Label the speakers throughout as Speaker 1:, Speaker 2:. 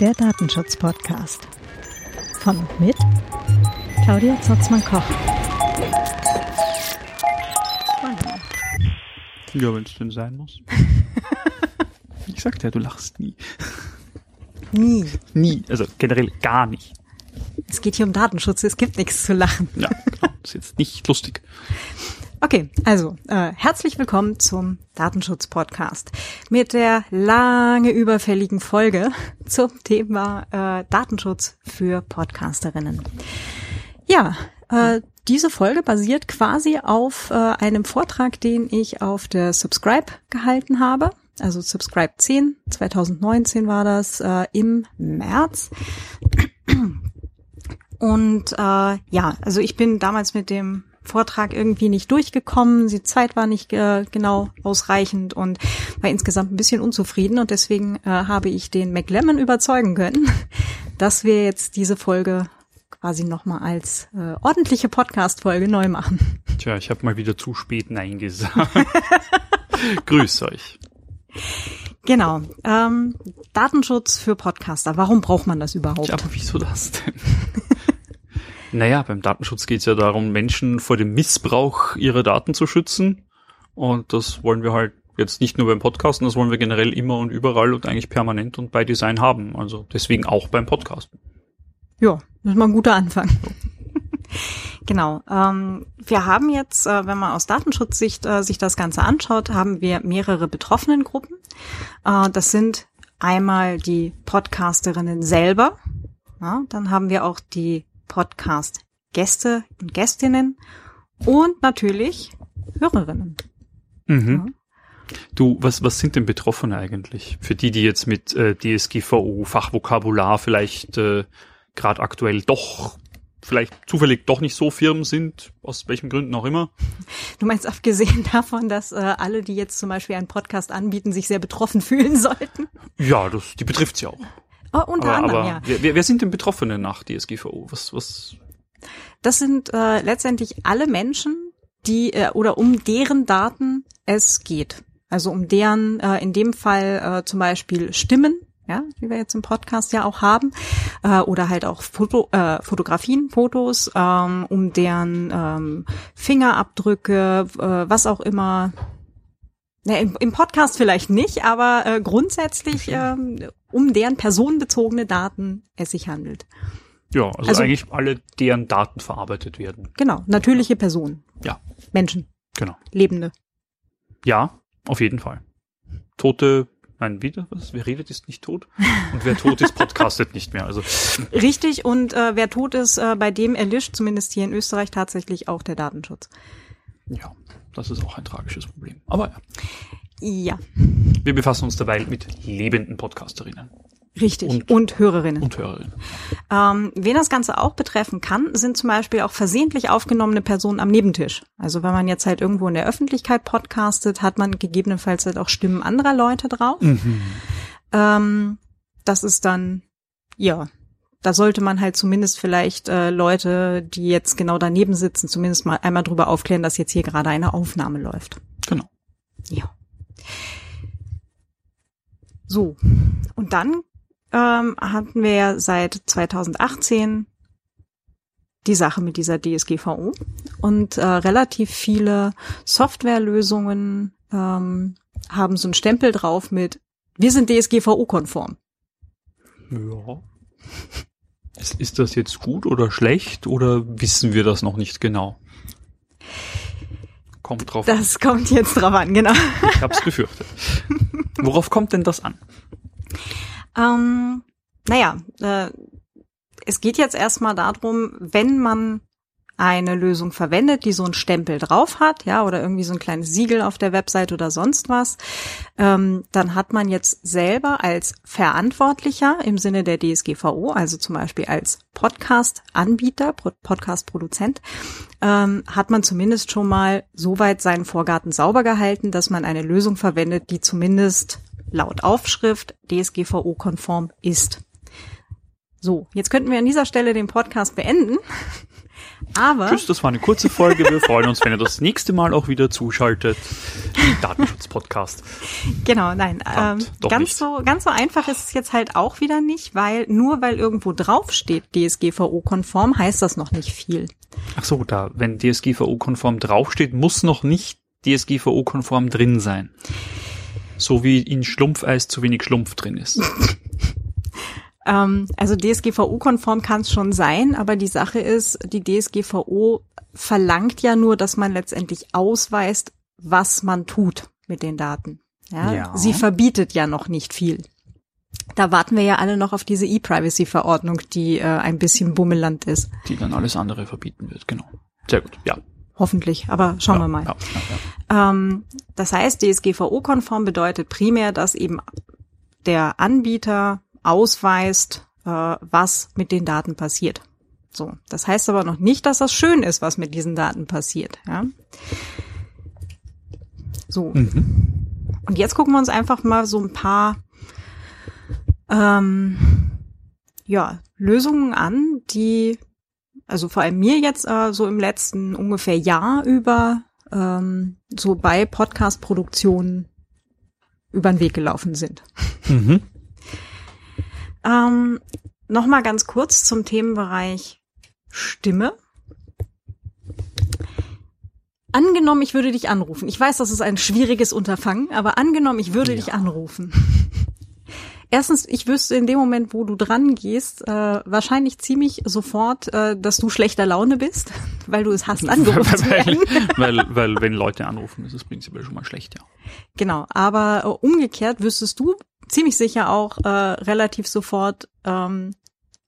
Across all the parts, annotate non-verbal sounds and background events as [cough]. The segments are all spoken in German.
Speaker 1: Der Datenschutz-Podcast. Von und mit Claudia Zotzmann-Koch.
Speaker 2: Ja, wenn es denn sein muss. [laughs] ich sagte ja, du lachst nie.
Speaker 1: Nie.
Speaker 2: Nie. Also generell gar nicht.
Speaker 1: Es geht hier um Datenschutz, es gibt nichts zu lachen.
Speaker 2: Ja, genau. Das ist jetzt nicht lustig. [laughs]
Speaker 1: Okay, also äh, herzlich willkommen zum Datenschutz-Podcast mit der lange überfälligen Folge [laughs] zum Thema äh, Datenschutz für Podcasterinnen. Ja, äh, diese Folge basiert quasi auf äh, einem Vortrag, den ich auf der Subscribe gehalten habe. Also Subscribe 10, 2019 war das, äh, im März. [clears throat] Und äh, ja, also ich bin damals mit dem Vortrag irgendwie nicht durchgekommen. Die Zeit war nicht äh, genau ausreichend und war insgesamt ein bisschen unzufrieden. Und deswegen äh, habe ich den McLemmon überzeugen können, [laughs] dass wir jetzt diese Folge quasi nochmal als äh, ordentliche Podcast-Folge neu machen.
Speaker 2: Tja, ich habe mal wieder zu spät Nein gesagt. [laughs] Grüß euch.
Speaker 1: Genau. Ähm, Datenschutz für Podcaster. Warum braucht man das überhaupt?
Speaker 2: Ja, aber wieso das denn? [laughs] naja, beim Datenschutz geht es ja darum, Menschen vor dem Missbrauch ihrer Daten zu schützen. Und das wollen wir halt jetzt nicht nur beim Podcasten, das wollen wir generell immer und überall und eigentlich permanent und bei Design haben. Also deswegen auch beim Podcasten.
Speaker 1: Ja, das ist mal ein guter Anfang. [laughs] Genau. Ähm, wir haben jetzt, äh, wenn man aus Datenschutzsicht äh, sich das Ganze anschaut, haben wir mehrere Betroffenengruppen. Äh, das sind einmal die Podcasterinnen selber. Dann haben wir auch die Podcast-Gäste und Gästinnen und natürlich Hörerinnen.
Speaker 2: Mhm. Ja. Du, was, was sind denn Betroffene eigentlich? Für die, die jetzt mit äh, DSGVO, Fachvokabular vielleicht äh, gerade aktuell doch vielleicht zufällig doch nicht so Firmen sind, aus welchen Gründen auch immer.
Speaker 1: Du meinst abgesehen [laughs] davon, dass äh, alle, die jetzt zum Beispiel einen Podcast anbieten, sich sehr betroffen fühlen sollten?
Speaker 2: Ja, das, die betrifft's ja auch.
Speaker 1: Oh, unter
Speaker 2: aber,
Speaker 1: anderem,
Speaker 2: aber
Speaker 1: ja.
Speaker 2: Wer, wer sind denn Betroffene nach DSGVO? Was, was?
Speaker 1: Das sind äh, letztendlich alle Menschen, die äh, oder um deren Daten es geht. Also um deren, äh, in dem Fall äh, zum Beispiel Stimmen, ja, wie wir jetzt im Podcast ja auch haben, äh, oder halt auch Foto, äh, Fotografien, Fotos, ähm, um deren ähm, Fingerabdrücke, äh, was auch immer. Ne, im, Im Podcast vielleicht nicht, aber äh, grundsätzlich ähm, um deren personenbezogene Daten es sich handelt.
Speaker 2: Ja, also,
Speaker 1: Also-
Speaker 2: eigentlich alle, deren Daten verarbeitet werden.
Speaker 1: Genau, natürliche Personen,
Speaker 2: Ja,
Speaker 1: Menschen,
Speaker 2: genau.
Speaker 1: Lebende.
Speaker 2: Ja, auf jeden Fall. Tote, nein, wieder was? Wer redet, ist nicht tot. Und wer tot ist, [laughs] podcastet nicht mehr. Also
Speaker 1: Richtig, und äh, wer tot ist, äh, bei dem erlischt zumindest hier in Österreich tatsächlich auch der Datenschutz.
Speaker 2: ja, das ist auch ein tragisches Problem. Aber ja,
Speaker 1: Ja,
Speaker 2: wir befassen uns dabei mit lebenden Podcasterinnen
Speaker 1: richtig. Und,
Speaker 2: Und-
Speaker 1: Hörerinnen.
Speaker 2: und Hörerinnen.
Speaker 1: ähm, wen das Ganze auch betreffen kann, sind zum Beispiel auch versehentlich aufgenommene Personen am Nebentisch. Also wenn man jetzt halt irgendwo in der Öffentlichkeit podcastet, hat man gegebenenfalls halt auch Stimmen anderer Leute drauf. Ähm, das ist dann, ja, da sollte man halt zumindest vielleicht äh, Leute, die jetzt genau daneben sitzen, zumindest mal einmal drüber aufklären, dass jetzt hier gerade eine Aufnahme läuft.
Speaker 2: Genau.
Speaker 1: Ja. So. Und dann ähm, hatten wir ja seit 2018 die Sache mit dieser DSGVO und äh, relativ viele Softwarelösungen ähm, haben so einen Stempel drauf mit wir sind DSGVO-konform.
Speaker 2: Ja. Ist, ist das jetzt gut oder schlecht oder wissen wir das noch nicht genau? Kommt drauf an.
Speaker 1: Das kommt jetzt drauf an, genau.
Speaker 2: Ich hab's befürchtet. Worauf kommt denn das an?
Speaker 1: Ähm, naja, äh, es geht jetzt erstmal darum, wenn man eine Lösung verwendet, die so einen Stempel drauf hat, ja, oder irgendwie so ein kleines Siegel auf der Website oder sonst was, ähm, dann hat man jetzt selber als Verantwortlicher im Sinne der DSGVO, also zum Beispiel als Podcast-Anbieter, Pro- Podcast-Produzent, ähm, hat man zumindest schon mal soweit seinen Vorgarten sauber gehalten, dass man eine Lösung verwendet, die zumindest laut Aufschrift DSGVO-konform ist. So, jetzt könnten wir an dieser Stelle den Podcast beenden. Aber
Speaker 2: Tschüss, das war eine kurze Folge. Wir freuen uns, wenn ihr das nächste Mal auch wieder zuschaltet. Datenschutz-Podcast.
Speaker 1: genau, nein, ähm, ganz
Speaker 2: nicht.
Speaker 1: so ganz so einfach ist es jetzt halt auch wieder nicht, weil nur weil irgendwo drauf steht DSGVO-konform, heißt das noch nicht viel.
Speaker 2: Ach so, da, wenn DSGVO-konform draufsteht, muss noch nicht DSGVO-konform drin sein. So wie in Schlumpfeis zu wenig Schlumpf drin ist.
Speaker 1: Ähm, also DSGVO-konform kann es schon sein, aber die Sache ist, die DSGVO verlangt ja nur, dass man letztendlich ausweist, was man tut mit den Daten. Ja?
Speaker 2: Ja.
Speaker 1: Sie verbietet ja noch nicht viel. Da warten wir ja alle noch auf diese E-Privacy-Verordnung, die äh, ein bisschen Bummeland ist.
Speaker 2: Die dann alles andere verbieten wird, genau. Sehr gut, ja.
Speaker 1: Hoffentlich, aber schauen
Speaker 2: ja,
Speaker 1: wir mal.
Speaker 2: Ja, ja.
Speaker 1: Ähm, das heißt, DSGVO-konform bedeutet primär, dass eben der Anbieter ausweist, äh, was mit den Daten passiert. So, das heißt aber noch nicht, dass das schön ist, was mit diesen Daten passiert. Ja? So.
Speaker 2: Mhm.
Speaker 1: Und jetzt gucken wir uns einfach mal so ein paar ähm, ja, Lösungen an, die also vor allem mir jetzt äh, so im letzten ungefähr Jahr über ähm, so bei Podcast-Produktionen über den Weg gelaufen sind.
Speaker 2: Mhm.
Speaker 1: Ähm, Nochmal ganz kurz zum Themenbereich Stimme. Angenommen, ich würde dich anrufen. Ich weiß, das ist ein schwieriges Unterfangen, aber angenommen, ich würde
Speaker 2: Ja.
Speaker 1: dich anrufen. [laughs] Erstens, ich wüsste in dem Moment, wo du dran gehst, äh, wahrscheinlich ziemlich sofort, äh, dass du schlechter Laune bist, [laughs] weil du es hast, [laughs] angerufen
Speaker 2: weil,
Speaker 1: werden.
Speaker 2: weil, weil, wenn Leute anrufen, ist es prinzipiell schon mal schlecht, ja.
Speaker 1: Genau, aber äh, umgekehrt wüsstest du ziemlich sicher auch äh, relativ sofort, ähm,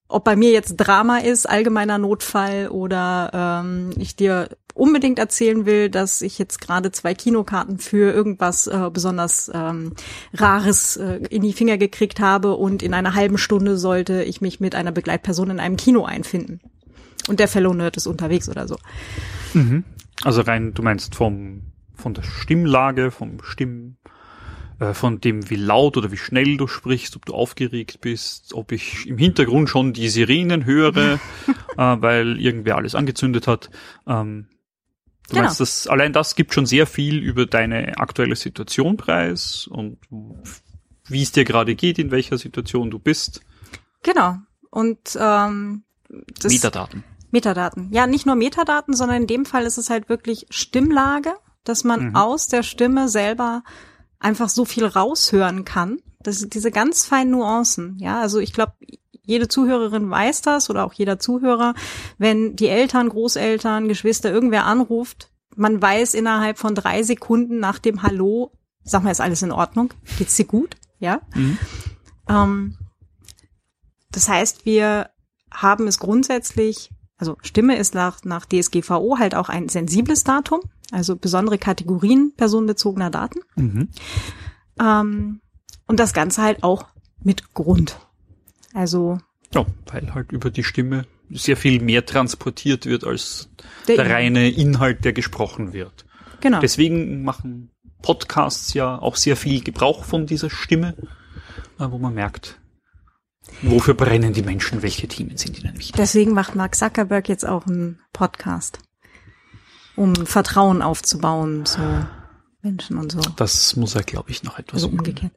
Speaker 1: ob bei mir jetzt Drama ist, allgemeiner Notfall oder ähm, ich dir unbedingt erzählen will, dass ich jetzt gerade zwei Kinokarten für irgendwas äh, besonders ähm, Rares äh, in die Finger gekriegt habe und in einer halben Stunde sollte ich mich mit einer Begleitperson in einem Kino einfinden. Und der Fellow Nerd ist unterwegs oder so.
Speaker 2: Also rein, du meinst vom, von der Stimmlage, vom Stimm, äh, von dem, wie laut oder wie schnell du sprichst, ob du aufgeregt bist, ob ich im Hintergrund schon die Sirenen höre, [laughs] äh, weil irgendwer alles angezündet hat. Ähm, du
Speaker 1: Genau.
Speaker 2: meinst, das, allein das gibt schon sehr viel über deine aktuelle Situation preis und wie es dir gerade geht, in welcher Situation du bist.
Speaker 1: Genau. Und ähm, das
Speaker 2: Metadaten.
Speaker 1: Metadaten. Ja, nicht nur Metadaten, sondern in dem Fall ist es halt wirklich Stimmlage, dass man
Speaker 2: Mhm.
Speaker 1: aus der Stimme selber einfach so viel raushören kann. Das sind diese ganz feinen Nuancen. Ja, also ich glaube, jede Zuhörerin weiß das oder auch jeder Zuhörer, wenn die Eltern, Großeltern, Geschwister, irgendwer anruft, man weiß innerhalb von drei Sekunden nach dem Hallo, sag mal, ist alles in Ordnung? Geht's dir gut? Ja.
Speaker 2: Mhm.
Speaker 1: Ähm, das heißt, wir haben es grundsätzlich, also Stimme ist nach, nach DSGVO halt auch ein sensibles Datum, also besondere Kategorien personenbezogener Daten.
Speaker 2: Mhm.
Speaker 1: Ähm, und das Ganze halt auch mit Grund. Also
Speaker 2: Ja, weil halt über die Stimme sehr viel mehr transportiert wird als
Speaker 1: der,
Speaker 2: der reine Inhalt, der gesprochen wird.
Speaker 1: Genau.
Speaker 2: Deswegen machen Podcasts ja auch sehr viel Gebrauch von dieser Stimme, äh, wo man merkt, wofür brennen die Menschen, welche Themen sind ihnen wichtig.
Speaker 1: Deswegen macht Mark Zuckerberg jetzt auch einen Podcast, um Vertrauen aufzubauen zu Menschen und so.
Speaker 2: Das muss er, glaube ich, noch etwas
Speaker 1: Also umgekehrt.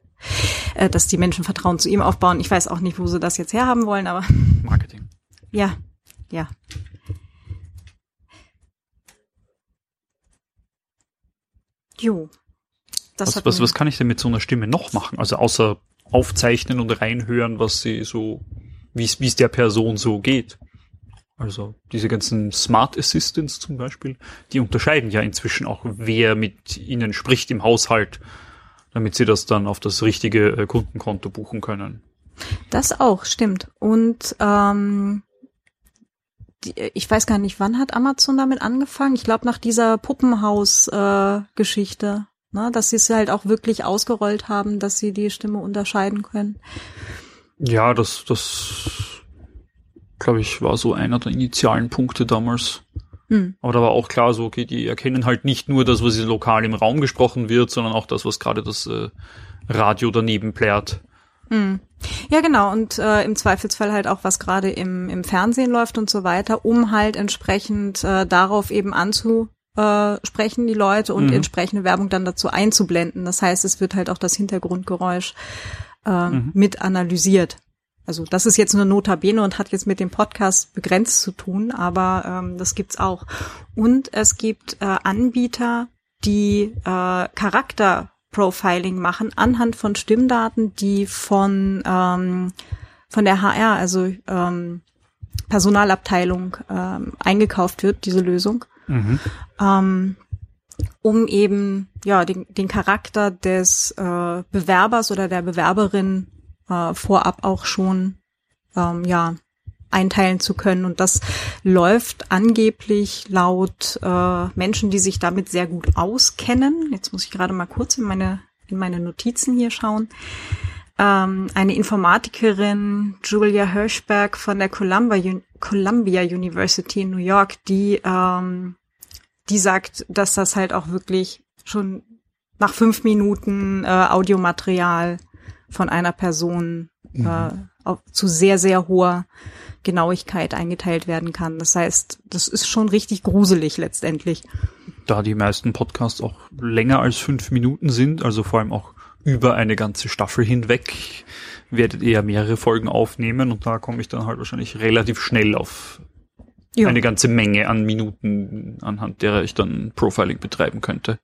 Speaker 1: Äh, dass die Menschen Vertrauen zu ihm aufbauen. Ich weiß auch nicht, wo sie das jetzt herhaben wollen, aber [laughs]
Speaker 2: Marketing.
Speaker 1: ja, ja. Jo. Das
Speaker 2: Was, was, was kann ich denn mit so einer Stimme noch machen? Also außer aufzeichnen und reinhören, was sie so, wie es der Person so geht. Also diese ganzen Smart Assistants zum Beispiel, die unterscheiden ja inzwischen auch, wer mit ihnen spricht im Haushalt, damit sie das dann auf das richtige äh, Kundenkonto buchen können.
Speaker 1: Das auch, stimmt. Und ähm, ich weiß gar nicht, wann hat Amazon damit angefangen? Ich glaube nach dieser Puppenhaus-Geschichte, ne, dass sie es halt auch wirklich ausgerollt haben, dass sie die Stimme unterscheiden können.
Speaker 2: Ja, das, das glaube ich, war so einer der initialen Punkte damals.
Speaker 1: Hm.
Speaker 2: Aber da war auch klar so, okay, die erkennen halt nicht nur das, was lokal im Raum gesprochen wird, sondern auch das, was gerade das äh, Radio daneben plärt.
Speaker 1: Mhm. Ja, genau. Und äh, im Zweifelsfall halt auch, was gerade im, im Fernsehen läuft und so weiter, um halt entsprechend äh, darauf eben anzusprechen, die Leute, und
Speaker 2: Mhm.
Speaker 1: entsprechende Werbung dann dazu einzublenden. Das heißt, es wird halt auch das Hintergrundgeräusch äh,
Speaker 2: Mhm.
Speaker 1: mit analysiert. Also das ist jetzt nur Notabene und hat jetzt mit dem Podcast begrenzt zu tun, aber ähm, das gibt's auch. Und es gibt äh, Anbieter, die äh, Charakterprofiling machen anhand von Stimmdaten, die von ähm, von der HR, also ähm, Personalabteilung, ähm, eingekauft wird, diese Lösung,
Speaker 2: Mhm.
Speaker 1: ähm, um eben ja den, den Charakter des äh, Bewerbers oder der Bewerberin äh, vorab auch schon ähm, ja einteilen zu können. Und das läuft angeblich laut äh, Menschen, die sich damit sehr gut auskennen. Jetzt muss ich gerade mal kurz in meine in meine Notizen hier schauen. Ähm, eine Informatikerin, Julia Hirschberg von der Columbia, Columbia University in New York, die ähm, die sagt, dass das halt auch wirklich schon nach fünf Minuten äh, Audiomaterial von einer Person äh, auf, zu sehr, sehr hoher Genauigkeit eingeteilt werden kann. Das heißt, das ist schon richtig gruselig letztendlich.
Speaker 2: Da die meisten Podcasts auch länger als fünf Minuten sind, also vor allem auch über eine ganze Staffel hinweg, werdet ihr ja mehrere Folgen aufnehmen und da komme ich dann halt wahrscheinlich relativ schnell auf
Speaker 1: Ja,
Speaker 2: eine ganze Menge an Minuten, anhand derer ich dann Profiling betreiben könnte.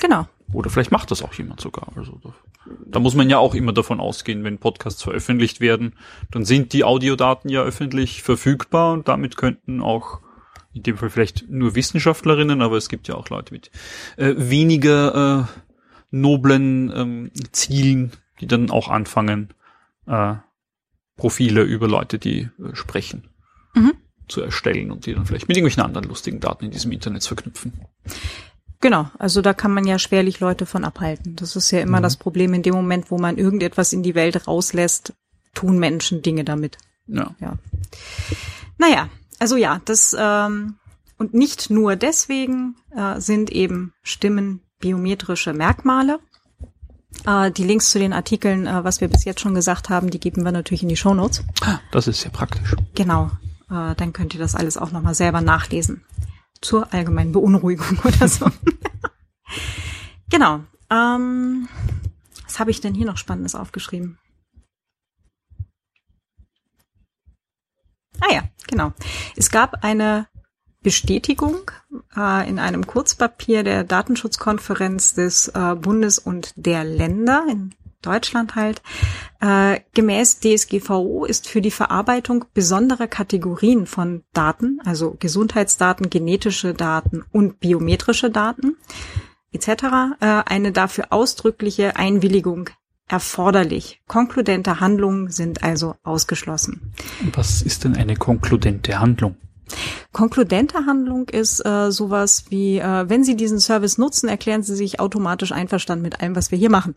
Speaker 1: genau.
Speaker 2: Oder vielleicht macht das auch jemand sogar. Also da, da muss man ja auch immer davon ausgehen, wenn Podcasts veröffentlicht werden, dann sind die Audiodaten ja öffentlich verfügbar und damit könnten auch in dem Fall vielleicht nur Wissenschaftlerinnen, aber es gibt ja auch Leute mit äh, weniger äh, noblen ähm, Zielen, die dann auch anfangen, äh, Profile über Leute, die äh, sprechen,
Speaker 1: Mhm.
Speaker 2: zu erstellen und die dann vielleicht mit irgendwelchen anderen lustigen Daten in diesem Internet verknüpfen.
Speaker 1: Genau, also da kann man ja schwerlich Leute von abhalten. Das ist ja immer
Speaker 2: Mhm.
Speaker 1: das Problem, in dem Moment, wo man irgendetwas in die Welt rauslässt, tun Menschen Dinge damit.
Speaker 2: Ja.
Speaker 1: Naja, also ja, das ähm, und nicht nur deswegen äh, sind eben Stimmen biometrische Merkmale. Äh, die Links zu den Artikeln, äh, was wir bis jetzt schon gesagt haben, die geben wir natürlich in die Shownotes.
Speaker 2: Das ist sehr praktisch.
Speaker 1: Genau, äh, dann könnt ihr das alles auch nochmal selber nachlesen. Zur allgemeinen Beunruhigung [laughs] oder so. [laughs] genau. Ähm, was habe ich denn hier noch Spannendes aufgeschrieben? Ah ja, genau. Es gab eine Bestätigung äh, in einem Kurzpapier der Datenschutzkonferenz des äh, Bundes und der Länder in Deutschland halt. Äh, gemäß DSGVO ist für die Verarbeitung besonderer Kategorien von Daten, also Gesundheitsdaten, genetische Daten und biometrische Daten etc., äh, eine dafür ausdrückliche Einwilligung erforderlich. Konkludente Handlungen sind also ausgeschlossen.
Speaker 2: Was ist denn eine konkludente Handlung?
Speaker 1: Konkludente Handlung ist äh, sowas wie, äh, wenn Sie diesen Service nutzen, erklären Sie sich automatisch einverstanden mit allem, was wir hier machen.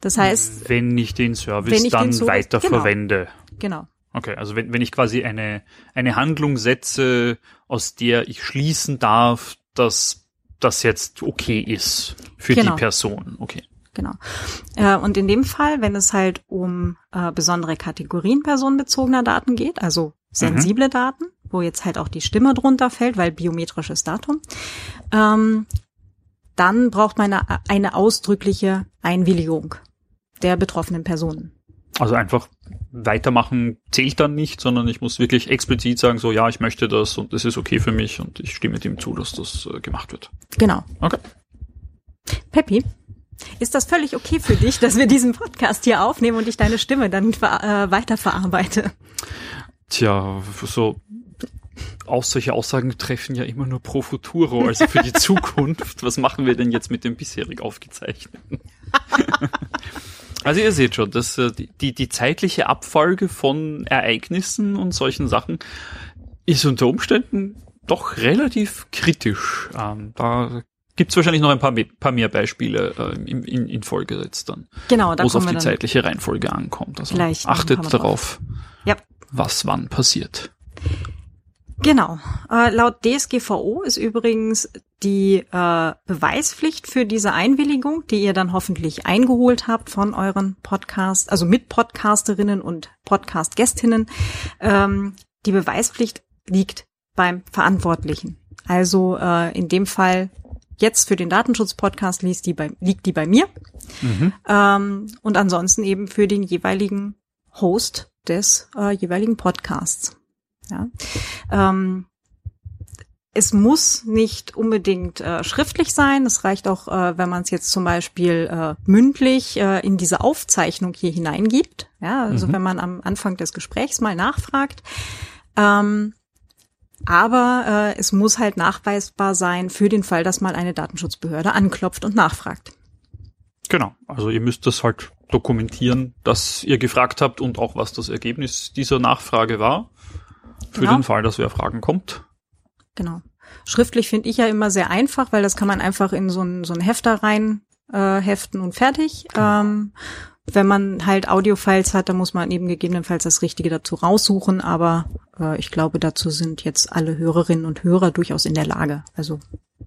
Speaker 1: Das heißt,
Speaker 2: wenn ich den Service
Speaker 1: ich den
Speaker 2: dann
Speaker 1: Service-
Speaker 2: weiter
Speaker 1: genau.
Speaker 2: verwende.
Speaker 1: genau,
Speaker 2: Okay, also wenn, wenn ich quasi eine, eine Handlung setze, aus der ich schließen darf, dass das jetzt okay ist für
Speaker 1: Genau.
Speaker 2: die Person. Okay.
Speaker 1: genau. Äh, und in dem Fall, wenn es halt um äh, besondere Kategorien personenbezogener Daten geht, also sensible Daten, wo jetzt halt auch die Stimme drunter fällt, weil biometrisches Datum, ähm, dann braucht man eine, eine ausdrückliche Einwilligung der betroffenen Personen.
Speaker 2: Also einfach weitermachen zählt dann nicht, sondern ich muss wirklich explizit sagen, so ja, ich möchte das und es ist okay für mich und ich stimme dem zu, dass das äh, gemacht wird.
Speaker 1: Genau.
Speaker 2: Okay.
Speaker 1: Peppi, ist das völlig okay für dich, dass wir diesen Podcast hier aufnehmen und ich deine Stimme dann äh, weiterverarbeite?
Speaker 2: Tja, so auch solche Aussagen treffen ja immer nur pro futuro, also für die [laughs] Zukunft. Was machen wir denn jetzt mit dem bisherig aufgezeichneten? [laughs] also ihr seht schon, dass äh, die, die, zeitliche Abfolge von Ereignissen und solchen Sachen ist unter Umständen doch relativ kritisch. Ähm, da gibt's wahrscheinlich noch ein paar, paar mehr Beispiele äh, in, in, in Folge jetzt dann,
Speaker 1: Genau, da
Speaker 2: wo es auf die zeitliche Reihenfolge ankommt. Also achtet darauf,
Speaker 1: Ja,
Speaker 2: was wann passiert.
Speaker 1: Genau. Äh, laut DSGVO ist übrigens die äh, Beweispflicht für diese Einwilligung, die ihr dann hoffentlich eingeholt habt von euren Podcast, also mit Podcasterinnen und Podcast-Gästinnen, ähm, die Beweispflicht liegt beim Verantwortlichen. Also äh, in dem Fall jetzt für den Datenschutz-Podcast liegt die bei, liegt die bei mir. Mhm. Ähm, und ansonsten eben für den jeweiligen Host des äh, jeweiligen Podcasts. Ja. Ähm, es muss nicht unbedingt äh, schriftlich sein. Es reicht auch, äh, wenn man es jetzt zum Beispiel äh, mündlich äh, in diese Aufzeichnung hier hineingibt. Ja, also mhm. wenn man am Anfang des Gesprächs mal nachfragt. Ähm, aber äh, es muss halt nachweisbar sein für den Fall, dass mal eine Datenschutzbehörde anklopft und nachfragt.
Speaker 2: Genau, also ihr müsst das halt dokumentieren, dass ihr gefragt habt und auch was das Ergebnis dieser Nachfrage war. Für genau. den Fall, dass wer Fragen kommt.
Speaker 1: Genau. Schriftlich finde ich ja immer sehr einfach, weil das kann man einfach in so ein, so ein Hefter rein äh, heften und fertig. Genau. Ähm, wenn man halt Audiofiles hat, dann muss man eben gegebenenfalls das Richtige dazu raussuchen, aber äh, ich glaube, dazu sind jetzt alle Hörerinnen und Hörer durchaus in der Lage. Also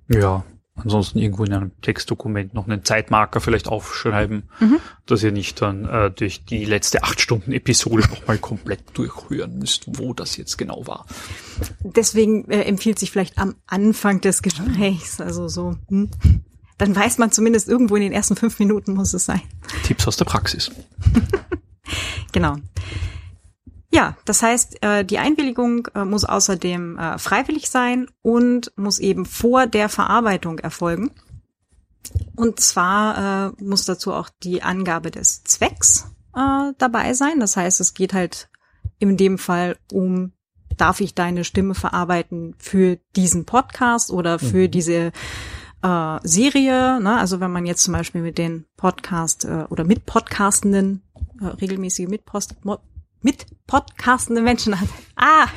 Speaker 2: ja, ansonsten irgendwo in einem Textdokument noch einen Zeitmarker vielleicht aufschreiben, mhm. dass ihr nicht dann äh, durch die letzte acht Stunden Episode nochmal komplett durchhören müsst, wo das jetzt genau war.
Speaker 1: Deswegen äh, empfiehlt sich vielleicht am Anfang des Gesprächs, also so, hm, dann weiß man zumindest irgendwo in den ersten fünf Minuten muss es sein.
Speaker 2: Tipps aus der Praxis. [laughs]
Speaker 1: genau. Ja, das heißt, äh, die Einwilligung äh, muss außerdem äh, freiwillig sein und muss eben vor der Verarbeitung erfolgen. Und zwar muss dazu auch die Angabe des Zwecks dabei sein. Das heißt, es geht halt in dem Fall um, darf ich deine Stimme verarbeiten für diesen Podcast oder für mhm. diese äh, Serie, ne? also wenn man jetzt zum Beispiel mit den Podcast äh, oder mit Podcastenden, äh, regelmäßige Mitpost, mit podcastende Menschen hat. Ah!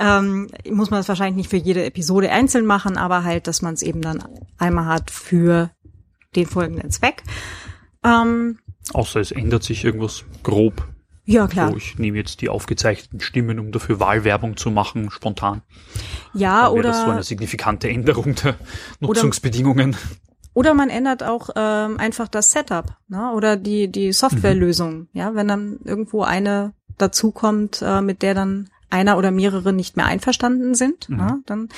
Speaker 1: [laughs] ähm, muss man das wahrscheinlich nicht für jede Episode einzeln machen, aber halt, dass man es eben dann einmal hat für den folgenden Zweck. Ähm,
Speaker 2: Außer es ändert sich irgendwas grob.
Speaker 1: Ja, klar. So,
Speaker 2: ich nehme jetzt die aufgezeichneten Stimmen, um dafür Wahlwerbung zu machen, spontan.
Speaker 1: Ja, oder. Das
Speaker 2: so eine signifikante Änderung der Nutzungsbedingungen.
Speaker 1: Oder man ändert auch ähm, einfach das Setup ne? oder die, die Softwarelösung. Mhm. Ja, wenn dann irgendwo eine dazukommt, äh, mit der dann einer oder mehrere nicht mehr einverstanden sind, mhm. ne? dann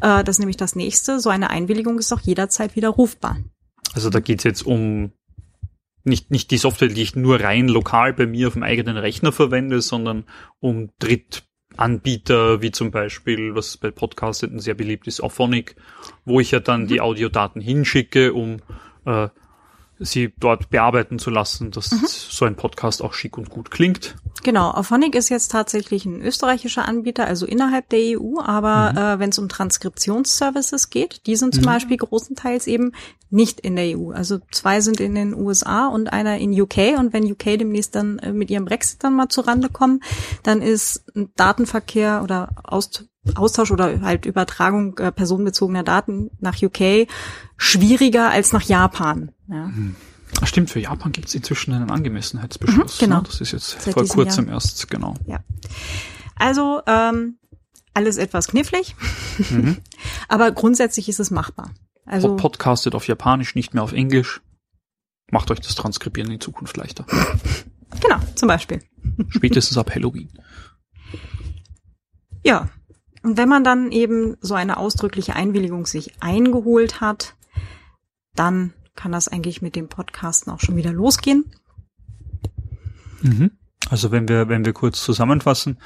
Speaker 1: äh, das ist nämlich das nächste. So eine Einwilligung ist auch jederzeit widerrufbar.
Speaker 2: Also da geht's jetzt um nicht, nicht die Software, die ich nur rein lokal bei mir auf dem eigenen Rechner verwende, sondern um Dritt Anbieter, wie zum Beispiel, was bei Podcasteten sehr beliebt ist, Auphonic, wo ich ja dann mhm. die Audiodaten hinschicke, um äh, sie dort bearbeiten zu lassen, dass mhm. so ein Podcast auch schick und gut klingt.
Speaker 1: Genau, Auphonic ist jetzt tatsächlich ein österreichischer Anbieter, also innerhalb der EU, aber mhm. äh, wenn es um Transkriptionsservices geht, die sind zum mhm. Beispiel großenteils eben nicht in der EU. Also zwei sind in den USA und einer in UK und wenn UK demnächst dann äh, mit ihrem Brexit dann mal zurande kommen, dann ist Datenverkehr oder Aust Austausch oder halt Übertragung äh, personenbezogener Daten nach UK schwieriger als nach Japan. Ja. Hm.
Speaker 2: Stimmt, für Japan gibt es inzwischen einen Angemessenheitsbeschluss. Mhm, genau. Ne? Das ist jetzt Seit vor kurzem Jahr. erst, genau.
Speaker 1: Ja. Also ähm, alles etwas knifflig, mhm. [laughs] aber grundsätzlich ist es machbar.
Speaker 2: Also podcastet auf Japanisch, nicht mehr auf Englisch. Macht euch das Transkribieren in Zukunft leichter. [laughs]
Speaker 1: Genau, zum Beispiel. [laughs]
Speaker 2: Spätestens ab Halloween.
Speaker 1: Ja, und wenn man dann eben so eine ausdrückliche Einwilligung sich eingeholt hat, dann kann das eigentlich mit dem Podcasten auch schon wieder losgehen.
Speaker 2: Mhm. Also wenn wir, wenn wir kurz zusammenfassen,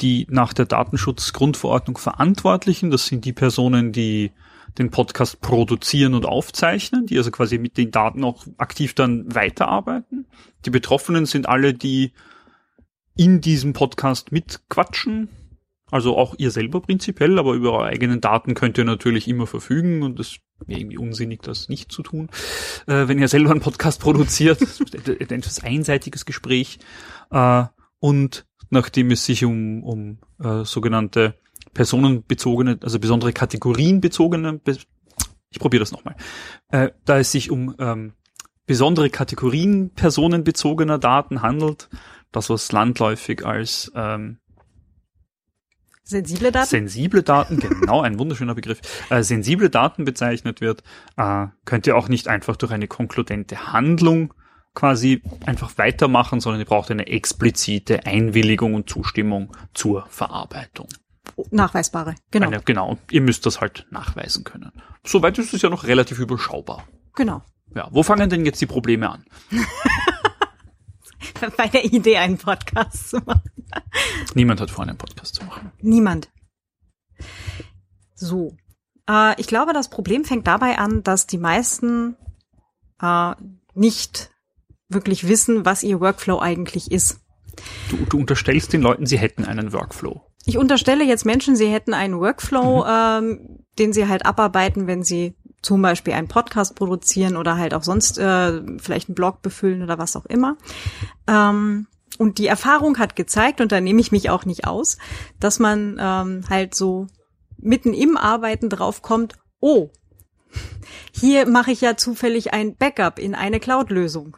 Speaker 2: die nach der Datenschutzgrundverordnung Verantwortlichen, das sind die Personen, die den Podcast produzieren und aufzeichnen, die also quasi mit den Daten auch aktiv dann weiterarbeiten. Die Betroffenen sind alle, die in diesem Podcast mitquatschen, also auch ihr selber prinzipiell, aber über eure eigenen Daten könnt ihr natürlich immer verfügen und es wäre irgendwie unsinnig, das nicht zu tun. Äh, wenn ihr selber einen Podcast produziert, [laughs] ein etwas einseitiges Gespräch. Äh, und nachdem es sich um, um äh, sogenannte personenbezogene, also besondere kategorienbezogene, ich probiere das nochmal, äh, da es sich um ähm, besondere Kategorien personenbezogener Daten handelt, das was landläufig als ähm,
Speaker 1: sensible Daten.
Speaker 2: sensible Daten, genau, ein wunderschöner Begriff, äh, sensible Daten bezeichnet wird, äh, könnt ihr auch nicht einfach durch eine konkludente Handlung quasi einfach weitermachen, sondern ihr braucht eine explizite Einwilligung und Zustimmung zur Verarbeitung.
Speaker 1: Nachweisbare, genau.
Speaker 2: Eine, genau, ihr müsst das halt nachweisen können. Soweit ist es ja noch relativ überschaubar.
Speaker 1: Genau.
Speaker 2: Ja, wo fangen denn jetzt die Probleme an? [laughs] [laughs]
Speaker 1: Bei der Idee, einen Podcast zu machen.
Speaker 2: Niemand hat vor, einen Podcast zu machen.
Speaker 1: Niemand. So. Äh, ich glaube, das Problem fängt dabei an, dass die meisten äh, nicht wirklich wissen, was ihr Workflow eigentlich ist.
Speaker 2: Du, du unterstellst den Leuten, sie hätten einen Workflow.
Speaker 1: Ich unterstelle jetzt Menschen, sie hätten einen Workflow, ähm, den sie halt abarbeiten, wenn sie zum Beispiel einen Podcast produzieren oder halt auch sonst äh, vielleicht einen Blog befüllen oder was auch immer. Ähm, und die Erfahrung hat gezeigt, und da nehme ich mich auch nicht aus, dass man ähm, halt so mitten im Arbeiten draufkommt, oh, hier mache ich ja zufällig ein Backup in eine Cloud-Lösung.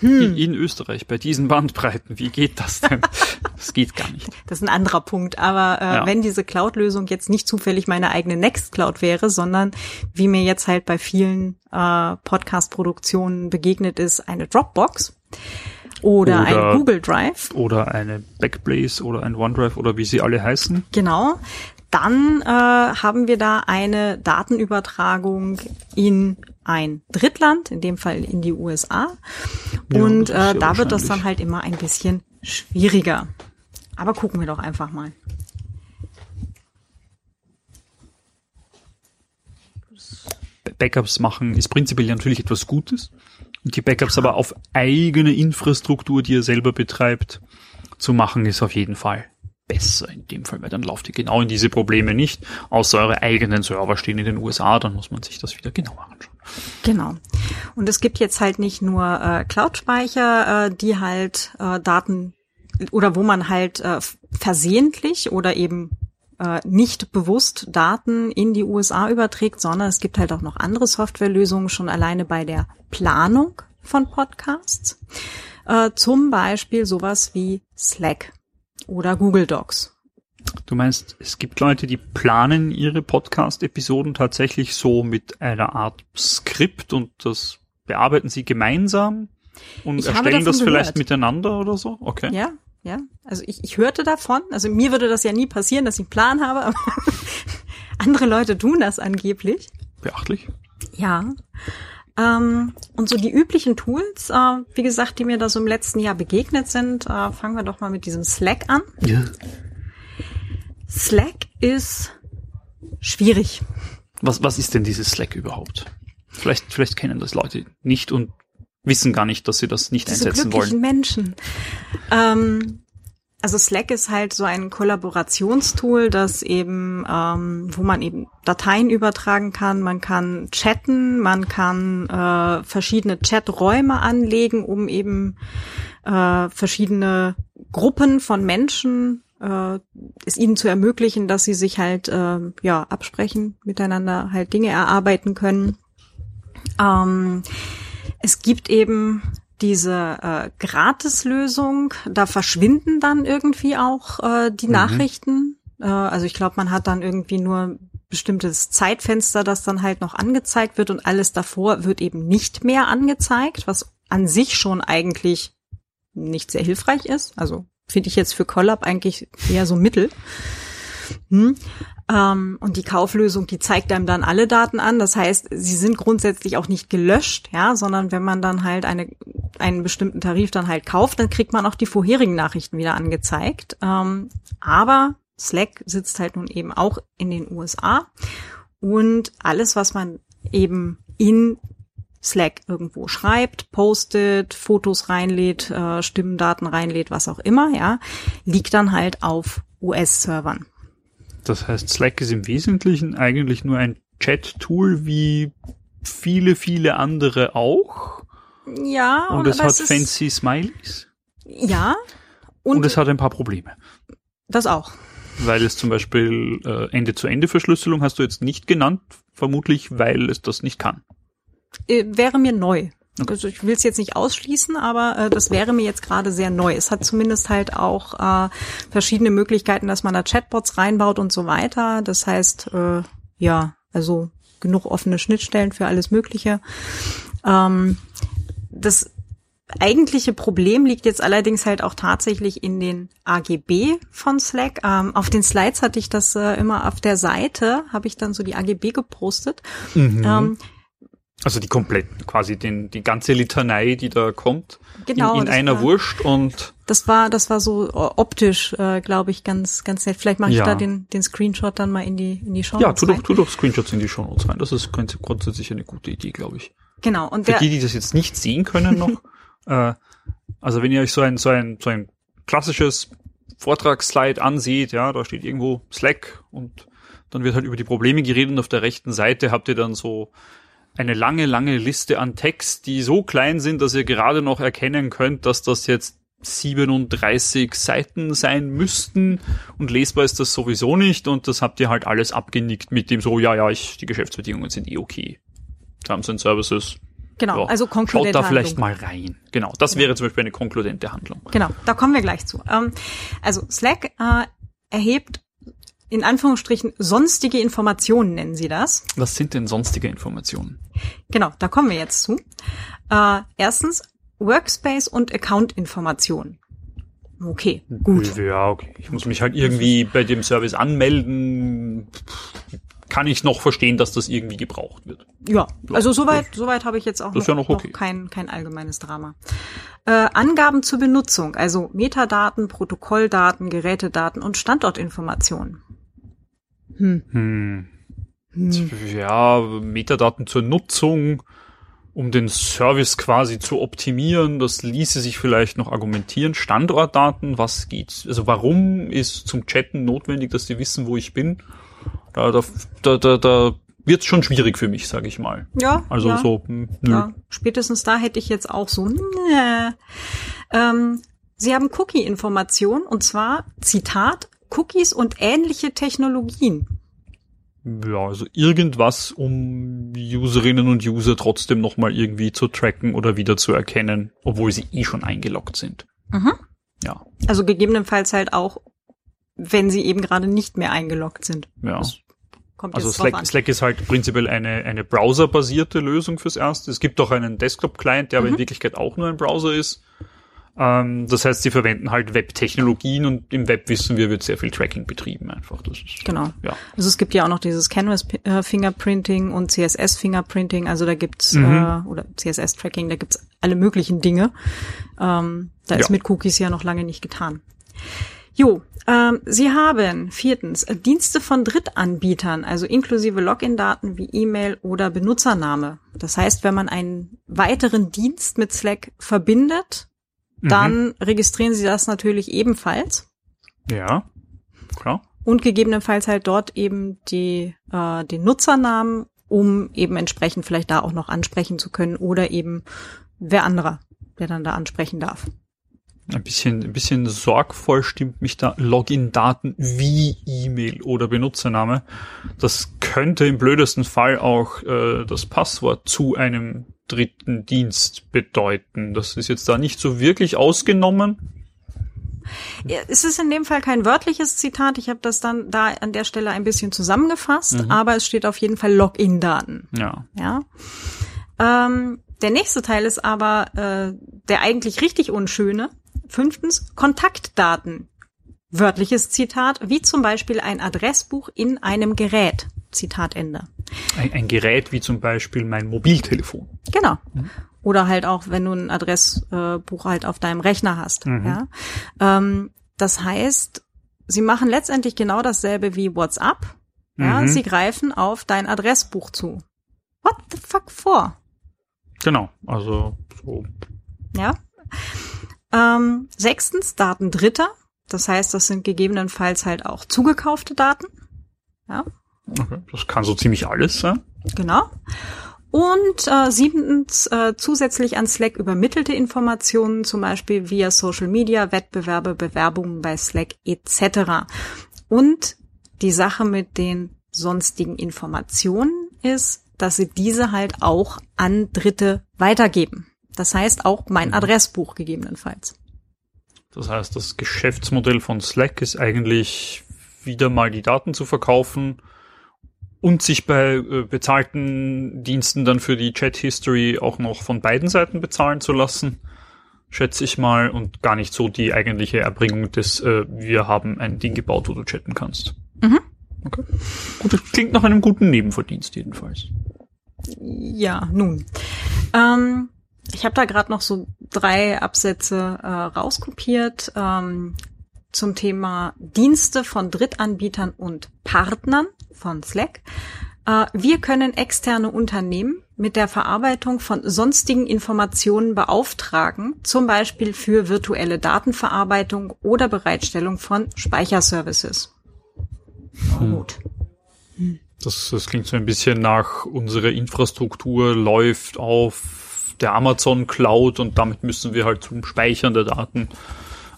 Speaker 2: In, in Österreich, bei diesen Bandbreiten, wie geht das denn? [laughs] das geht gar nicht.
Speaker 1: Das ist ein anderer Punkt. Aber äh,
Speaker 2: Ja.
Speaker 1: wenn diese Cloud-Lösung jetzt nicht zufällig meine eigene Nextcloud wäre, sondern wie mir jetzt halt bei vielen äh, Podcast-Produktionen begegnet ist, eine Dropbox oder,
Speaker 2: Oder-
Speaker 1: ein Google Drive,
Speaker 2: Oder eine Backblaze oder ein OneDrive oder wie sie alle heißen.
Speaker 1: genau, dann äh, haben wir da eine Datenübertragung in ein Drittland, in dem Fall in die USA.
Speaker 2: Ja,
Speaker 1: Und äh, da wird das dann halt immer ein bisschen schwieriger. Aber gucken wir doch einfach mal.
Speaker 2: Ba- Backups machen ist prinzipiell natürlich etwas Gutes. Und die Backups aber auf eigene Infrastruktur, die ihr selber betreibt, zu machen, ist auf jeden Fall besser in dem Fall, weil dann lauft ihr genau in diese Probleme nicht. Außer eure eigenen Server stehen in den USA, dann muss man sich das wieder genauer anschauen.
Speaker 1: Genau. Und es gibt jetzt halt nicht nur äh, Cloud-Speicher, äh, die halt äh, Daten oder wo man halt äh, versehentlich oder eben äh, nicht bewusst Daten in die USA überträgt, sondern es gibt halt auch noch andere Softwarelösungen schon alleine bei der Planung von Podcasts. Äh, zum Beispiel sowas wie Slack oder Google Docs.
Speaker 2: Du meinst, es gibt Leute, die planen ihre Podcast-Episoden tatsächlich so mit einer Art Skript und das bearbeiten sie gemeinsam und
Speaker 1: Ich
Speaker 2: erstellen das
Speaker 1: davon
Speaker 2: vielleicht
Speaker 1: gehört.
Speaker 2: miteinander oder so? Okay.
Speaker 1: Ja, ja. Also ich, ich hörte davon. Also mir würde das ja nie passieren, dass ich einen Plan habe, aber [laughs] andere Leute tun das angeblich.
Speaker 2: Beachtlich.
Speaker 1: Ja. Ähm, und so die üblichen Tools, äh, wie gesagt, die mir da so im letzten Jahr begegnet sind, äh, fangen wir doch mal mit diesem Slack an.
Speaker 2: Ja.
Speaker 1: Slack ist schwierig.
Speaker 2: Was, was ist denn dieses Slack überhaupt? Vielleicht, vielleicht kennen das Leute nicht und wissen gar nicht, dass sie das nicht
Speaker 1: Diese
Speaker 2: einsetzen
Speaker 1: glücklichen
Speaker 2: wollen.
Speaker 1: Menschen. Ähm, also Slack ist halt so ein Kollaborationstool, das eben, ähm, wo man eben Dateien übertragen kann. Man kann chatten, man kann äh, verschiedene Chaträume anlegen, um eben äh, verschiedene Gruppen von Menschen äh, es ihnen zu ermöglichen, dass sie sich halt äh, ja absprechen, miteinander halt Dinge erarbeiten können. Ähm, es gibt eben diese äh, Gratislösung, da verschwinden dann irgendwie auch äh, die
Speaker 2: Mhm.
Speaker 1: Nachrichten. Äh, also ich glaube, man hat dann irgendwie nur bestimmtes Zeitfenster, das dann halt noch angezeigt wird und alles davor wird eben nicht mehr angezeigt, was an sich schon eigentlich nicht sehr hilfreich ist. Also finde ich jetzt für Collab eigentlich eher so mittel. Hm. Ähm, und die Kauflösung, die zeigt einem dann alle Daten an. Das heißt, sie sind grundsätzlich auch nicht gelöscht, ja, sondern wenn man dann halt eine, einen bestimmten Tarif dann halt kauft, dann kriegt man auch die vorherigen Nachrichten wieder angezeigt. Ähm, aber Slack sitzt halt nun eben auch in den USA und alles, was man eben in Slack irgendwo schreibt, postet, Fotos reinlädt, äh, Stimmendaten reinlädt, was auch immer, ja, liegt dann halt auf US-Servern.
Speaker 2: Das heißt, Slack ist im Wesentlichen eigentlich nur ein Chat-Tool wie viele, viele andere auch.
Speaker 1: Ja,
Speaker 2: Und es hat
Speaker 1: ist-
Speaker 2: fancy Smileys.
Speaker 1: Ja,
Speaker 2: Und,
Speaker 1: und,
Speaker 2: es hat ein paar Probleme.
Speaker 1: das auch.
Speaker 2: Weil es zum Beispiel äh, Ende-zu-Ende-Verschlüsselung hast du jetzt nicht genannt, vermutlich weil es das nicht kann.
Speaker 1: Äh, wäre mir neu. Also ich will es jetzt nicht ausschließen, aber äh, das wäre mir jetzt gerade sehr neu. Es hat zumindest halt auch äh, verschiedene Möglichkeiten, dass man da Chatbots reinbaut und so weiter. Das heißt, äh, ja, also genug offene Schnittstellen für alles Mögliche. Ähm, das eigentliche Problem liegt jetzt allerdings halt auch tatsächlich in den AGB von Slack. Ähm, auf den Slides hatte ich das äh, immer auf der Seite, habe ich dann so die AGB gepostet.
Speaker 2: Mhm. Ähm, also die komplett, quasi den, die ganze Litanei, die da kommt, genau, in, in einer war, Wurst und
Speaker 1: das war, das war so äh, optisch, äh, glaube ich, ganz, ganz nett. Vielleicht mache ich ja. da den, den Screenshot dann mal in die, in die Show.
Speaker 2: Ja, tu doch, tu doch Screenshots in die Show Notes rein. Das ist grundsätzlich eine gute Idee, glaube ich.
Speaker 1: Genau. Und
Speaker 2: für die, die das jetzt nicht sehen können noch, [laughs] äh, also wenn ihr euch so ein, so ein, so ein klassisches Vortragsslide ansieht, ja, da steht irgendwo Slack und dann wird halt über die Probleme geredet und auf der rechten Seite habt ihr dann so eine lange, lange Liste an Text, die so klein sind, dass ihr gerade noch erkennen könnt, dass das jetzt 37 Seiten sein müssten und lesbar ist das sowieso nicht und das habt ihr halt alles abgenickt mit dem so, ja, ja, ich, die Geschäftsbedingungen sind eh okay. Terms and Services.
Speaker 1: Genau,
Speaker 2: ja,
Speaker 1: also konkludente
Speaker 2: Schaut da vielleicht mal rein. Genau, das wäre zum Beispiel eine konkludente Handlung.
Speaker 1: Genau, da kommen wir gleich zu. Ähm, also Slack äh, erhebt in Anführungsstrichen sonstige Informationen nennen sie das.
Speaker 2: Was sind denn sonstige Informationen?
Speaker 1: Genau, da kommen wir jetzt zu. Äh, erstens Workspace und Account-Informationen. Okay, gut.
Speaker 2: Ja, okay. Ich muss mich halt irgendwie bei dem Service anmelden. Kann ich noch verstehen, dass das irgendwie gebraucht wird.
Speaker 1: Ja, also soweit, soweit habe ich jetzt auch
Speaker 2: noch, ja noch, okay.
Speaker 1: noch, kein, kein allgemeines Drama. Äh, Angaben zur Benutzung, also Metadaten, Protokolldaten, Gerätedaten und Standortinformationen.
Speaker 2: Hm. Hm. hm. Ja, Metadaten zur Nutzung, um den Service quasi zu optimieren. Das ließe sich vielleicht noch argumentieren. Standortdaten, was geht? Also warum ist zum Chatten notwendig, dass die wissen, wo ich bin? Da, da, da, da, wird schon schwierig für mich, sage ich mal.
Speaker 1: Ja.
Speaker 2: Also
Speaker 1: ja,
Speaker 2: so,
Speaker 1: hm, nö. Ja, spätestens da hätte ich jetzt auch so. Nö. Ähm, Sie haben Cookie-Information und zwar Zitat Cookies und ähnliche Technologien.
Speaker 2: Ja, also irgendwas, um Userinnen und User trotzdem nochmal irgendwie zu tracken oder wieder zu erkennen, obwohl sie eh schon eingeloggt sind.
Speaker 1: Mhm.
Speaker 2: Ja.
Speaker 1: Also gegebenenfalls halt auch, wenn sie eben gerade nicht mehr eingeloggt sind.
Speaker 2: Ja. Das also Slack, Slack ist halt prinzipiell eine, eine browserbasierte Lösung fürs Erste. Es gibt auch einen Desktop-Client, der mhm. aber in. Wirklichkeit auch nur ein Browser ist. Ähm, das heißt, sie verwenden halt Web-Technologien und im Web wissen wir, wird sehr viel Tracking betrieben einfach. Das ist,
Speaker 1: genau.
Speaker 2: Ja.
Speaker 1: Also es gibt ja auch noch dieses Canvas äh, und CSS Fingerprinting, also da gibt's mhm. äh, oder CSS Tracking, da gibt's alle möglichen Dinge. Ähm, da ist ja. mit Cookies ja noch lange nicht getan. Jo, ähm, Sie haben viertens Dienste von Drittanbietern, also inklusive Login-Daten wie E-Mail oder Benutzername. Das heißt, wenn man einen weiteren Dienst mit Slack verbindet, dann mhm. registrieren Sie das natürlich ebenfalls.
Speaker 2: Ja, klar.
Speaker 1: Und gegebenenfalls halt dort eben die, äh, den Nutzernamen, um eben entsprechend vielleicht da auch noch ansprechen zu können oder eben wer anderer, der dann da ansprechen darf.
Speaker 2: Ein bisschen, ein bisschen sorgvoll stimmt mich da Login-Daten wie E-Mail oder Benutzername. Das könnte im blödesten Fall auch äh, das Passwort zu einem dritten Dienst bedeuten. Das ist jetzt da nicht so wirklich ausgenommen.
Speaker 1: Ja, es ist in dem Fall kein wörtliches Zitat. Ich habe das dann da an der Stelle ein bisschen zusammengefasst, mhm. aber es steht auf jeden Fall Login-Daten.
Speaker 2: Ja.
Speaker 1: Ja. Ähm, der nächste Teil ist aber äh, der eigentlich richtig unschöne. Fünftens Kontaktdaten. Wörtliches Zitat, wie zum Beispiel ein Adressbuch in einem Gerät. Zitat Ende.
Speaker 2: Ein, ein Gerät wie zum Beispiel mein Mobiltelefon.
Speaker 1: Genau. Mhm. Oder halt auch, wenn du ein Adressbuch halt auf deinem Rechner hast. Mhm. Ja. Ähm, das heißt, sie machen letztendlich genau dasselbe wie WhatsApp. Ja, mhm. sie greifen auf dein Adressbuch zu. What the fuck for?
Speaker 2: Genau, also so.
Speaker 1: Ja. Ähm, sechstens, Daten Dritter. Das heißt, das sind gegebenenfalls halt auch zugekaufte Daten. Ja.
Speaker 2: Okay, das kann so ziemlich alles sein.
Speaker 1: Genau. Und äh, siebtens äh, zusätzlich an Slack übermittelte Informationen, zum Beispiel via Social Media, Wettbewerbe, Bewerbungen bei Slack etc. Und die Sache mit den sonstigen Informationen ist, dass sie diese halt auch an Dritte weitergeben. Das heißt auch mein
Speaker 2: Mhm.
Speaker 1: Adressbuch gegebenenfalls.
Speaker 2: Das heißt, das Geschäftsmodell von Slack ist eigentlich wieder mal die Daten zu verkaufen und sich bei äh, bezahlten Diensten dann für die Chat-History auch noch von beiden Seiten bezahlen zu lassen, schätze ich mal, und gar nicht so die eigentliche Erbringung des, äh, wir haben ein Ding gebaut, wo du chatten kannst.
Speaker 1: Mhm.
Speaker 2: Okay. Gut, das klingt nach einem guten Nebenverdienst jedenfalls.
Speaker 1: Ja, nun. Ähm, ich habe da gerade noch so drei Absätze äh, rauskopiert ähm, zum Thema Dienste von Drittanbietern und Partnern von Slack. Äh, wir können externe Unternehmen mit der Verarbeitung von sonstigen Informationen beauftragen, zum Beispiel für virtuelle Datenverarbeitung oder Bereitstellung von Speicherservices. Gut.
Speaker 2: Das, das klingt so ein bisschen nach, unsere Infrastruktur läuft auf der Amazon Cloud und damit müssen wir halt zum Speichern der Daten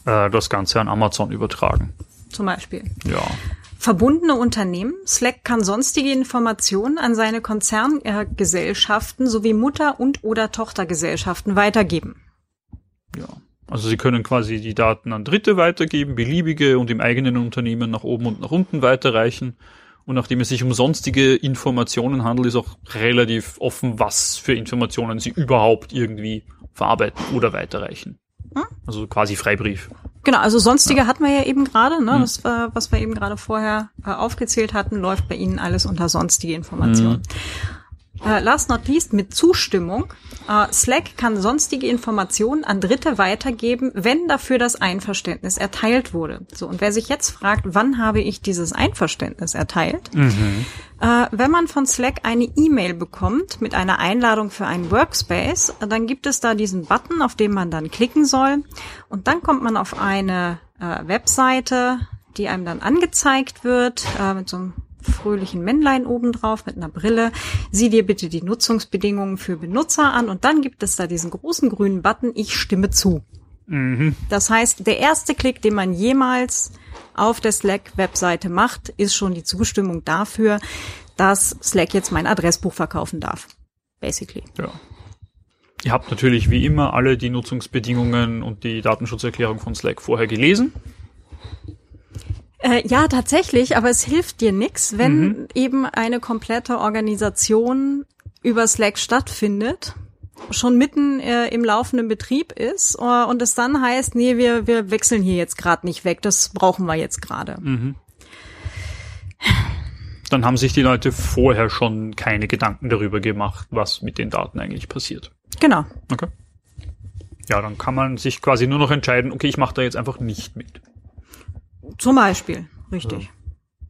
Speaker 2: äh, das Ganze an Amazon übertragen.
Speaker 1: Zum Beispiel.
Speaker 2: Ja.
Speaker 1: Verbundene Unternehmen. Slack kann sonstige Informationen an seine Konzerngesellschaften sowie Mutter- und oder Tochtergesellschaften weitergeben.
Speaker 2: Ja. Also Sie können quasi die Daten an Dritte weitergeben, beliebige und im eigenen Unternehmen nach oben und nach unten weiterreichen. Und nachdem es sich um sonstige Informationen handelt, ist auch relativ offen, was für Informationen Sie überhaupt irgendwie verarbeiten oder weiterreichen.
Speaker 1: Hm?
Speaker 2: Also quasi Freibrief.
Speaker 1: Genau, also sonstige hatten wir ja eben gerade, ne? Das war, was wir eben gerade vorher äh, aufgezählt hatten, läuft bei Ihnen alles unter sonstige Informationen. Äh, last not least mit Zustimmung. Äh, Slack kann sonstige Informationen an Dritte weitergeben, wenn dafür das Einverständnis erteilt wurde. So, und wer sich jetzt fragt, wann habe ich dieses Einverständnis erteilt? Äh, wenn man von Slack eine E-Mail bekommt mit einer Einladung für einen Workspace, äh, dann gibt es da diesen Button, auf den man dann klicken soll. Und dann kommt man auf eine äh, Webseite, die einem dann angezeigt wird, äh, mit so einem fröhlichen Männlein obendrauf mit einer Brille. Sieh dir bitte die Nutzungsbedingungen für Benutzer an und dann gibt es da diesen großen grünen Button, ich stimme zu. Das heißt, der erste Klick, den man jemals auf der Slack-Webseite macht, ist schon die Zustimmung dafür, dass Slack jetzt mein Adressbuch verkaufen darf. Basically.
Speaker 2: Ja. Ihr habt natürlich wie immer alle die Nutzungsbedingungen und die Datenschutzerklärung von Slack vorher gelesen.
Speaker 1: Äh, ja, tatsächlich, aber es hilft dir nix, wenn eben eine komplette Organisation über Slack stattfindet, schon mitten äh, im laufenden Betrieb ist äh, und es dann heißt, nee, wir, wir wechseln hier jetzt gerade nicht weg, das brauchen wir jetzt gerade.
Speaker 2: Dann haben sich die Leute vorher schon keine Gedanken darüber gemacht, was mit den Daten eigentlich passiert.
Speaker 1: Genau.
Speaker 2: Okay. Ja, dann kann man sich quasi nur noch entscheiden, okay, ich mache da jetzt einfach nicht mit.
Speaker 1: Zum Beispiel, richtig.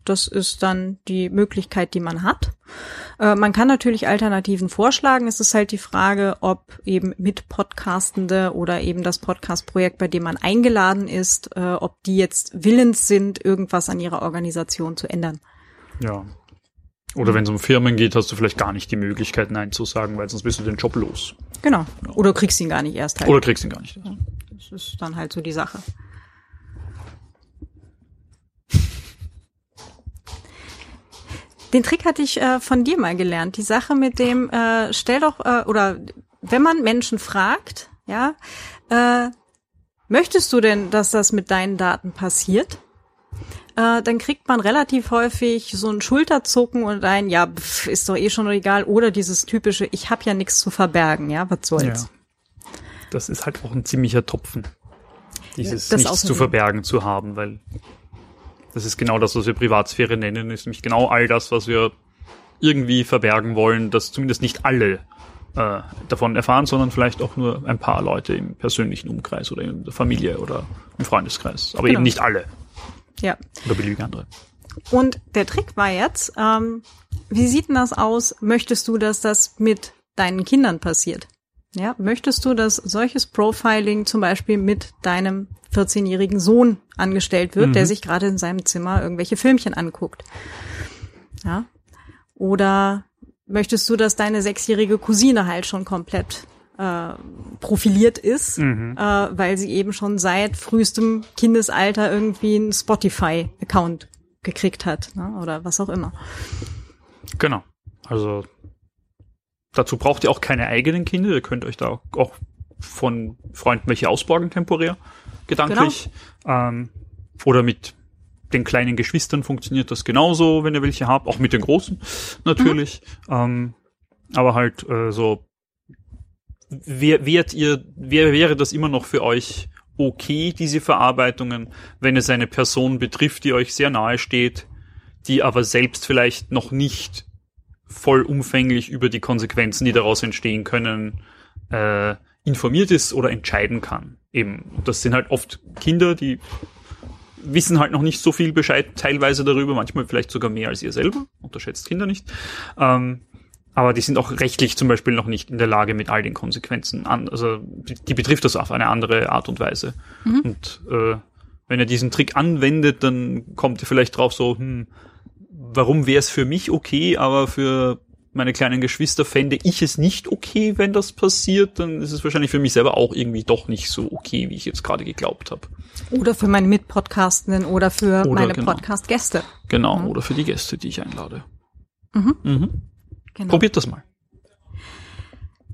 Speaker 1: Das ist dann die Möglichkeit, die man hat. Äh, man kann natürlich Alternativen vorschlagen. Es ist halt die Frage, ob eben mit Podcastende oder eben das Podcast-Projekt, bei dem man eingeladen ist, äh, ob die jetzt willens sind, irgendwas an ihrer Organisation zu ändern.
Speaker 2: Ja. Oder wenn es um Firmen geht, hast du vielleicht gar nicht die Möglichkeit, Nein zu sagen, weil sonst bist du den Job los.
Speaker 1: Genau. Oder kriegst ihn gar nicht erst halt.
Speaker 2: Oder kriegst ihn gar nicht.
Speaker 1: Das ist dann halt so die Sache. Den Trick hatte ich äh, von dir mal gelernt. Die Sache mit dem, äh, stell doch, äh, oder wenn man Menschen fragt, ja, äh, möchtest du denn, dass das mit deinen Daten passiert? Äh, dann kriegt man relativ häufig so ein Schulterzucken und ein, ja, pf, ist doch eh schon egal, oder dieses typische, ich habe ja nichts zu verbergen, ja, was soll's.
Speaker 2: Ja. Das ist halt auch ein ziemlicher Tropfen. Dieses
Speaker 1: Das
Speaker 2: nichts zu verbergen zu haben, weil das ist genau das, was wir Privatsphäre nennen, ist nämlich genau all das, was wir irgendwie verbergen wollen, dass zumindest nicht alle äh, davon erfahren, sondern vielleicht auch nur ein paar Leute im persönlichen Umkreis oder in der Familie oder im Freundeskreis. Aber
Speaker 1: Genau.
Speaker 2: eben nicht alle
Speaker 1: ja.
Speaker 2: oder beliebige andere.
Speaker 1: Und der Trick war jetzt, ähm, wie sieht denn das aus? Möchtest du, dass das mit deinen Kindern passiert? Ja, möchtest du, dass solches Profiling zum Beispiel mit deinem 14-jährigen Sohn angestellt wird, der sich gerade in seinem Zimmer irgendwelche Filmchen anguckt? Ja. Oder möchtest du, dass deine sechsjährige Cousine halt schon komplett äh, profiliert ist, äh, weil sie eben schon seit frühestem Kindesalter irgendwie einen Spotify-Account gekriegt hat ne? oder was auch immer.
Speaker 2: Genau. Also dazu braucht ihr auch keine eigenen Kinder. Ihr könnt euch da auch von Freunden welche ausborgen temporär, gedanklich. Genau. Ähm, oder mit den kleinen Geschwistern funktioniert das genauso, wenn ihr welche habt, auch mit den großen natürlich. Mhm. Ähm, aber halt äh, so, wer, wärt ihr, wer wäre das immer noch für euch okay, diese Verarbeitungen, wenn es eine Person betrifft, die euch sehr nahe steht, die aber selbst vielleicht noch nicht vollumfänglich über die Konsequenzen, die daraus entstehen können, äh, informiert ist oder entscheiden kann. Eben, das sind halt oft Kinder, die wissen halt noch nicht so viel Bescheid teilweise darüber, manchmal vielleicht sogar mehr als ihr selber, unterschätzt Kinder nicht. Ähm, aber die sind auch rechtlich zum Beispiel noch nicht in der Lage, mit all den Konsequenzen an, also die, betrifft das auf eine andere Art und Weise. Mhm. Und äh, wenn er diesen Trick anwendet, dann kommt er vielleicht drauf so, hm, warum wäre es für mich okay, aber für meine kleinen Geschwister fände ich es nicht okay, wenn das passiert, dann ist es wahrscheinlich für mich selber auch irgendwie doch nicht so okay, wie ich jetzt gerade geglaubt habe.
Speaker 1: Oder für meine Mitpodcastenden oder für oder meine genau. Podcast-Gäste.
Speaker 2: Genau, mhm. oder für die Gäste, die ich einlade. Mhm. Mhm. Genau. Probiert das mal.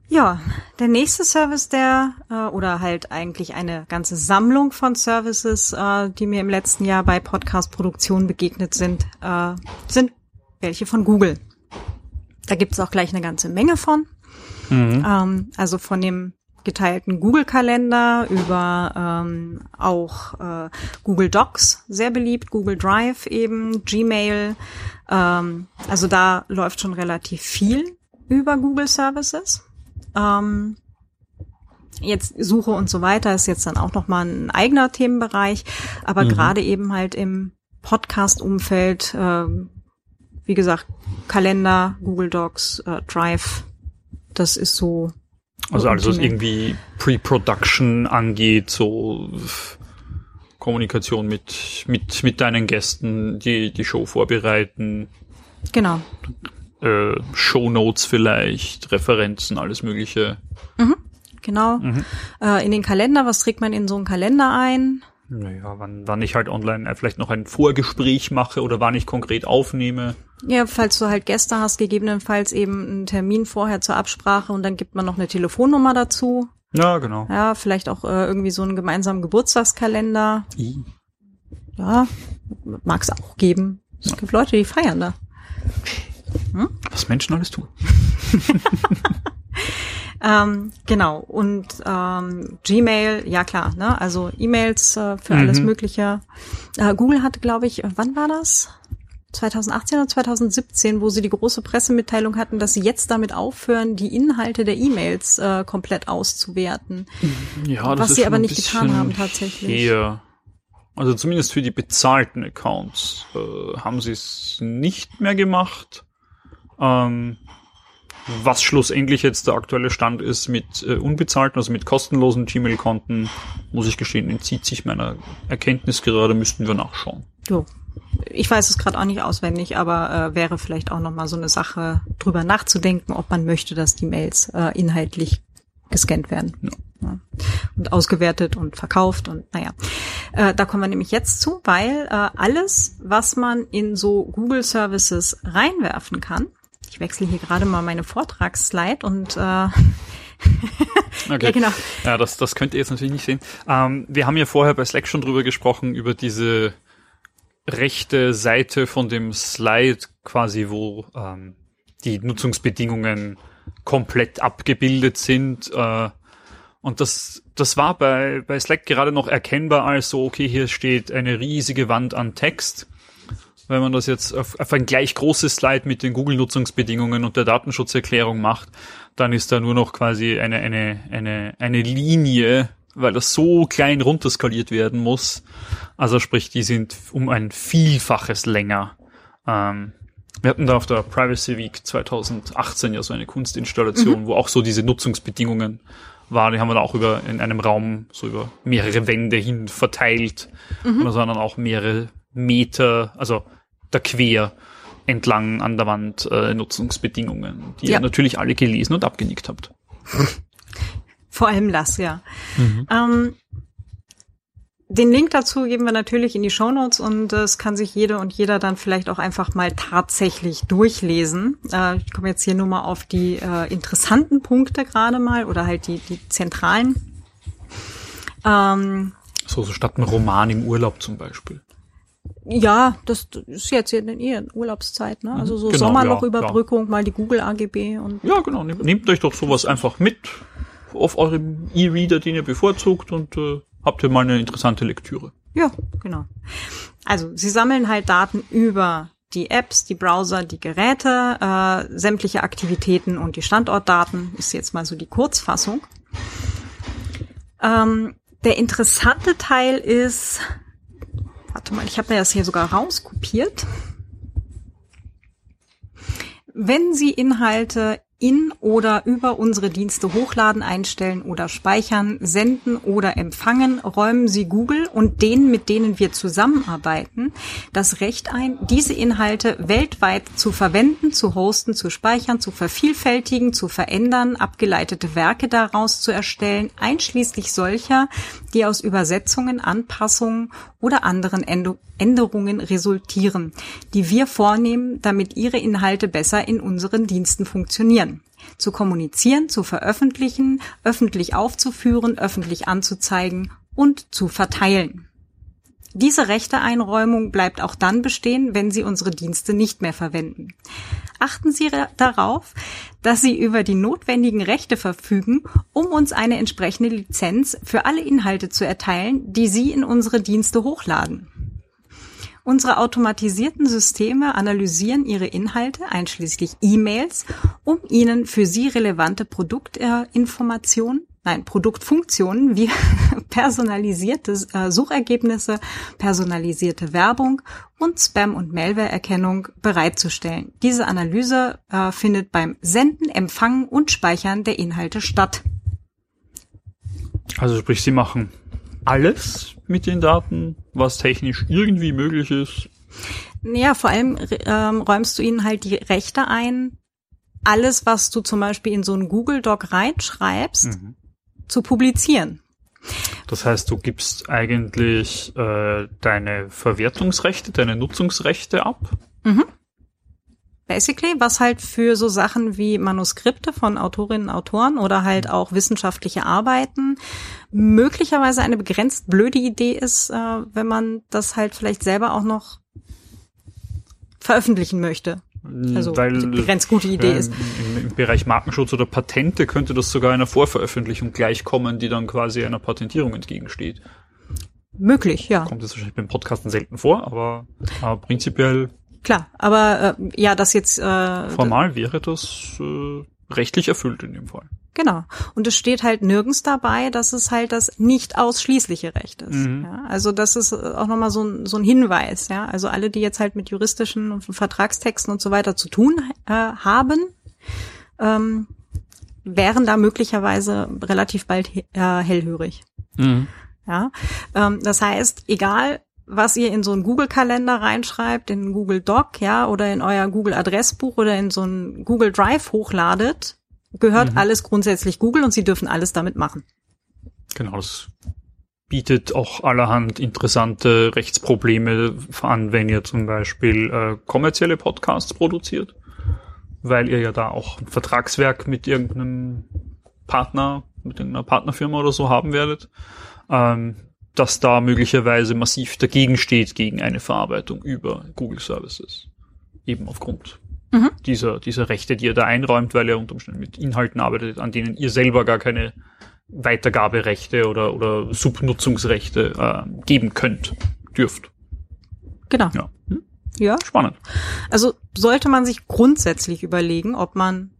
Speaker 1: Ja, der nächste Service, der äh, oder halt eigentlich eine ganze Sammlung von Services, äh, die mir im letzten Jahr bei Podcast-Produktion begegnet sind, äh, sind welche von Google. Da gibt es auch gleich eine ganze Menge von. Mhm. Ähm, also von dem geteilten Google-Kalender über ähm, auch äh, Google Docs, sehr beliebt, Google Drive eben, Gmail. Ähm, also da läuft schon relativ viel über Google Services. Ähm, jetzt Suche und so weiter ist jetzt dann auch nochmal ein eigener Themenbereich, aber mhm. gerade eben halt im Podcast-Umfeld, äh, wie gesagt, Kalender, Google Docs, äh, Drive, das ist so.
Speaker 2: Also alles, was irgendwie Pre-Production angeht, so Kommunikation mit, mit, mit deinen Gästen, die die Show vorbereiten.
Speaker 1: Genau.
Speaker 2: Äh, Show Notes vielleicht, Referenzen, alles Mögliche.
Speaker 1: Mhm, genau. Mhm. Äh, in den Kalender, was trägt man in so einen Kalender ein?
Speaker 2: Naja, wann, wann ich halt online vielleicht noch ein Vorgespräch mache oder wann ich konkret aufnehme.
Speaker 1: Ja, falls du halt Gäste hast, gegebenenfalls eben einen Termin vorher zur Absprache und dann gibt man noch eine Telefonnummer dazu.
Speaker 2: Ja, genau.
Speaker 1: Ja, vielleicht auch äh, irgendwie so einen gemeinsamen Geburtstagskalender. I. Ja, mag es auch geben. Es gibt Leute, die feiern da.
Speaker 2: Hm? Was Menschen alles tun. [laughs]
Speaker 1: Ähm, genau. Und ähm, Gmail, ja klar, ne? Also E-Mails äh, für mhm. alles Mögliche. Äh, Google hatte, glaube ich, wann war das? 2018 oder 2017, wo sie die große Pressemitteilung hatten, dass sie jetzt damit aufhören, die Inhalte der E-Mails äh, komplett auszuwerten.
Speaker 2: Ja,
Speaker 1: das was sie aber nicht getan haben tatsächlich.
Speaker 2: Eher. Also zumindest für die bezahlten Accounts äh, haben sie es nicht mehr gemacht. Ähm, was schlussendlich jetzt der aktuelle Stand ist mit äh, unbezahlten, also mit kostenlosen Gmail-Konten, muss ich gestehen, entzieht sich meiner Erkenntnis gerade, müssten wir nachschauen.
Speaker 1: Jo. Ich weiß es gerade auch nicht auswendig, aber äh, wäre vielleicht auch nochmal so eine Sache, drüber nachzudenken, ob man möchte, dass die Mails äh, inhaltlich gescannt werden. Ja. Ja. Und ausgewertet und verkauft und naja. Äh, da kommen wir nämlich jetzt zu, weil äh, alles, was man in so Google Services reinwerfen kann, ich wechsle hier gerade mal meine Vortragsslide und äh, [laughs]
Speaker 2: okay. Ja, genau. Ja, das, das könnt ihr jetzt natürlich nicht sehen. Ähm, wir haben ja vorher bei Slack schon drüber gesprochen, über diese rechte Seite von dem Slide quasi, wo ähm, die Nutzungsbedingungen komplett abgebildet sind. Äh, und das, das war bei, bei Slack gerade noch erkennbar als so, okay, hier steht eine riesige Wand an Text wenn man das jetzt auf, auf ein gleich großes Slide mit den Google-Nutzungsbedingungen und der Datenschutzerklärung macht, dann ist da nur noch quasi eine, eine, eine, eine Linie, weil das so klein runterskaliert werden muss. Also sprich, die sind um ein Vielfaches länger. Ähm, wir hatten da auf der Privacy Week 2018 ja so eine Kunstinstallation, mhm. wo auch so diese Nutzungsbedingungen waren. Die haben wir da auch über in einem Raum so über mehrere Wände hin verteilt. Mhm. Und da waren dann auch mehrere Meter, also da quer entlang an der Wand äh, Nutzungsbedingungen, die ja. ihr natürlich alle gelesen und abgenickt habt. [laughs]
Speaker 1: Vor allem das, ja. Mhm. Ähm, den Link dazu geben wir natürlich in die Show Notes und es kann sich jede und jeder dann vielleicht auch einfach mal tatsächlich durchlesen. Äh, ich komme jetzt hier nur mal auf die äh, interessanten Punkte gerade mal oder halt die, die zentralen.
Speaker 2: Ähm, so, so statt ein Roman im Urlaub zum Beispiel.
Speaker 1: Ja, das ist jetzt in eher Urlaubszeit, ne? Also so genau, Sommerlochüberbrückung, ja, mal die Google AGB und.
Speaker 2: Ja, genau. Nehmt, nehmt euch doch sowas einfach mit auf eurem E-Reader, den ihr bevorzugt und äh, habt ihr mal eine interessante Lektüre.
Speaker 1: Ja, genau. Also sie sammeln halt Daten über die Apps, die Browser, die Geräte, äh, sämtliche Aktivitäten und die Standortdaten ist jetzt mal so die Kurzfassung. Ähm, der interessante Teil ist, warte mal, ich habe mir das hier sogar rauskopiert. Wenn Sie Inhalte in oder über unsere Dienste hochladen, einstellen oder speichern, senden oder empfangen, räumen Sie Google und denen, mit denen wir zusammenarbeiten, das Recht ein, diese Inhalte weltweit zu verwenden, zu hosten, zu speichern, zu vervielfältigen, zu verändern, abgeleitete Werke daraus zu erstellen, einschließlich solcher, die aus Übersetzungen, Anpassungen oder anderen Änderungen resultieren, die wir vornehmen, damit ihre Inhalte besser in unseren Diensten funktionieren zu kommunizieren, zu veröffentlichen, öffentlich aufzuführen, öffentlich anzuzeigen und zu verteilen. Diese Rechteeinräumung bleibt auch dann bestehen, wenn Sie unsere Dienste nicht mehr verwenden. Achten Sie darauf, dass Sie über die notwendigen Rechte verfügen, um uns eine entsprechende Lizenz für alle Inhalte zu erteilen, die Sie in unsere Dienste hochladen. Unsere automatisierten Systeme analysieren ihre Inhalte, einschließlich E-Mails, um ihnen für sie relevante Produktinformationen nein, Produktfunktionen wie [laughs] personalisierte äh, Suchergebnisse, personalisierte Werbung und Spam- und Malware-Erkennung bereitzustellen. Diese Analyse äh, findet beim Senden, Empfangen und Speichern der Inhalte statt.
Speaker 2: Also sprich, sie machen alles mit den Daten, was technisch irgendwie möglich ist.
Speaker 1: Ja, vor allem ähm, räumst du ihnen halt die Rechte ein, alles, was du zum Beispiel in so einen Google Doc reinschreibst, mhm. Zu publizieren.
Speaker 2: Das heißt, du gibst eigentlich äh, deine Verwertungsrechte, deine Nutzungsrechte ab. Mhm.
Speaker 1: Basically, was halt für so Sachen wie Manuskripte von Autorinnen und Autoren oder halt auch wissenschaftliche Arbeiten möglicherweise eine begrenzt blöde Idee ist, äh, wenn man das halt vielleicht selber auch noch veröffentlichen möchte. Also Weil, begrenzt gute Idee äh, ist.
Speaker 2: Im, Im, Bereich Markenschutz oder Patente könnte das sogar einer Vorveröffentlichung gleichkommen, die dann quasi einer Patentierung entgegensteht.
Speaker 1: Möglich, ja.
Speaker 2: Kommt jetzt wahrscheinlich beim Podcasten selten vor, aber, aber prinzipiell
Speaker 1: Klar, aber äh, ja, das jetzt äh,
Speaker 2: formal wäre das äh, rechtlich erfüllt in dem Fall.
Speaker 1: Genau. Und es steht halt nirgends dabei, dass es halt das nicht ausschließliche Recht ist. Mhm. Ja, also das ist auch nochmal so ein, so ein Hinweis. Ja, also alle, die jetzt halt mit juristischen Vertragstexten und so weiter zu tun äh, haben, ähm, wären da möglicherweise relativ bald äh, hellhörig. Mhm. Ja, ähm, das heißt, egal was ihr in so einen Google-Kalender reinschreibt, in Google Doc, ja, oder in euer Google-Adressbuch oder in so einen Google Drive hochladet, gehört mhm. alles grundsätzlich Google und sie dürfen alles damit machen.
Speaker 2: Genau, das bietet auch allerhand interessante Rechtsprobleme an, wenn ihr zum Beispiel äh, kommerzielle Podcasts produziert, weil ihr ja da auch ein Vertragswerk mit irgendeinem Partner, mit irgendeiner Partnerfirma oder so haben werdet. Ähm, dass da möglicherweise massiv dagegen steht gegen eine Verarbeitung über Google Services. Eben aufgrund mhm. dieser, dieser Rechte, die ihr da einräumt, weil ihr unter Umständen mit Inhalten arbeitet, an denen ihr selber gar keine Weitergaberechte oder, oder Subnutzungsrechte äh, geben könnt, dürft.
Speaker 1: Genau.
Speaker 2: Ja. Hm? ja. Spannend.
Speaker 1: Also sollte man sich grundsätzlich überlegen, ob man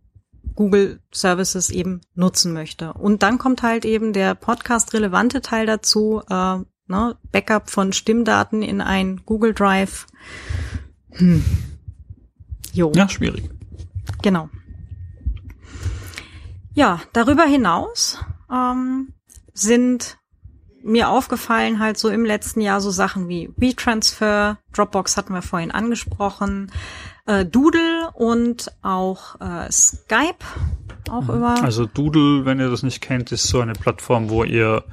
Speaker 1: Google Services eben nutzen möchte. Und dann kommt halt eben der Podcast-relevante Teil dazu, äh, ne, Backup von Stimmdaten in ein Google Drive. Hm.
Speaker 2: Jo. Ja, schwierig.
Speaker 1: Genau. Ja, darüber hinaus ähm, sind mir aufgefallen halt so im letzten Jahr so Sachen wie WeTransfer, Dropbox hatten wir vorhin angesprochen, äh, Doodle und auch äh, Skype auch mhm. über.
Speaker 2: Also Doodle, wenn ihr das nicht kennt, ist so eine Plattform, wo ihr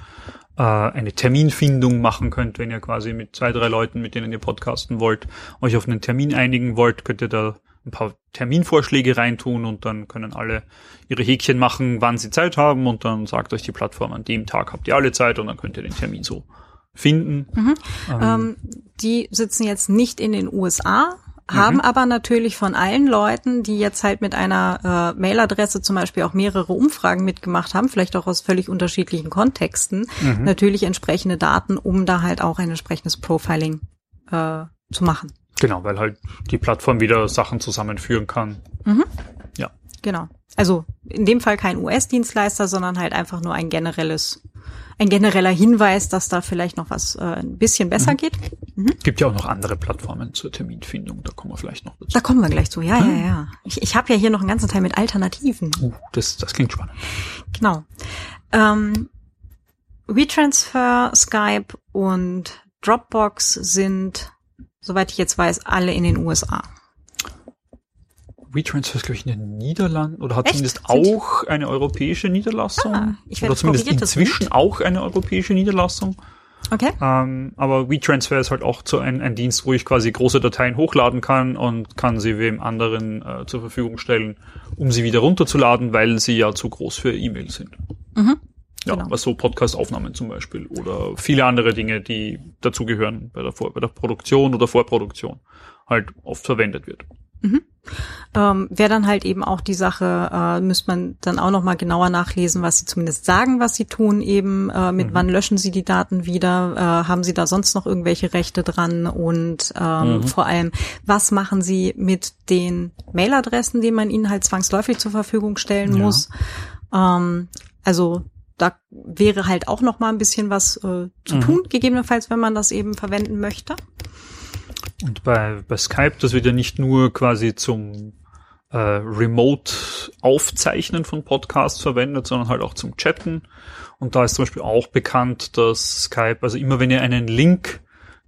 Speaker 2: äh, eine Terminfindung machen könnt, wenn ihr quasi mit zwei, drei Leuten, mit denen ihr podcasten wollt, euch auf einen Termin einigen wollt, könnt ihr da ein paar Terminvorschläge reintun und dann können alle ihre Häkchen machen, wann sie Zeit haben und dann sagt euch die Plattform, an dem Tag habt ihr alle Zeit und dann könnt ihr den Termin so finden.
Speaker 1: Mhm. Ähm, ähm, die sitzen jetzt nicht in den USA, haben mhm. aber natürlich von allen Leuten, die jetzt halt mit einer äh, Mailadresse zum Beispiel auch mehrere Umfragen mitgemacht haben, vielleicht auch aus völlig unterschiedlichen Kontexten, mhm. natürlich entsprechende Daten, um da halt auch ein entsprechendes Profiling äh, zu machen.
Speaker 2: Genau, weil halt die Plattform wieder Sachen zusammenführen kann.
Speaker 1: Mhm. Ja. Genau. Also in dem Fall kein US-Dienstleister, sondern halt einfach nur ein generelles ein genereller Hinweis, dass da vielleicht noch was äh, ein bisschen besser mhm. geht.
Speaker 2: Mhm. Gibt ja auch noch andere Plattformen zur Terminfindung, da kommen wir vielleicht noch
Speaker 1: dazu. Da kommen wir gleich zu, ja, hm? ja, ja. Ich, ich habe ja hier noch einen ganzen Teil mit Alternativen.
Speaker 2: Uh, das, das klingt spannend.
Speaker 1: Genau. Ähm, WeTransfer, Skype und Dropbox sind, soweit ich jetzt weiß, alle in den USA.
Speaker 2: WeTransfer ist, glaube ich, in den Niederlanden oder hat Echt? zumindest auch eine europäische Niederlassung. Ah, ich oder zumindest inzwischen auch eine europäische Niederlassung.
Speaker 1: Okay.
Speaker 2: Ähm, aber WeTransfer ist halt auch so ein, ein Dienst, wo ich quasi große Dateien hochladen kann und kann sie wem anderen äh, zur Verfügung stellen, um sie wieder runterzuladen, weil sie ja zu groß für E-Mail sind. Mhm. Ja, genau. was so Podcast-Aufnahmen zum Beispiel oder viele andere Dinge, die dazugehören bei der, bei der Produktion oder Vorproduktion, halt oft verwendet wird.
Speaker 1: Mhm. Ähm, Wäre dann halt eben auch die Sache, äh, müsste man dann auch noch mal genauer nachlesen, was sie zumindest sagen, was sie tun eben, äh, mit mhm. wann löschen sie die Daten wieder, äh, haben sie da sonst noch irgendwelche Rechte dran und ähm, mhm. vor allem, was machen sie mit den Mailadressen, die man ihnen halt zwangsläufig zur Verfügung stellen ja. muss. Ähm, also da wäre halt auch noch mal ein bisschen was äh, zu mhm. tun, gegebenenfalls, wenn man das eben verwenden möchte.
Speaker 2: Und bei, bei Skype, das wird ja nicht nur quasi zum äh, Remote-Aufzeichnen von Podcasts verwendet, sondern halt auch zum Chatten. Und da ist zum Beispiel auch bekannt, dass Skype, also immer wenn ihr einen Link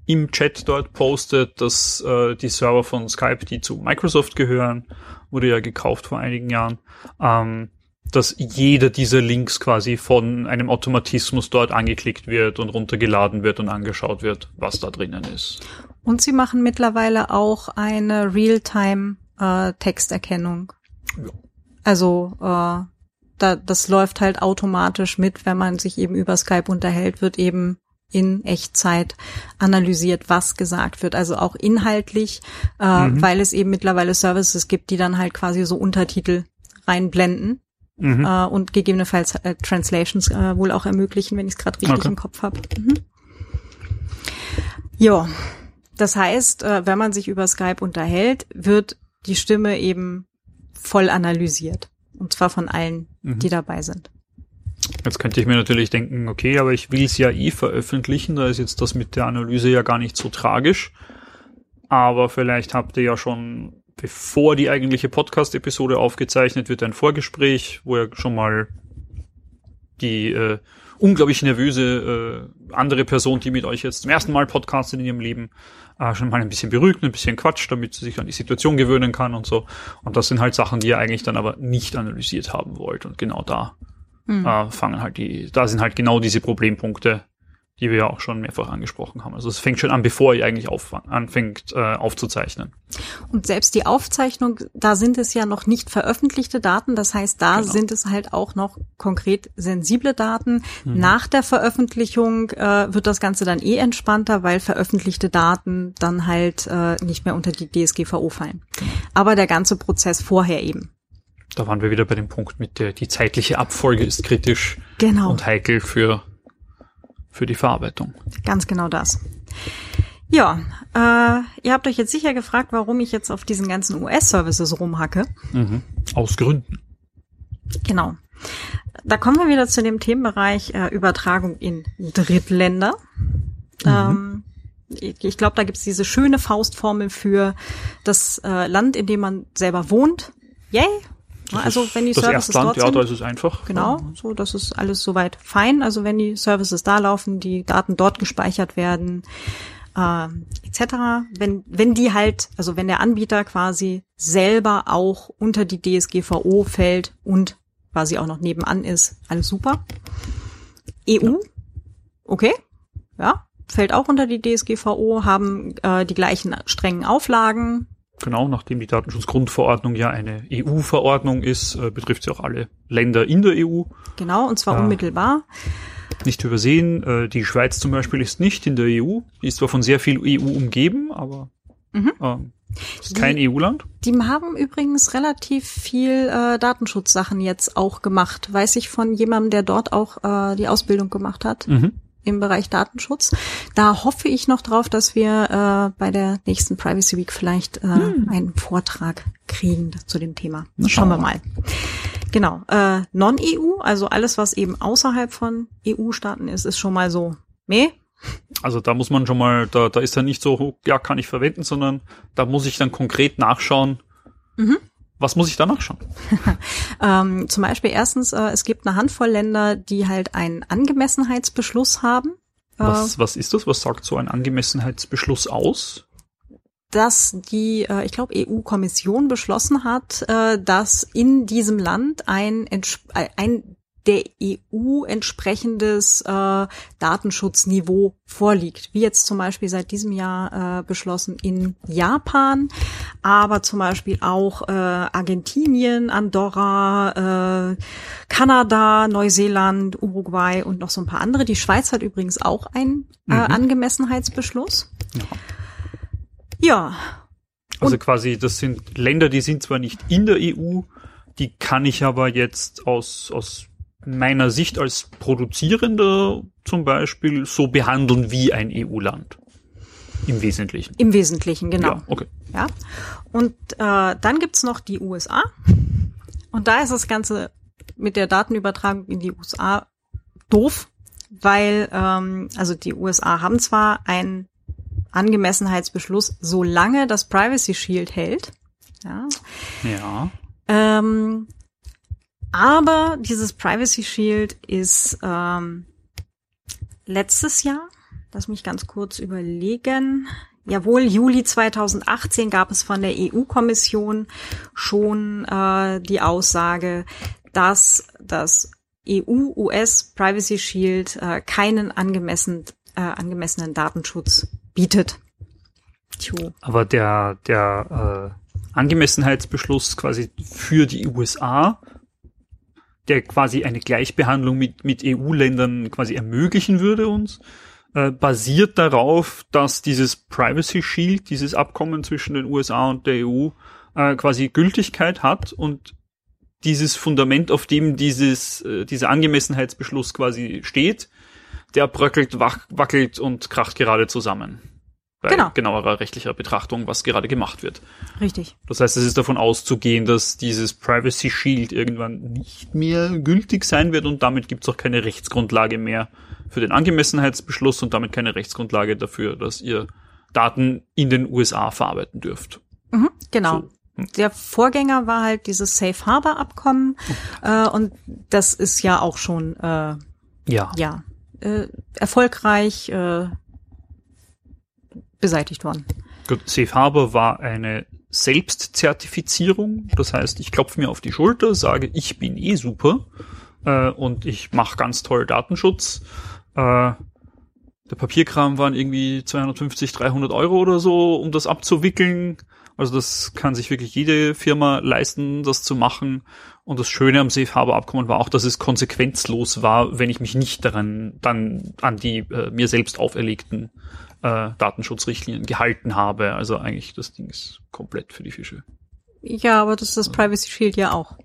Speaker 2: im Chat dort postet, dass äh, die Server von Skype, die zu Microsoft gehören, wurde ja gekauft vor einigen Jahren, ähm, dass jeder dieser Links quasi von einem Automatismus dort angeklickt wird und runtergeladen wird und angeschaut wird, was da drinnen ist.
Speaker 1: Und sie machen mittlerweile auch eine Realtime-Texterkennung. Äh, ja. Also äh, da, das läuft halt automatisch mit, wenn man sich eben über Skype unterhält, wird eben in Echtzeit analysiert, was gesagt wird. Also auch inhaltlich, äh, mhm. weil es eben mittlerweile Services gibt, die dann halt quasi so Untertitel reinblenden. Mhm. Äh, und gegebenenfalls äh, Translations äh, wohl auch ermöglichen, wenn ich es gerade richtig okay. im Kopf habe. Mhm. Ja, das heißt, äh, wenn man sich über Skype unterhält, wird die Stimme eben voll analysiert. Und zwar von allen, mhm. die dabei sind.
Speaker 2: Jetzt könnte ich mir natürlich denken, okay, aber ich will es ja eh veröffentlichen, da ist jetzt das mit der Analyse ja gar nicht so tragisch. Aber vielleicht habt ihr ja schon, bevor die eigentliche Podcast-Episode aufgezeichnet wird, ein Vorgespräch, wo ihr schon mal die äh, unglaublich nervöse äh, andere Person, die mit euch jetzt zum ersten Mal podcastet in ihrem Leben, äh, schon mal ein bisschen beruhigt, ein bisschen quatscht, damit sie sich an die Situation gewöhnen kann und so. Und das sind halt Sachen, die ihr eigentlich dann aber nicht analysiert haben wollt. Und genau da mhm. äh, fangen halt die, da sind halt genau diese Problempunkte, die wir ja auch schon mehrfach angesprochen haben. Also es fängt schon an, bevor ihr eigentlich auf, anfängt äh, aufzuzeichnen.
Speaker 1: Und selbst die Aufzeichnung, da sind es ja noch nicht veröffentlichte Daten. Das heißt, da genau. sind es halt auch noch konkret sensible Daten. Mhm. Nach der Veröffentlichung äh, wird das Ganze dann eh entspannter, weil veröffentlichte Daten dann halt äh, nicht mehr unter die DSGVO fallen. Genau. Aber der ganze Prozess vorher eben.
Speaker 2: Da waren wir wieder bei dem Punkt mit der, die zeitliche Abfolge ist kritisch
Speaker 1: genau.
Speaker 2: und heikel für für die Verarbeitung.
Speaker 1: Ganz genau das. Ja, äh, ihr habt euch jetzt sicher gefragt, warum ich jetzt auf diesen ganzen US-Services rumhacke.
Speaker 2: Mhm. Aus Gründen.
Speaker 1: Genau. Da kommen wir wieder zu dem Themenbereich äh, Übertragung in Drittländer. Mhm. Ähm, ich, ich glaube, da gibt's diese schöne Faustformel für das äh, Land, in dem man selber wohnt. Yay,
Speaker 2: das also wenn die Services Erstland, dort sind, ja, da ist es einfach.
Speaker 1: Genau, so das ist alles soweit fein. Also wenn die Services da laufen, die Daten dort gespeichert werden, äh, etc. Wenn wenn die halt, also wenn der Anbieter quasi selber auch unter die DSGVO fällt und quasi auch noch nebenan ist, alles super. EU ja. Okay, ja, fällt auch unter die DSGVO, haben äh, die gleichen strengen Auflagen.
Speaker 2: Genau, nachdem die Datenschutzgrundverordnung ja eine EU-Verordnung ist, äh, betrifft sie auch alle Länder in der EU.
Speaker 1: Genau, und zwar
Speaker 2: Ja.
Speaker 1: unmittelbar.
Speaker 2: Nicht übersehen, äh, die Schweiz zum Beispiel ist nicht in der EU. Die ist zwar von sehr viel EU umgeben, aber
Speaker 1: Mhm.
Speaker 2: ähm, ist kein EU-Land.
Speaker 1: Die haben übrigens relativ viel äh, Datenschutzsachen jetzt auch gemacht. Weiß ich von jemandem, der dort auch äh, die Ausbildung gemacht hat
Speaker 2: Mhm.
Speaker 1: Im Bereich Datenschutz. Da hoffe ich noch drauf, dass wir äh, bei der nächsten Privacy Week vielleicht äh, einen Vortrag kriegen zu dem Thema.
Speaker 2: Na,
Speaker 1: Schauen wir mal. Genau. Äh, Non-EU, also alles, was eben außerhalb von EU-Staaten ist, ist schon mal so. Meh.
Speaker 2: Also da muss man schon mal, da, da ist dann nicht so, ja, kann ich verwenden, sondern da muss ich dann konkret nachschauen.
Speaker 1: Mhm.
Speaker 2: Was muss ich da nachschauen? [laughs]
Speaker 1: Ähm, zum Beispiel erstens, äh, es gibt eine Handvoll Länder, die halt einen Angemessenheitsbeschluss haben. Äh,
Speaker 2: Was, was ist das? Was sagt so ein Angemessenheitsbeschluss aus?
Speaker 1: dass die, äh, ich glaube, EU-Kommission beschlossen hat, äh, dass in diesem Land ein, äh, ein der EU entsprechendes äh, Datenschutzniveau vorliegt, wie jetzt zum Beispiel seit diesem Jahr äh, beschlossen in Japan, aber zum Beispiel auch äh, Argentinien, Andorra, äh, Kanada, Neuseeland, Uruguay und noch so ein paar andere. Die Schweiz hat übrigens auch einen äh,
Speaker 2: Mhm.
Speaker 1: Angemessenheitsbeschluss.
Speaker 2: Ja.
Speaker 1: Ja,
Speaker 2: Also quasi, das sind Länder, die sind zwar nicht in der EU, die kann ich aber jetzt aus, aus meiner Sicht als Produzierender zum Beispiel so behandeln wie ein EU-Land. Im Wesentlichen.
Speaker 1: Im Wesentlichen, genau.
Speaker 2: Ja, okay.
Speaker 1: Ja. Und äh, dann gibt's noch die USA. Und da ist das Ganze mit der Datenübertragung in die USA doof, weil ähm, also die USA haben zwar einen Angemessenheitsbeschluss, solange das Privacy Shield hält. Ja.
Speaker 2: Ja.
Speaker 1: Ähm, aber dieses Privacy Shield ist ähm, letztes Jahr, lass mich ganz kurz überlegen, jawohl, Juli 2018 gab es von der EU-Kommission schon äh, die Aussage, dass das EU-US Privacy Shield äh, keinen angemessen, äh, angemessenen Datenschutz bietet. Tjo.
Speaker 2: Aber der, der äh, Angemessenheitsbeschluss quasi für die USA, der quasi eine Gleichbehandlung mit, mit EU-Ländern quasi ermöglichen würde uns, äh, basiert darauf, dass dieses Privacy Shield, dieses Abkommen zwischen den USA und der EU, äh, quasi Gültigkeit hat und dieses Fundament, auf dem dieses, äh, dieser Angemessenheitsbeschluss quasi steht, der bröckelt, wackelt und kracht gerade zusammen. Bei
Speaker 1: Genau.
Speaker 2: genauerer rechtlicher Betrachtung, was gerade gemacht wird.
Speaker 1: Richtig.
Speaker 2: Das heißt, es ist davon auszugehen, dass dieses Privacy Shield irgendwann nicht mehr gültig sein wird und damit gibt es auch keine Rechtsgrundlage mehr für den Angemessenheitsbeschluss und damit keine Rechtsgrundlage dafür, dass ihr Daten in den USA verarbeiten dürft.
Speaker 1: Mhm, genau.
Speaker 2: So.
Speaker 1: Der Vorgänger war halt dieses Safe Harbor Abkommen äh, und das ist ja auch schon äh,
Speaker 2: Ja.
Speaker 1: ja äh, erfolgreich äh, beseitigt worden.
Speaker 2: Gut, Safe Harbor war eine Selbstzertifizierung. Das heißt, ich klopfe mir auf die Schulter, sage, ich bin eh super äh, und ich mache ganz toll Datenschutz. Äh, der Papierkram waren irgendwie 250, 300 Euro oder so, um das abzuwickeln. Also das kann sich wirklich jede Firma leisten, das zu machen. Und das Schöne am Safe Harbor Abkommen war auch, dass es konsequenzlos war, wenn ich mich nicht daran dann an die äh, mir selbst auferlegten äh, Datenschutzrichtlinien gehalten habe. Also eigentlich das Ding ist komplett für die Fische.
Speaker 1: Ja, aber das ist das Privacy Shield ja auch.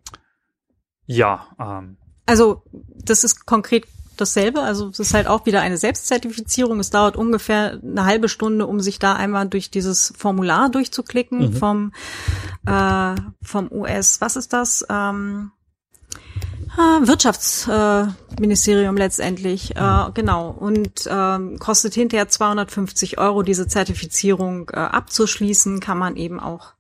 Speaker 2: Ja, ähm,
Speaker 1: Also das ist konkret dasselbe. Also es ist halt auch wieder eine Selbstzertifizierung. Es dauert ungefähr eine halbe Stunde, um sich da einmal durch dieses Formular durchzuklicken
Speaker 2: Mhm.
Speaker 1: vom äh, vom US. Was ist das? Ähm, Wirtschaftsministerium äh, Ministerium letztendlich, äh, genau. Und ähm, kostet hinterher 250 Euro, diese Zertifizierung äh, abzuschließen, kann man eben auch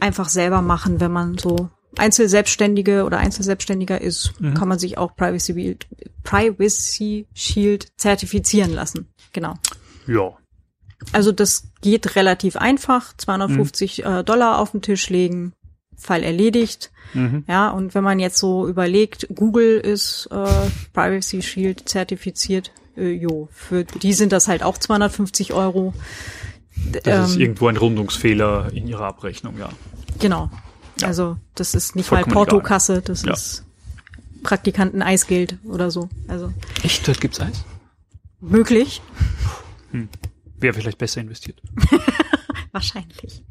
Speaker 1: einfach selber machen, wenn man so Einzelselbstständige oder Einzelselbstständiger ist,
Speaker 2: Mhm.
Speaker 1: kann man sich auch Privacy, Shield- Privacy Shield zertifizieren lassen. Genau.
Speaker 2: ja.
Speaker 1: Also das geht relativ einfach. 250 äh, Dollar auf den Tisch legen, Fall erledigt.
Speaker 2: Mhm.
Speaker 1: Ja, und wenn man jetzt so überlegt, Google ist äh, Privacy Shield zertifiziert. äh, jo, für die sind das halt auch 250 Euro.
Speaker 2: Das ist irgendwo ein Rundungsfehler in ihrer Abrechnung, ja.
Speaker 1: Genau.
Speaker 2: Ja.
Speaker 1: Also das ist nicht
Speaker 2: Vollkommen
Speaker 1: mal Portokasse, das
Speaker 2: Ja.
Speaker 1: ist Praktikanten Eisgeld oder so. Also
Speaker 2: Echt? Dort gibt's Eis?
Speaker 1: möglich,
Speaker 2: Wäre vielleicht besser investiert. [laughs]
Speaker 1: wahrscheinlich.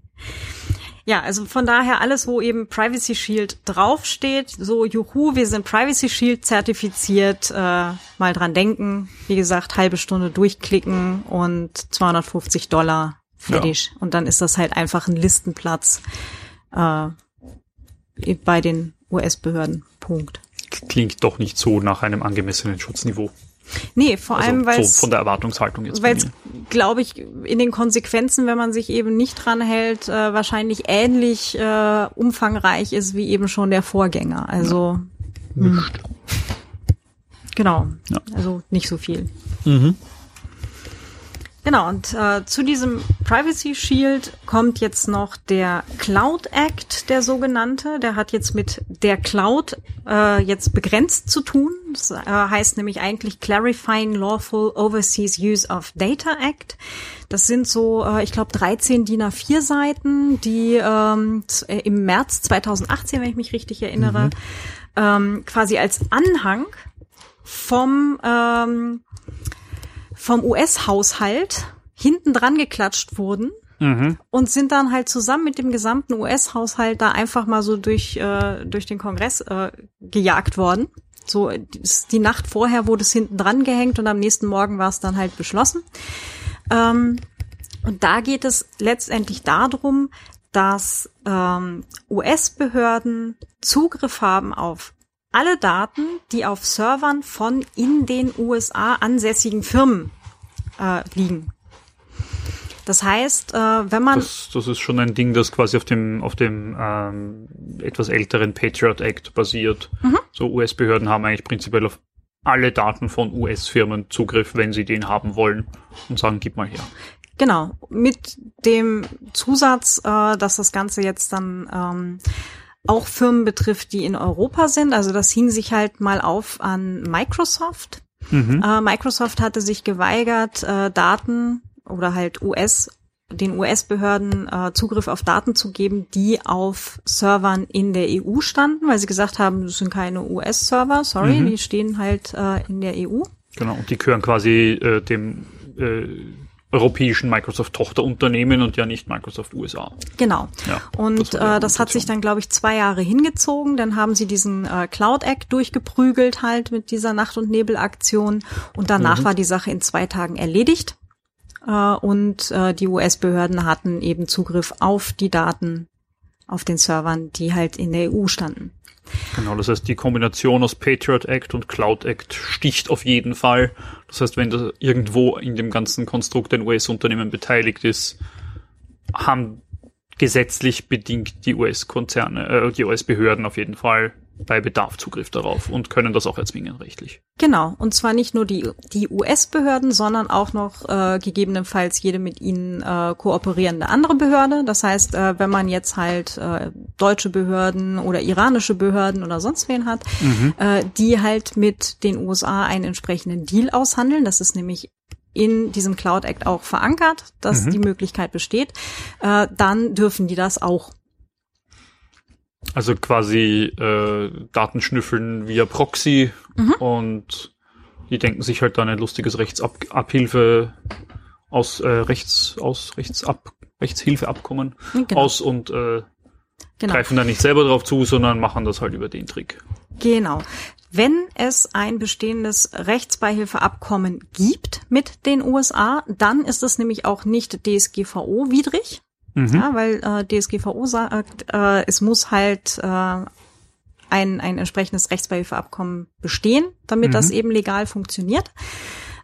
Speaker 1: Ja, also von daher alles, wo eben Privacy Shield draufsteht, so juhu, wir sind Privacy Shield zertifiziert, äh, mal dran denken. Wie gesagt, halbe Stunde durchklicken und 250 Dollar fertig. Und dann ist das halt einfach ein Listenplatz äh, bei den US-Behörden. Punkt.
Speaker 2: Klingt doch nicht so nach einem angemessenen Schutzniveau.
Speaker 1: Nee, vor allem, weil
Speaker 2: Also so von der Erwartungshaltung jetzt
Speaker 1: weil es, glaube ich, in den Konsequenzen, wenn man sich eben nicht dran hält, äh, wahrscheinlich ähnlich äh, umfangreich ist wie eben schon der Vorgänger. Also
Speaker 2: Mischt.
Speaker 1: genau,
Speaker 2: Ja.
Speaker 1: also nicht so viel.
Speaker 2: Mhm.
Speaker 1: Genau, und äh, zu diesem Privacy Shield kommt jetzt noch der Cloud Act, der sogenannte. Der hat jetzt mit der Cloud äh, jetzt begrenzt zu tun. Das äh, heißt nämlich eigentlich Clarifying Lawful Overseas Use of Data Act. Das sind so, äh, ich glaube, 13 DIN A4 Seiten, die ähm, äh, im März 2018, wenn ich mich richtig erinnere, ähm, quasi als Anhang vom ähm, vom US-Haushalt hinten dran geklatscht wurden
Speaker 2: Mhm.
Speaker 1: und sind dann halt zusammen mit dem gesamten US-Haushalt da einfach mal so durch, äh, durch den Kongress äh, gejagt worden. So die- Nacht vorher wurde es hinten dran gehängt und am nächsten Morgen war es dann halt beschlossen. Ähm, und da geht es letztendlich darum, dass ähm, US-Behörden Zugriff haben auf alle Daten, die auf Servern von in den USA ansässigen Firmen äh, liegen. Das heißt, äh, wenn man
Speaker 2: Das, das ist schon ein Ding, das quasi auf dem, auf dem ähm, etwas älteren Patriot Act basiert.
Speaker 1: Mhm.
Speaker 2: So US-Behörden haben eigentlich prinzipiell auf alle Daten von US-Firmen Zugriff, wenn sie den haben wollen und sagen, gib mal her.
Speaker 1: Genau, mit dem Zusatz, äh, dass das Ganze jetzt dann ähm, auch Firmen betrifft, die in Europa sind. Also das hing sich halt mal auf an Microsoft. Äh, Microsoft hatte sich geweigert, äh, Daten oder halt US den US-Behörden äh, Zugriff auf Daten zu geben, die auf Servern in der EU standen, weil sie gesagt haben, das sind keine US-Server, sorry, die stehen halt äh, in der EU.
Speaker 2: Genau, und die gehören quasi äh, dem äh, europäischen Microsoft-Tochterunternehmen und ja nicht Microsoft USA.
Speaker 1: Genau.
Speaker 2: Ja,
Speaker 1: und
Speaker 2: das
Speaker 1: äh, das hat sich dann, glaube ich, zwei Jahre hingezogen. Dann haben sie diesen äh, Cloud Act durchgeprügelt halt mit dieser Nacht- und Nebelaktion. Und danach
Speaker 2: Mhm.
Speaker 1: war die Sache in zwei Tagen erledigt. Äh, und äh, die US-Behörden hatten eben Zugriff auf die Daten auf den Servern, die halt in der EU standen.
Speaker 2: Genau, das heißt, die Kombination aus Patriot Act und Cloud Act sticht auf jeden Fall. Das heißt, wenn da irgendwo in dem ganzen Konstrukt ein US-Unternehmen beteiligt ist, haben gesetzlich bedingt die US-Konzerne, äh, die US-Behörden auf jeden Fall bei Bedarf Zugriff darauf und können das auch erzwingen rechtlich.
Speaker 1: Genau, und zwar nicht nur die, die US-Behörden, sondern auch noch äh, gegebenenfalls jede mit ihnen äh, kooperierende andere Behörde. Das heißt, äh, wenn man jetzt halt äh, deutsche Behörden oder iranische Behörden oder sonst wen hat, äh, die halt mit den USA einen entsprechenden Deal aushandeln, das ist nämlich in diesem Cloud Act auch verankert, dass die Möglichkeit besteht, äh, dann dürfen die das auch.
Speaker 2: Also quasi äh, Datenschnüffeln via Proxy und die denken sich halt dann ein lustiges Rechtsabhilfe aus äh, Rechts aus Rechtsab Rechtshilfeabkommen
Speaker 1: Genau.
Speaker 2: aus und äh,
Speaker 1: Genau.
Speaker 2: greifen da nicht selber drauf zu, sondern machen das halt über den Trick.
Speaker 1: Genau. Wenn es ein bestehendes Rechtsbeihilfeabkommen gibt mit den USA, dann ist es nämlich auch nicht DSGVO-widrig. Ja, weil äh, DSGVO sagt, äh, es muss halt äh, ein, ein entsprechendes Rechtsbeihilfeabkommen bestehen, damit das eben legal funktioniert.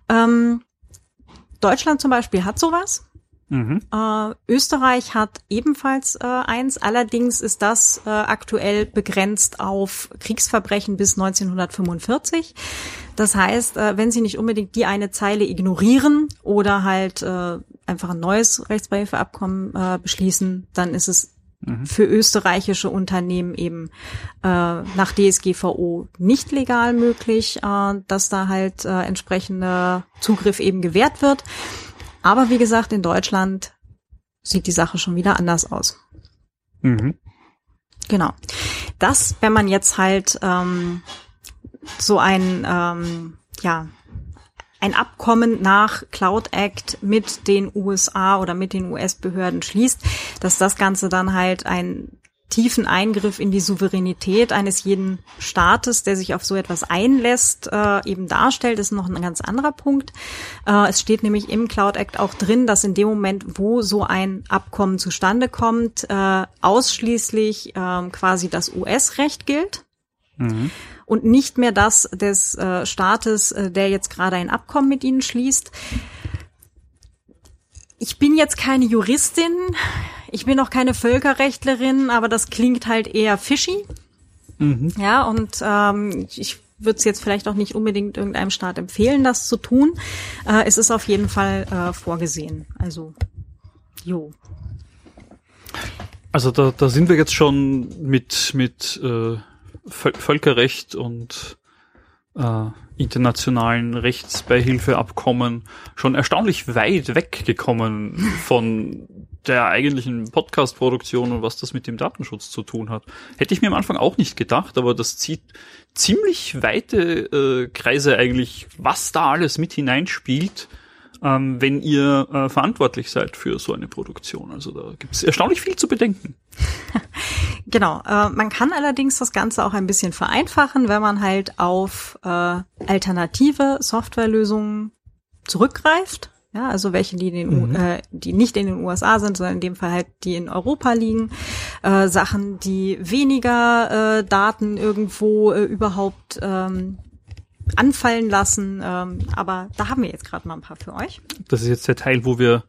Speaker 1: Ähm, Deutschland zum Beispiel hat sowas.
Speaker 2: Mhm.
Speaker 1: Äh, Österreich hat ebenfalls äh, eins. Allerdings ist das äh, aktuell begrenzt auf Kriegsverbrechen bis 1945. Das heißt, äh, wenn Sie nicht unbedingt die eine Zeile ignorieren oder halt äh, einfach ein neues Rechtsbeihilfeabkommen äh, beschließen, dann ist es mhm. für österreichische Unternehmen eben äh, nach DSGVO nicht legal möglich, dass da halt äh, entsprechender Zugriff eben gewährt wird. Aber wie gesagt, in Deutschland sieht die Sache schon wieder anders aus. Mhm. Genau. Das, wenn man jetzt halt ähm, so ein ähm, ja ein Abkommen nach Cloud Act mit den USA oder mit den US-Behörden schließt, dass das Ganze dann halt einen tiefen Eingriff in die Souveränität eines jeden Staates, der sich auf so etwas einlässt, äh, eben darstellt, ist noch ein ganz anderer Punkt. Äh, es steht nämlich im Cloud Act auch drin, dass in dem Moment, wo so ein Abkommen zustande kommt, äh, ausschließlich äh, quasi das US-Recht gilt. Mhm und nicht mehr das des äh, Staates, äh, der jetzt gerade ein Abkommen mit ihnen schließt. Ich bin jetzt keine Juristin, ich bin auch keine Völkerrechtlerin, aber das klingt halt eher fishy. Mhm. Ja, und ähm, ich würde es jetzt vielleicht auch nicht unbedingt irgendeinem Staat empfehlen, das zu tun. Äh, es ist auf jeden Fall äh, vorgesehen. Also, jo.
Speaker 2: Also da, da sind wir jetzt schon mit, mit äh, Völkerrecht und äh, internationalen Rechtsbeihilfeabkommen schon erstaunlich weit weggekommen von der eigentlichen Podcast-Produktion und was das mit dem Datenschutz zu tun hat. Hätte ich mir am Anfang auch nicht gedacht, aber das zieht ziemlich weite äh, Kreise eigentlich, was da alles mit hineinspielt ähm, wenn ihr äh, verantwortlich seid für so eine Produktion. Also da gibt es erstaunlich viel zu bedenken. [laughs]
Speaker 1: genau. Äh, man kann allerdings das Ganze auch ein bisschen vereinfachen, wenn man halt auf äh, alternative Softwarelösungen zurückgreift. Ja, also welche, die, in den mhm. äh, die nicht in den USA sind, sondern in dem Fall halt die in Europa liegen. Äh, Sachen, die weniger äh, Daten irgendwo äh, überhaupt ähm, anfallen lassen. Ähm, aber da haben wir jetzt gerade mal ein paar für euch.
Speaker 2: Das ist jetzt der Teil, wo wir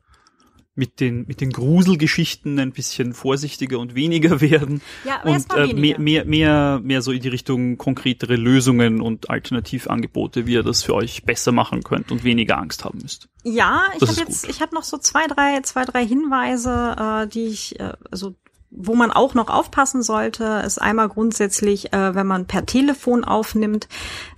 Speaker 2: mit den, mit den Gruselgeschichten ein bisschen vorsichtiger und weniger [laughs] werden.
Speaker 1: Ja,
Speaker 2: und äh, mehr, mehr, mehr, mehr so in die Richtung konkretere Lösungen und Alternativangebote, wie ihr das für euch besser machen könnt und weniger Angst haben müsst.
Speaker 1: Ja, ich habe jetzt, gut. ich habe noch so zwei, drei, zwei, drei Hinweise, äh, die ich, äh, also wo man auch noch aufpassen sollte, ist einmal grundsätzlich, äh, wenn man per Telefon aufnimmt,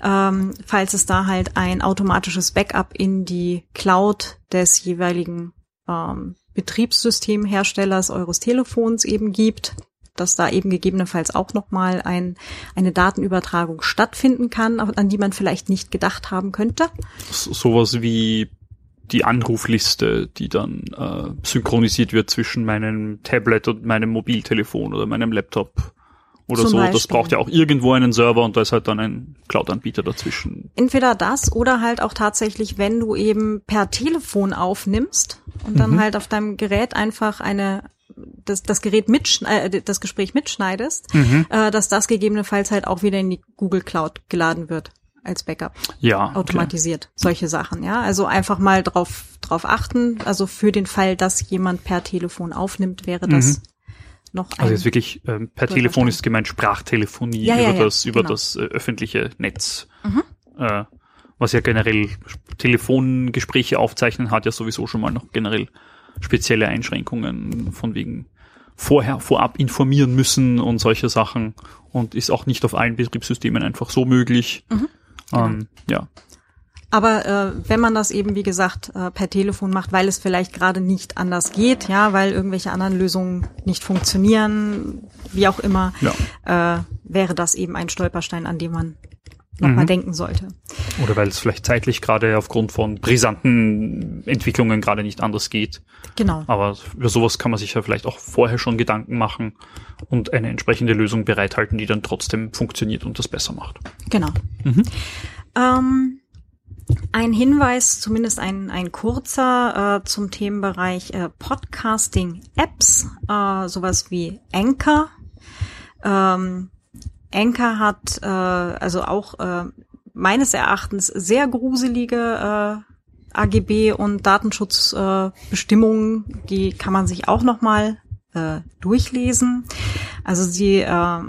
Speaker 1: ähm, falls es da halt ein automatisches Backup in die Cloud des jeweiligen ähm, Betriebssystemherstellers eures Telefons eben gibt, dass da eben gegebenenfalls auch nochmal ein, eine Datenübertragung stattfinden kann, an die man vielleicht nicht gedacht haben könnte.
Speaker 2: So, sowas wie die Anrufliste, die dann äh, synchronisiert wird zwischen meinem Tablet und meinem Mobiltelefon oder meinem Laptop oder Zum so. Beispiel. Das braucht ja auch irgendwo einen Server und da ist halt dann ein Cloud-Anbieter dazwischen.
Speaker 1: Entweder das oder halt auch tatsächlich, wenn du eben per Telefon aufnimmst und dann mhm. halt auf deinem Gerät einfach eine das, das Gerät mit äh, das Gespräch mitschneidest, mhm. äh, dass das gegebenenfalls halt auch wieder in die Google Cloud geladen wird als Backup.
Speaker 2: Ja.
Speaker 1: Automatisiert. Okay. Solche Sachen, ja. Also einfach mal drauf, drauf achten. Also für den Fall, dass jemand per Telefon aufnimmt, wäre das mhm. noch ein.
Speaker 2: Also jetzt wirklich, ähm, per Telefon ist gemeint Sprachtelefonie ja, über ja, ja, das, über genau. das äh, öffentliche Netz. Mhm. Äh, was ja generell Telefongespräche aufzeichnen hat ja sowieso schon mal noch generell spezielle Einschränkungen von wegen vorher, vorab informieren müssen und solche Sachen und ist auch nicht auf allen Betriebssystemen einfach so möglich. Mhm. Genau. Ähm, ja.
Speaker 1: Aber äh, wenn man das eben, wie gesagt, äh, per Telefon macht, weil es vielleicht gerade nicht anders geht, ja, weil irgendwelche anderen Lösungen nicht funktionieren, wie auch immer, ja. äh, wäre das eben ein Stolperstein, an dem man nochmal mhm. denken sollte.
Speaker 2: Oder weil es vielleicht zeitlich gerade aufgrund von brisanten Entwicklungen gerade nicht anders geht.
Speaker 1: Genau.
Speaker 2: Aber über sowas kann man sich ja vielleicht auch vorher schon Gedanken machen und eine entsprechende Lösung bereithalten, die dann trotzdem funktioniert und das besser macht.
Speaker 1: Genau. Mhm. Ähm, ein Hinweis, zumindest ein, ein kurzer äh, zum Themenbereich äh, Podcasting-Apps, äh, sowas wie Anchor. Ähm, Anchor hat äh, also auch äh, meines Erachtens sehr gruselige äh, AGB und Datenschutzbestimmungen. Äh, die kann man sich auch noch mal äh, durchlesen. Also sie äh,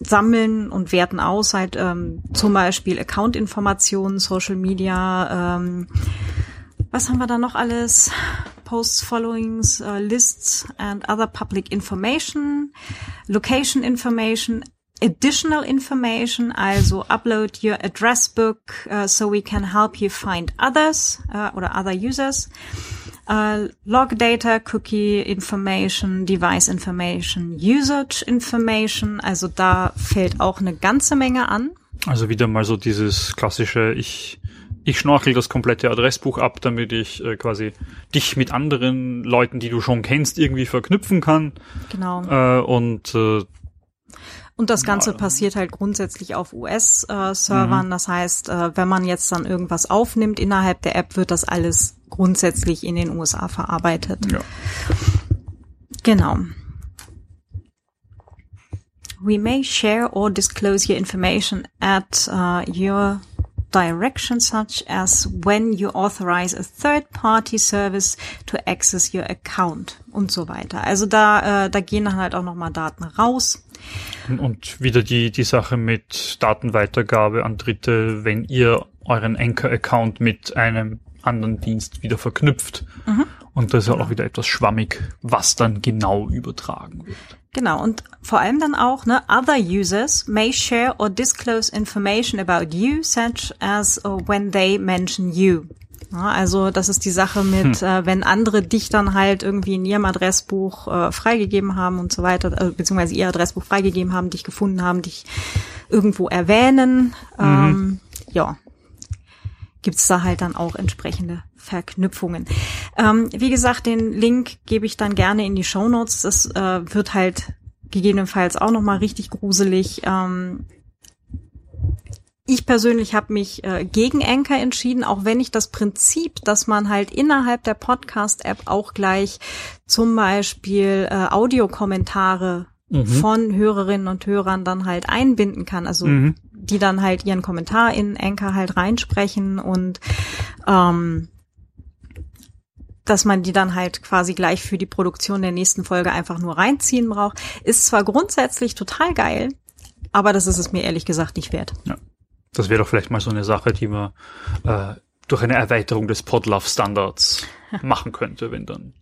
Speaker 1: sammeln und werten aus halt ähm, zum Beispiel Account-Informationen, Social Media. Ähm, was haben wir da noch alles? posts, followings, uh, lists and other public information, location information, additional information, also upload your address book uh, so we can help you find others uh, oder other users. Uh, log data, cookie information, device information, usage information. Also da fällt auch eine ganze Menge an.
Speaker 2: Also wieder mal so dieses klassische, ich, ich schnorchel das komplette Adressbuch ab, damit ich äh, quasi dich mit anderen Leuten, die du schon kennst, irgendwie verknüpfen kann.
Speaker 1: Genau.
Speaker 2: Äh, und äh,
Speaker 1: Und das Ganze passiert halt grundsätzlich auf US-Servern. Das heißt, äh, wenn man jetzt dann irgendwas aufnimmt innerhalb der App, wird das alles grundsätzlich in den USA verarbeitet.
Speaker 2: ja.
Speaker 1: Genau. We may share or disclose your information at uh, your direction, such as when you authorize a third-party service to access your account und so weiter. Also da, äh, da gehen dann halt auch nochmal Daten raus.
Speaker 2: Und, und wieder die, die Sache mit Datenweitergabe an Dritte, wenn ihr euren Anchor-Account mit einem anderen Dienst wieder verknüpft. Und das ist ja auch wieder etwas schwammig, was dann genau übertragen wird.
Speaker 1: Genau, und vor allem dann auch, ne, other users may share or disclose information about you, such as uh, when they mention you. Ja, also das ist die Sache mit, äh, wenn andere dich dann halt irgendwie in ihrem Adressbuch äh, freigegeben haben und so weiter, äh, beziehungsweise ihr Adressbuch freigegeben haben, dich gefunden haben, dich irgendwo erwähnen, ähm, ja, gibt's da halt dann auch entsprechende Verknüpfungen. Ähm, wie gesagt, den Link gebe ich dann gerne in die Show Notes. Das äh, wird halt gegebenenfalls auch noch mal richtig gruselig. Ähm, ich persönlich habe mich äh, gegen Anchor entschieden, auch wenn ich das Prinzip, dass man halt innerhalb der Podcast-App auch gleich zum Beispiel äh, Audiokommentare von Hörerinnen und Hörern dann halt einbinden kann. Also
Speaker 2: Mhm.
Speaker 1: die dann halt ihren Kommentar in Anchor halt reinsprechen und ähm, dass man die dann halt quasi gleich für die Produktion der nächsten Folge einfach nur reinziehen braucht, ist zwar grundsätzlich total geil, aber das ist es mir ehrlich gesagt nicht wert.
Speaker 2: Ja. Das wäre doch vielleicht mal so eine Sache, die man äh, durch eine Erweiterung des Podlove-Standards [laughs] machen könnte, wenn dann.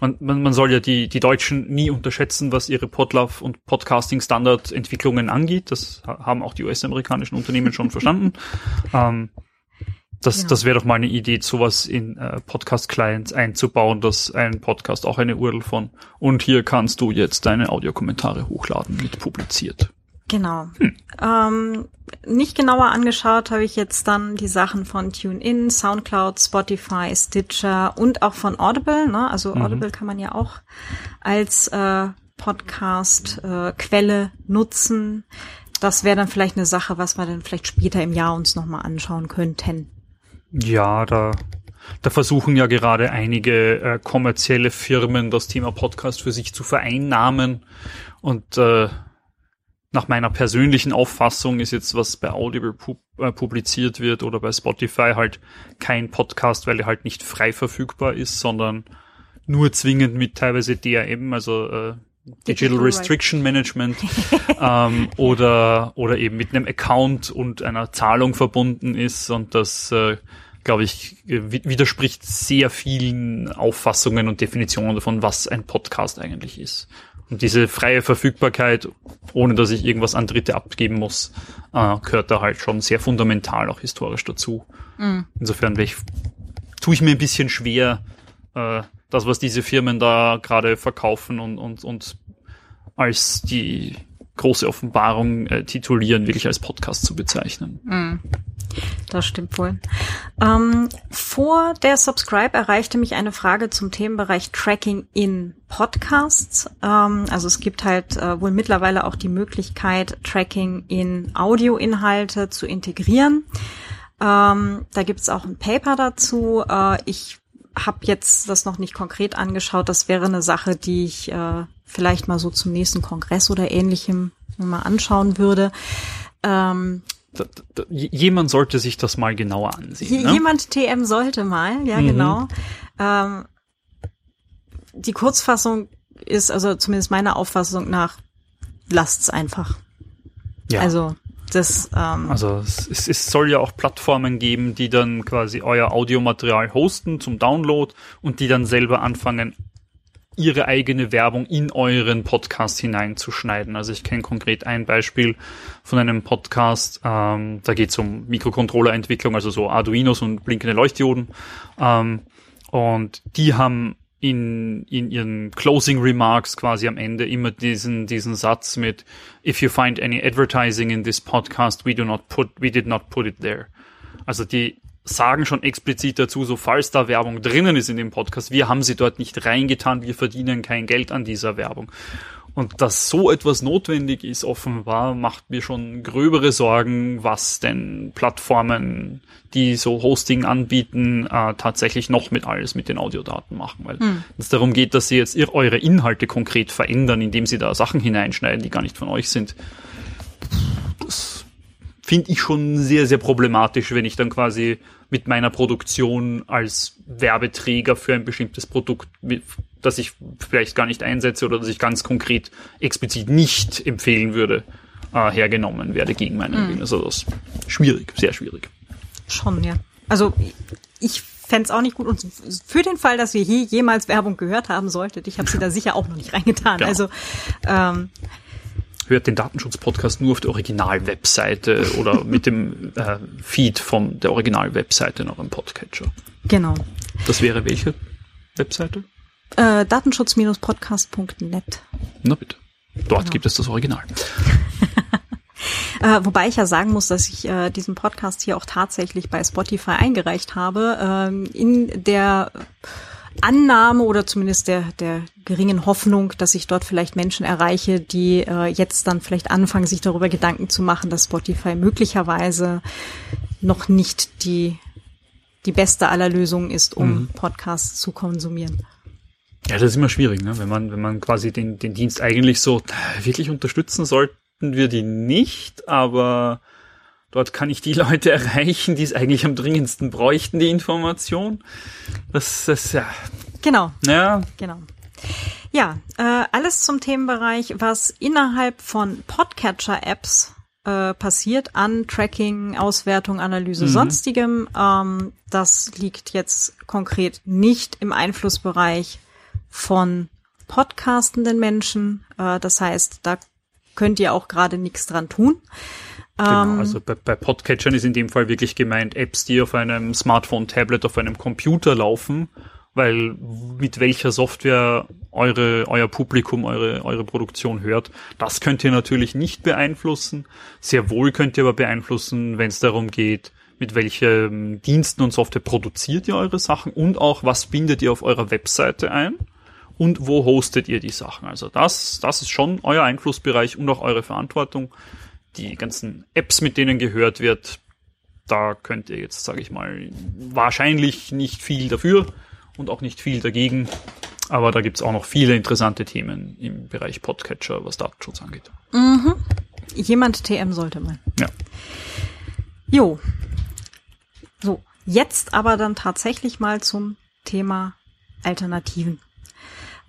Speaker 2: Man, man, man soll ja die, die Deutschen nie unterschätzen, was ihre Podlove- und Podcasting-Standard-Entwicklungen angeht. Das ha- haben auch die US-amerikanischen Unternehmen schon [laughs] verstanden. Ähm, das,
Speaker 1: Genau.
Speaker 2: das wäre doch mal eine Idee, sowas in äh, Podcast-Clients einzubauen, dass ein Podcast auch eine URL von und hier kannst du jetzt deine Audiokommentare hochladen mit publiziert.
Speaker 1: Genau. Ähm, nicht genauer angeschaut habe ich jetzt dann die Sachen von TuneIn, SoundCloud, Spotify, Stitcher und auch von Audible. Ne? Also Audible kann man ja auch als äh, Podcast-Quelle nutzen. Das wäre dann vielleicht eine Sache, was wir dann vielleicht später im Jahr uns nochmal anschauen könnten.
Speaker 2: Ja, da, da versuchen ja gerade einige äh, kommerzielle Firmen das Thema Podcast für sich zu vereinnahmen. Und äh, nach meiner persönlichen Auffassung ist jetzt, was bei Audible pub äh, publiziert wird oder bei Spotify halt kein Podcast, weil er halt nicht frei verfügbar ist, sondern nur zwingend mit teilweise DRM, also äh, Digital
Speaker 1: Digital
Speaker 2: Restriction Management [laughs] ähm, oder oder eben mit einem Account und einer Zahlung verbunden ist und das äh, glaube ich wi- widerspricht sehr vielen Auffassungen und Definitionen davon, was ein Podcast eigentlich ist. Und diese freie Verfügbarkeit, ohne dass ich irgendwas an Dritte abgeben muss, äh, gehört da halt schon sehr fundamental auch historisch dazu. Insofern wäre ich, tue ich mir ein bisschen schwer, äh, das, was diese Firmen da gerade verkaufen und, und, und als die große Offenbarung äh, titulieren, wirklich als Podcast zu bezeichnen.
Speaker 1: Das stimmt wohl. Ähm, vor der Subscribe erreichte mich eine Frage zum Themenbereich Tracking in Podcasts. Ähm, also es gibt halt äh, wohl mittlerweile auch die Möglichkeit, Tracking in Audioinhalte zu integrieren. Ähm, da gibt es auch ein Paper dazu. Äh, ich habe jetzt das noch nicht konkret angeschaut. Das wäre eine Sache, die ich äh, vielleicht mal so zum nächsten Kongress oder ähnlichem mal anschauen würde. Ähm,
Speaker 2: Da, da, jemand sollte sich das mal genauer ansehen. Ne?
Speaker 1: Jemand TM sollte mal, ja
Speaker 2: Mhm.
Speaker 1: genau. Ähm, die Kurzfassung ist, also zumindest meiner Auffassung nach, lasst's einfach.
Speaker 2: ja.
Speaker 1: Also Das, ähm
Speaker 2: also es, es soll ja auch Plattformen geben, die dann quasi euer Audiomaterial hosten zum Download und die dann selber anfangen, ihre eigene Werbung in euren Podcast hineinzuschneiden. Also ich kenne konkret ein Beispiel von einem Podcast, ähm, da geht es um Mikrocontroller-Entwicklung, also so Arduinos und blinkende Leuchtdioden. Ähm, und die haben in, in ihren Closing Remarks quasi am Ende immer diesen, diesen Satz mit If you find any advertising in this podcast, we do not put, we did not put it there. Also die sagen schon explizit dazu, so falls da Werbung drinnen ist in dem Podcast, wir haben sie dort nicht reingetan, wir verdienen kein Geld an dieser Werbung. Und dass so etwas notwendig ist, offenbar, macht mir schon gröbere Sorgen, was denn Plattformen, die so Hosting anbieten, äh, tatsächlich noch mit alles mit den Audiodaten machen. Weil hm. es darum geht, dass sie jetzt eure Inhalte konkret verändern, indem sie da Sachen hineinschneiden, die gar nicht von euch sind. Das finde ich schon sehr, sehr problematisch, wenn ich dann quasi mit meiner Produktion als Werbeträger für ein bestimmtes Produkt, das ich vielleicht gar nicht einsetze oder das ich ganz konkret explizit nicht empfehlen würde, äh, hergenommen werde gegen meinen mhm. Willen. Also das ist schwierig, sehr schwierig.
Speaker 1: Schon, ja. Also ich fände es auch nicht gut. Und für den Fall, dass ihr je, jemals Werbung gehört haben solltet, ich habe sie da sicher auch noch nicht reingetan. Genau. Also ähm,
Speaker 2: hört den Datenschutz-Podcast nur auf der Original-Webseite [laughs] oder mit dem äh, Feed von der Original-Webseite in eurem Podcatcher.
Speaker 1: Genau.
Speaker 2: Das wäre welche Webseite?
Speaker 1: Äh, Datenschutz-podcast.net.
Speaker 2: Na bitte. Dort genau. gibt es das Original. [laughs]
Speaker 1: Äh, wobei ich ja sagen muss, dass ich äh, diesen Podcast hier auch tatsächlich bei Spotify eingereicht habe. Ähm, in der Annahme oder zumindest der, der geringen Hoffnung, dass ich dort vielleicht Menschen erreiche, die äh, jetzt dann vielleicht anfangen, sich darüber Gedanken zu machen, dass Spotify möglicherweise noch nicht die, die beste aller Lösungen ist, um mhm. Podcasts zu konsumieren.
Speaker 2: Ja, das ist immer schwierig, ne? wenn man, wenn man quasi den, den Dienst eigentlich so wirklich unterstützen sollten wir die nicht, aber Dort kann ich die [laughs] Leute erreichen, die es eigentlich am dringendsten bräuchten, die Information. Das ist ja.
Speaker 1: Genau.
Speaker 2: Ja.
Speaker 1: Genau. Ja, äh, alles zum Themenbereich, was innerhalb von Podcatcher-Apps äh, passiert an Tracking, Auswertung, Analyse, mhm. sonstigem. Ähm, das liegt jetzt konkret nicht im Einflussbereich von podcastenden Menschen. Äh, das heißt, da könnt ihr auch gerade nichts dran tun.
Speaker 2: Genau, ähm, also bei, bei Podcatchern ist in dem Fall wirklich gemeint Apps, die auf einem Smartphone, Tablet, auf einem Computer laufen, weil mit welcher Software eure, euer Publikum, eure, eure Produktion hört, das könnt ihr natürlich nicht beeinflussen. Sehr wohl könnt ihr aber beeinflussen, wenn es darum geht, mit welchen Diensten und Software produziert ihr eure Sachen und auch was bindet ihr auf eurer Webseite ein und wo hostet ihr die Sachen. Also das, das ist schon euer Einflussbereich und auch eure Verantwortung die ganzen Apps, mit denen gehört wird, da könnt ihr jetzt, sage ich mal, wahrscheinlich nicht viel dafür und auch nicht viel dagegen. Aber da gibt's auch noch viele interessante Themen im Bereich Podcatcher, was Datenschutz angeht.
Speaker 1: Mhm. Jemand TM sollte mal.
Speaker 2: Ja.
Speaker 1: Jo. So, jetzt aber dann tatsächlich mal zum Thema Alternativen.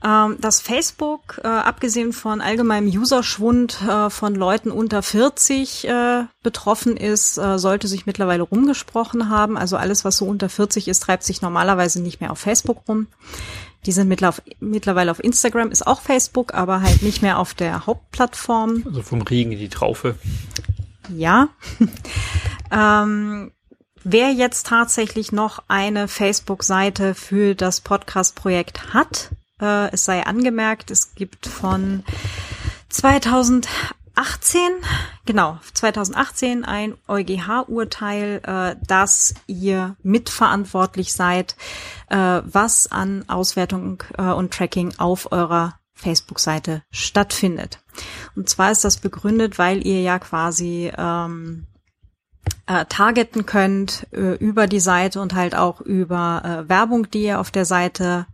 Speaker 1: Ähm, dass Facebook, äh, abgesehen von allgemeinem Userschwund äh, von Leuten unter 40 äh, betroffen ist, sollte sich mittlerweile rumgesprochen haben. Also alles, was so unter 40 ist, treibt sich normalerweise nicht mehr auf Facebook rum. Die sind mittlerweile auf Instagram, ist auch Facebook, aber halt nicht mehr auf der Hauptplattform.
Speaker 2: Also vom Regen in die Traufe.
Speaker 1: Ja. [laughs] ähm, wer jetzt tatsächlich noch eine Facebook-Seite für das Podcast-Projekt hat, äh, es sei angemerkt, es gibt von 2018, genau, 2018 ein EuGH-Urteil, äh, dass ihr mitverantwortlich seid, äh, was an Auswertung äh, und Tracking auf eurer Facebook-Seite stattfindet. Und zwar ist das begründet, weil ihr ja quasi ähm, äh, targeten könnt äh, über die Seite und halt auch über äh, Werbung, die ihr auf der Seite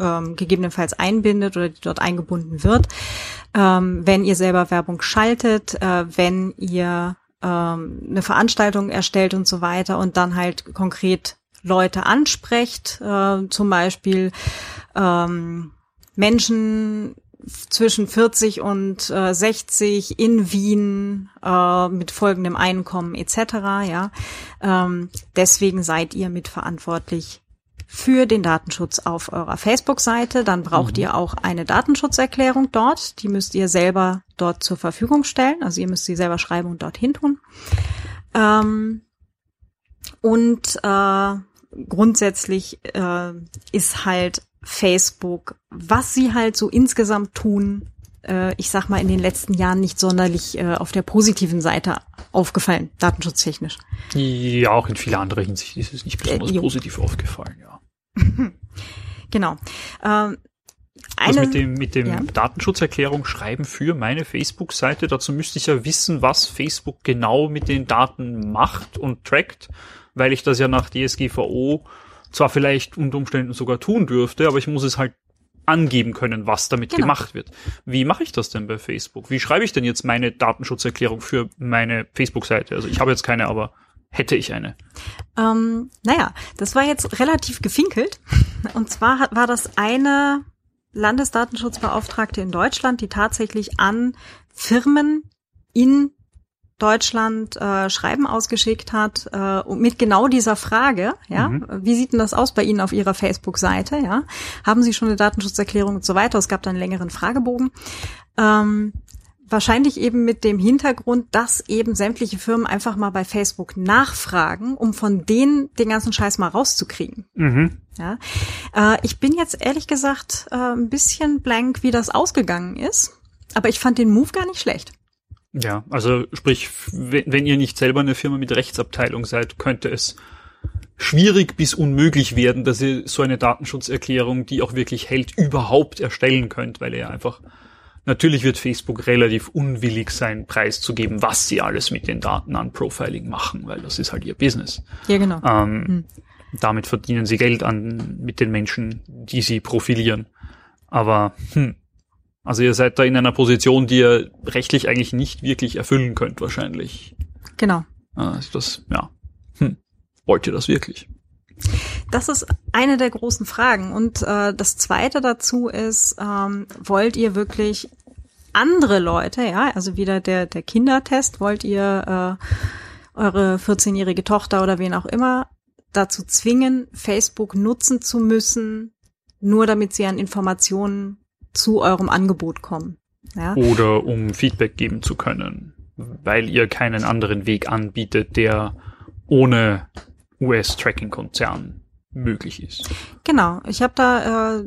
Speaker 1: ähm, gegebenenfalls einbindet oder die dort eingebunden wird, ähm, wenn ihr selber Werbung schaltet, äh, wenn ihr ähm, eine Veranstaltung erstellt und so weiter und dann halt konkret Leute ansprecht, äh, zum Beispiel ähm, Menschen zwischen 40 und äh, 60 in Wien äh, mit folgendem Einkommen etc. Ja, ähm, deswegen seid ihr mitverantwortlich für den Datenschutz auf eurer Facebook-Seite. Dann braucht mhm. ihr auch eine Datenschutzerklärung dort. Die müsst ihr selber dort zur Verfügung stellen. Also ihr müsst sie selber schreiben und dorthin tun. Ähm, und äh, grundsätzlich äh, ist halt Facebook, was sie halt so insgesamt tun, äh, ich sag mal in den letzten Jahren nicht sonderlich äh, auf der positiven Seite aufgefallen, datenschutztechnisch.
Speaker 2: Ja, auch in vieler anderer Hinsicht ist es nicht besonders äh, positiv aufgefallen, ja. [laughs]
Speaker 1: genau. Ähm,
Speaker 2: das mit dem, mit dem ja. Datenschutzerklärung schreiben für meine Facebook-Seite, dazu müsste ich ja wissen, was Facebook genau mit den Daten macht und trackt, weil ich das ja nach DSGVO zwar vielleicht unter Umständen sogar tun dürfte, aber ich muss es halt angeben können, was damit genau. gemacht wird. Wie mache ich das denn bei Facebook? Wie schreibe ich denn jetzt meine Datenschutzerklärung für meine Facebook-Seite? Also ich habe jetzt keine, aber hätte ich eine.
Speaker 1: Ähm, naja, das war jetzt relativ gefinkelt. Und zwar war das eine Landesdatenschutzbeauftragte in Deutschland, die tatsächlich an Firmen in Deutschland äh, Schreiben ausgeschickt hat äh, mit genau dieser Frage, ja, mhm. wie sieht denn das aus bei Ihnen auf Ihrer Facebook-Seite, ja, haben Sie schon eine Datenschutzerklärung und so weiter? Es gab dann einen längeren Fragebogen. Ähm, wahrscheinlich eben mit dem Hintergrund, dass eben sämtliche Firmen einfach mal bei Facebook nachfragen, um von denen den ganzen Scheiß mal rauszukriegen. Mhm. Ja, äh, ich bin jetzt ehrlich gesagt äh, ein bisschen blank, wie das ausgegangen ist, aber ich fand den Move gar nicht schlecht.
Speaker 2: Ja, also sprich, wenn ihr nicht selber eine Firma mit Rechtsabteilung seid, könnte es schwierig bis unmöglich werden, dass ihr so eine Datenschutzerklärung, die auch wirklich hält, überhaupt erstellen könnt, weil ihr einfach Natürlich wird Facebook relativ unwillig sein, preiszugeben, was sie alles mit den Daten an Profiling machen, weil das ist halt ihr Business.
Speaker 1: Ja, genau.
Speaker 2: Ähm, hm. Damit verdienen sie Geld an mit den Menschen, die sie profilieren. Aber hm, also ihr seid da in einer Position, die ihr rechtlich eigentlich nicht wirklich erfüllen könnt, wahrscheinlich.
Speaker 1: Genau.
Speaker 2: Also das, ja. Hm. Wollt ihr das wirklich?
Speaker 1: Das ist eine der großen Fragen. Und äh, das Zweite dazu ist, ähm, wollt ihr wirklich andere Leute, ja, also wieder der, der Kindertest, wollt ihr äh, eure 14-jährige Tochter oder wen auch immer dazu zwingen, Facebook nutzen zu müssen, nur damit sie an Informationen zu eurem Angebot kommen. Ja?
Speaker 2: Oder um Feedback geben zu können, weil ihr keinen anderen Weg anbietet, der ohne US-Tracking-Konzern möglich ist.
Speaker 1: Genau, ich habe da äh,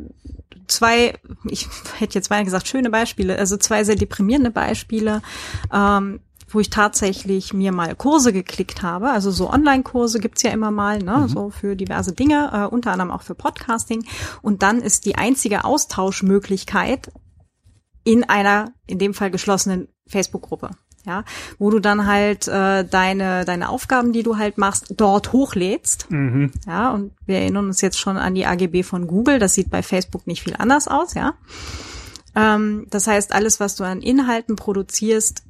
Speaker 1: zwei, ich hätte jetzt mal gesagt, schöne Beispiele, also zwei sehr deprimierende Beispiele. Ähm, wo ich tatsächlich mir mal Kurse geklickt habe. Also so Online-Kurse gibt's ja immer mal, ne, mhm. so für diverse Dinge, äh, unter anderem auch für Podcasting. Und dann ist die einzige Austauschmöglichkeit in einer, in dem Fall geschlossenen Facebook-Gruppe. Ja, wo du dann halt äh, deine deine Aufgaben, die du halt machst, dort hochlädst. Mhm. Ja, und wir erinnern uns jetzt schon an die AGB von Google. Das sieht bei Facebook nicht viel anders aus, ja. Ähm, das heißt, alles, was du an Inhalten produzierst,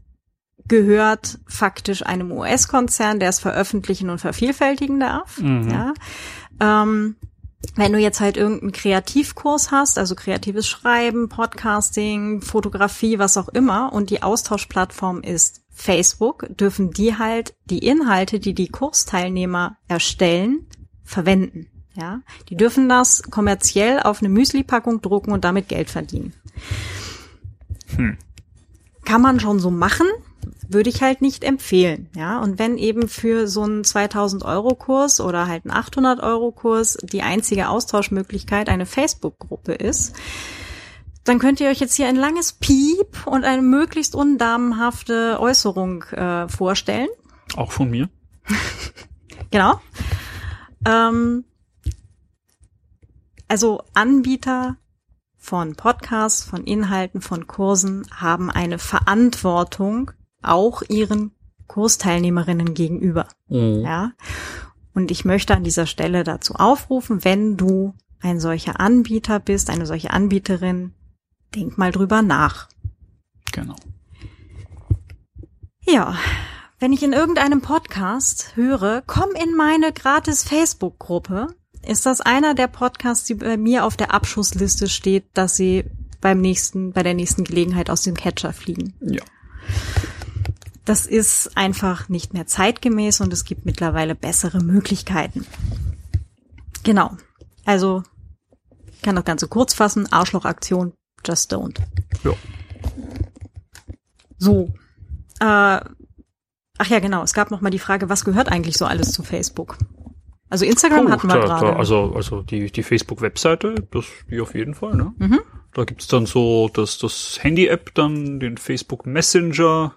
Speaker 1: gehört faktisch einem US-Konzern, der es veröffentlichen und vervielfältigen darf. Mhm. Ja. Ähm, wenn du jetzt halt irgendeinen Kreativkurs hast, also kreatives Schreiben, Podcasting, Fotografie, was auch immer, und die Austauschplattform ist Facebook, dürfen die halt die Inhalte, die die Kursteilnehmer erstellen, verwenden. Ja, die dürfen das kommerziell auf eine Müsli-Packung drucken und damit Geld verdienen. Hm. Kann man schon so machen, würde ich halt nicht empfehlen, ja. Und wenn eben für so einen 2000 Euro Kurs oder halt einen 800 Euro Kurs die einzige Austauschmöglichkeit eine Facebook-Gruppe ist, dann könnt ihr euch jetzt hier ein langes Piep und eine möglichst undamenhafte Äußerung äh, vorstellen.
Speaker 2: Auch von mir. [laughs]
Speaker 1: genau. Ähm, also Anbieter von Podcasts, von Inhalten, von Kursen haben eine Verantwortung auch ihren Kursteilnehmerinnen gegenüber. Mhm. Ja. Und ich möchte an dieser Stelle dazu aufrufen, wenn du ein solcher Anbieter bist, eine solche Anbieterin, denk mal drüber nach.
Speaker 2: Genau.
Speaker 1: Ja, wenn ich in irgendeinem Podcast höre, komm in meine gratis Facebook-Gruppe, ist das einer der Podcasts, die bei mir auf der Abschussliste steht, dass sie beim nächsten, bei der nächsten Gelegenheit aus dem Catcher fliegen.
Speaker 2: Ja.
Speaker 1: Das ist einfach nicht mehr zeitgemäß und es gibt mittlerweile bessere Möglichkeiten. Genau. Also, ich kann das Ganze kurz fassen. Arschlochaktion, just don't.
Speaker 2: Ja.
Speaker 1: So. Äh, ach ja, genau. Es gab noch mal die Frage, was gehört eigentlich so alles zu Facebook? Also Instagram
Speaker 2: Puh,
Speaker 1: hatten wir
Speaker 2: da,
Speaker 1: gerade.
Speaker 2: Also, also die, die Facebook-Webseite, das, die auf jeden Fall, ne?
Speaker 1: Mhm.
Speaker 2: Da gibt's dann so das, das Handy-App, dann den Facebook Messenger,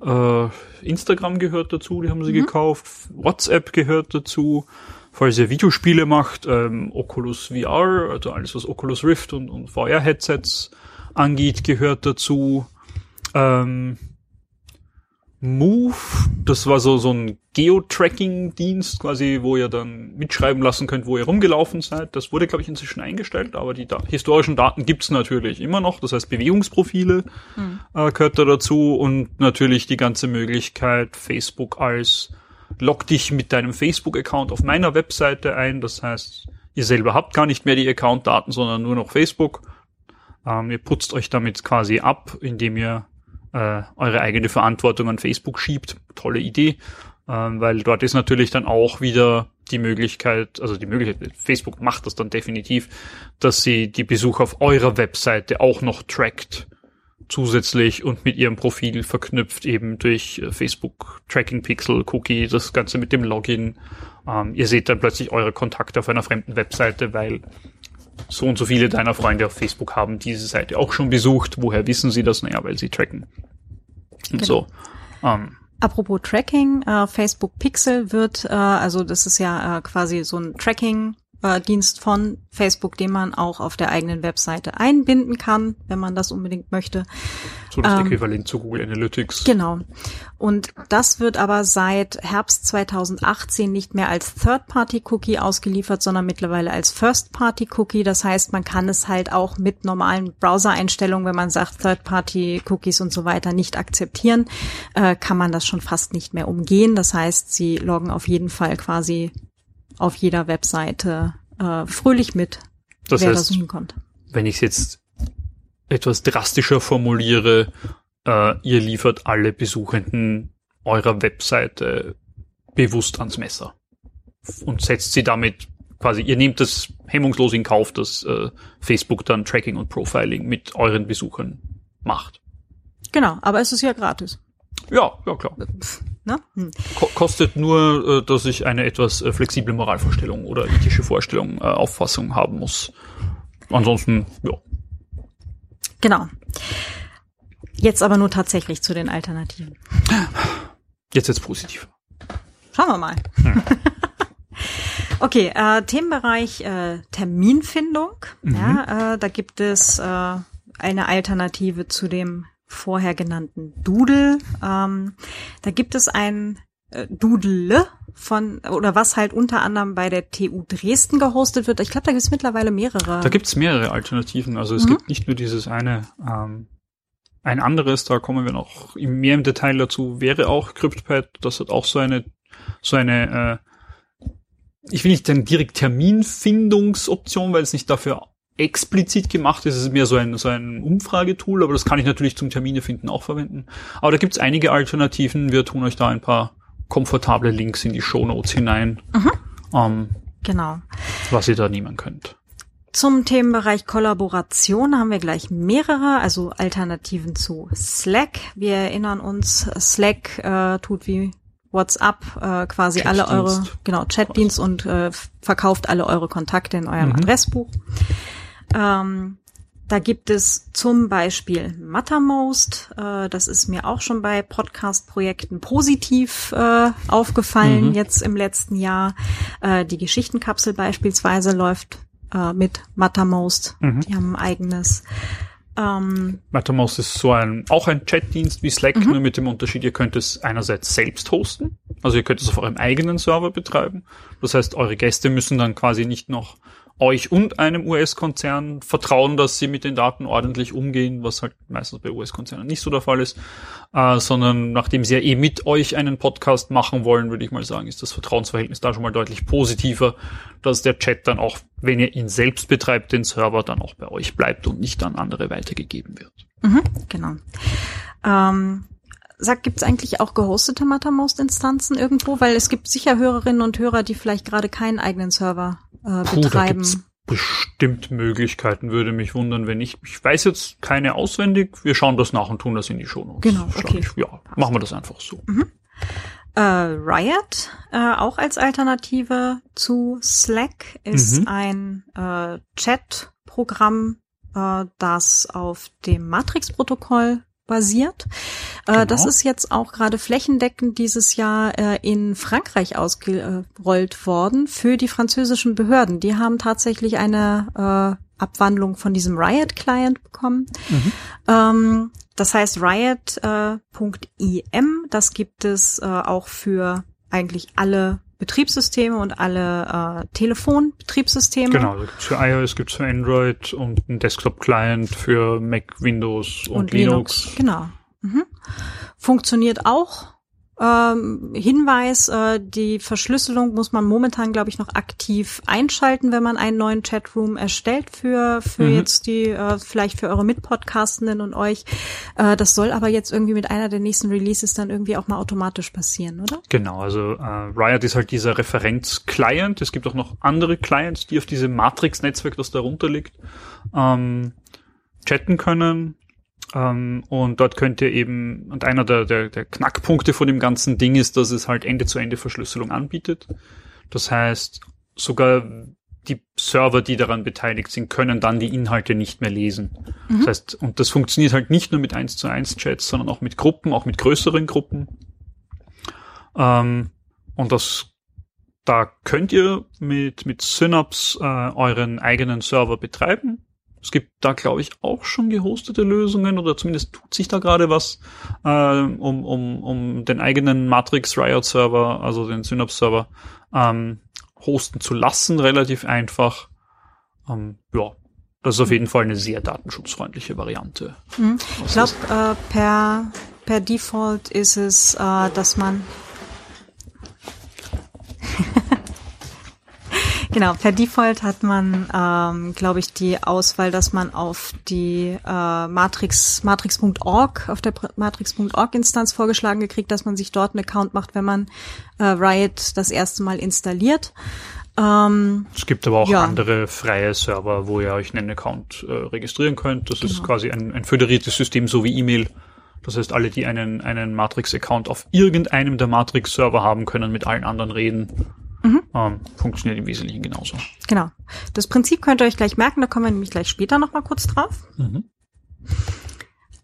Speaker 2: äh, Instagram gehört dazu, die haben sie gekauft, WhatsApp gehört dazu, falls ihr Videospiele macht, ähm, Oculus VR, also alles was Oculus Rift und, und VR-Headsets angeht, gehört dazu. Ähm, Move, das war so, so ein Geo-Tracking-Dienst quasi, wo ihr dann mitschreiben lassen könnt, wo ihr rumgelaufen seid. Das wurde, glaube ich, inzwischen eingestellt, aber die da historischen Daten gibt's natürlich immer noch. Das heißt, Bewegungsprofile äh, gehört da dazu und natürlich die ganze Möglichkeit, Facebook als log dich mit deinem Facebook-Account auf meiner Webseite ein. Das heißt, ihr selber habt gar nicht mehr die Account-Daten, sondern nur noch Facebook. Ähm, ihr putzt euch damit quasi ab, indem ihr äh, eure eigene Verantwortung an Facebook schiebt. Tolle Idee, ähm, weil dort ist natürlich dann auch wieder die Möglichkeit, also die Möglichkeit, Facebook macht das dann definitiv, dass sie die Besucher auf eurer Webseite auch noch trackt zusätzlich und mit ihrem Profil verknüpft eben durch äh, Facebook Tracking Pixel Cookie, das Ganze mit dem Login. Ähm, ihr seht dann plötzlich eure Kontakte auf einer fremden Webseite, weil so und so viele deiner Freunde auf Facebook haben diese Seite auch schon besucht. Woher wissen sie das? Naja, weil sie tracken. Und
Speaker 1: Genau.
Speaker 2: so. Ähm,
Speaker 1: Apropos Tracking, äh, Facebook Pixel wird, äh, also das ist ja äh, quasi so ein Tracking. Äh, Dienst von Facebook, den man auch auf der eigenen Webseite einbinden kann, wenn man das unbedingt möchte.
Speaker 2: so das
Speaker 1: Ähm,
Speaker 2: Äquivalent zu Google Analytics.
Speaker 1: Genau. Und das wird aber seit Herbst 2018 nicht mehr als Third-Party-Cookie ausgeliefert, sondern mittlerweile als First-Party-Cookie. Das heißt, man kann es halt auch mit normalen Browser-Einstellungen, wenn man sagt, Third-Party-Cookies und so weiter nicht akzeptieren, äh, kann man das schon fast nicht mehr umgehen. Das heißt, sie loggen auf jeden Fall quasi auf jeder Webseite äh, fröhlich mit,
Speaker 2: Das
Speaker 1: wer da
Speaker 2: heißt,
Speaker 1: so hinkommt.
Speaker 2: wenn ich es jetzt etwas drastischer formuliere, äh, ihr liefert alle Besuchenden eurer Webseite bewusst ans Messer und setzt sie damit quasi, ihr nehmt das hemmungslos in Kauf, dass äh, Facebook dann Tracking und Profiling mit euren Besuchern macht.
Speaker 1: Genau, aber es ist ja gratis.
Speaker 2: Ja, ja klar.
Speaker 1: Pff, ne? Hm.
Speaker 2: Ko kostet nur, äh, dass ich eine etwas äh, flexible Moralvorstellung oder ethische Vorstellung, äh, Auffassung haben muss. Ansonsten, ja.
Speaker 1: Genau. Jetzt aber nur tatsächlich zu den Alternativen.
Speaker 2: Jetzt jetzt positiv.
Speaker 1: Schauen wir mal. [laughs] okay, äh, Themenbereich äh, Terminfindung. Ja, äh, da gibt es äh, eine Alternative zu dem vorher genannten Doodle. Ähm, da gibt es ein äh, Doodle von, oder was halt unter anderem bei der TU Dresden gehostet wird. Ich glaube, da gibt es mittlerweile mehrere.
Speaker 2: Da gibt's mehrere Alternativen. Also es
Speaker 1: Mhm.
Speaker 2: gibt nicht nur dieses eine. Ähm, ein anderes, da kommen wir noch im- mehr im Detail dazu, wäre auch CryptPad. Das hat auch so eine, so eine, äh, ich will nicht sagen direkt Terminfindungsoption, weil es nicht dafür explizit gemacht ist. Es ist mehr so ein, so ein Umfragetool, aber das kann ich natürlich zum Termine finden auch verwenden. Aber da gibt's einige Alternativen. Wir tun euch da ein paar komfortable Links in die Shownotes hinein, ähm,
Speaker 1: genau.
Speaker 2: was ihr da nehmen könnt.
Speaker 1: Zum Themenbereich Kollaboration haben wir gleich mehrere, also Alternativen zu Slack. Wir erinnern uns, Slack äh, tut wie WhatsApp äh, quasi alle eure, genau, Chatdienst und äh, verkauft alle eure Kontakte in eurem
Speaker 2: Mhm.
Speaker 1: Adressbuch. Ähm, da gibt es zum Beispiel Mattermost. Äh, das ist mir auch schon bei Podcast-Projekten positiv äh, aufgefallen
Speaker 2: Mhm.
Speaker 1: jetzt im letzten Jahr. Äh, die Geschichtenkapsel beispielsweise läuft äh, mit Mattermost.
Speaker 2: Mhm.
Speaker 1: Die haben ein eigenes. Ähm,
Speaker 2: MatterMost ist so ein, auch ein Chatdienst wie Slack,
Speaker 1: Mhm.
Speaker 2: nur mit dem Unterschied, ihr könnt es einerseits selbst hosten. Also ihr könnt es auf eurem eigenen Server betreiben. Das heißt, eure Gäste müssen dann quasi nicht noch euch und einem US-Konzern vertrauen, dass sie mit den Daten ordentlich umgehen, was halt meistens bei US-Konzernen nicht so der Fall ist, äh, sondern nachdem sie ja eh mit euch einen Podcast machen wollen, würde ich mal sagen, ist das Vertrauensverhältnis da schon mal deutlich positiver, dass der Chat dann auch, wenn ihr ihn selbst betreibt, den Server dann auch bei euch bleibt und nicht an andere weitergegeben wird.
Speaker 1: Mhm, genau. Ähm Sag, gibt es eigentlich auch gehostete Mattermost-Instanzen irgendwo? Weil es gibt sicher Hörerinnen und Hörer, die vielleicht gerade keinen eigenen Server äh, Puh, betreiben.
Speaker 2: Bestimmt Möglichkeiten, würde mich wundern, wenn ich. Ich weiß jetzt keine auswendig. Wir schauen das nach und tun das in die Shownotes.
Speaker 1: Genau, okay.
Speaker 2: Ich, ja, machen wir das einfach so.
Speaker 1: Mhm. Äh, Riot, äh, auch als Alternative zu Slack, ist mhm. ein äh, Chat-Programm, äh, das auf dem Matrix-Protokoll basiert. Äh, genau. Das ist jetzt auch gerade flächendeckend dieses Jahr äh, in Frankreich ausgerollt worden für die französischen Behörden. Die haben tatsächlich eine äh, Abwandlung von diesem Riot-Client bekommen. Mhm. Ähm, das heißt Riot.im, das gibt es auch für eigentlich alle Betriebssysteme und alle äh, Telefonbetriebssysteme.
Speaker 2: Genau, also gibt's für iOS, gibt's für Android und einen Desktop-Client für Mac, Windows und, und Linux. Linux.
Speaker 1: Genau. Mhm. Funktioniert auch ähm, Hinweis, äh, die Verschlüsselung muss man momentan, glaube ich, noch aktiv einschalten, wenn man einen neuen Chatroom erstellt für, für mhm. jetzt die, äh, vielleicht für eure Mitpodcastenden und euch. Äh, das soll aber jetzt irgendwie mit einer der nächsten Releases dann irgendwie auch mal automatisch passieren, oder?
Speaker 2: Genau, also äh, Riot ist halt dieser Referenz-Client. Es gibt auch noch andere Clients, die auf diesem Matrix-Netzwerk, das darunter liegt, ähm, chatten können ähm, und dort könnt ihr eben, und einer der, der, der Knackpunkte von dem ganzen Ding ist, dass es halt Ende-zu-Ende-Verschlüsselung anbietet. Das heißt, sogar die Server, die daran beteiligt sind, können dann die Inhalte nicht mehr lesen. Mhm. Das heißt, und das funktioniert halt nicht nur mit 1 zu 1 Chats, sondern auch mit Gruppen, auch mit größeren Gruppen. Ähm, und das, da könnt ihr mit, mit Synapse äh, euren eigenen Server betreiben es gibt da, glaube ich, auch schon gehostete Lösungen oder zumindest tut sich da gerade was, äh, um, um, um den eigenen Matrix Riot Server, also den Synapse Server, ähm, hosten zu lassen, relativ einfach. Ähm, ja, das ist auf jeden Fall eine sehr datenschutzfreundliche Variante.
Speaker 1: Mhm. Ich glaube, äh, per, per Default ist es, äh, dass man [laughs] Genau, per Default hat man, ähm, glaube ich, die Auswahl, dass man auf die äh, Matrix Matrix.org auf der Matrix.org Instanz vorgeschlagen gekriegt, dass man sich dort einen Account macht, wenn man äh, Riot das erste Mal installiert.
Speaker 2: Ähm, es gibt aber auch ja. andere freie Server, wo ihr euch einen Account äh, registrieren könnt. Das genau. ist quasi ein, ein föderiertes System, so wie E-Mail. Das heißt, alle, die einen, einen Matrix-Account auf irgendeinem der Matrix-Server haben, können mit allen anderen reden Mhm. Ähm, funktioniert im Wesentlichen genauso.
Speaker 1: Genau. Das Prinzip könnt ihr euch gleich merken, da kommen wir nämlich gleich später nochmal kurz drauf. Mhm.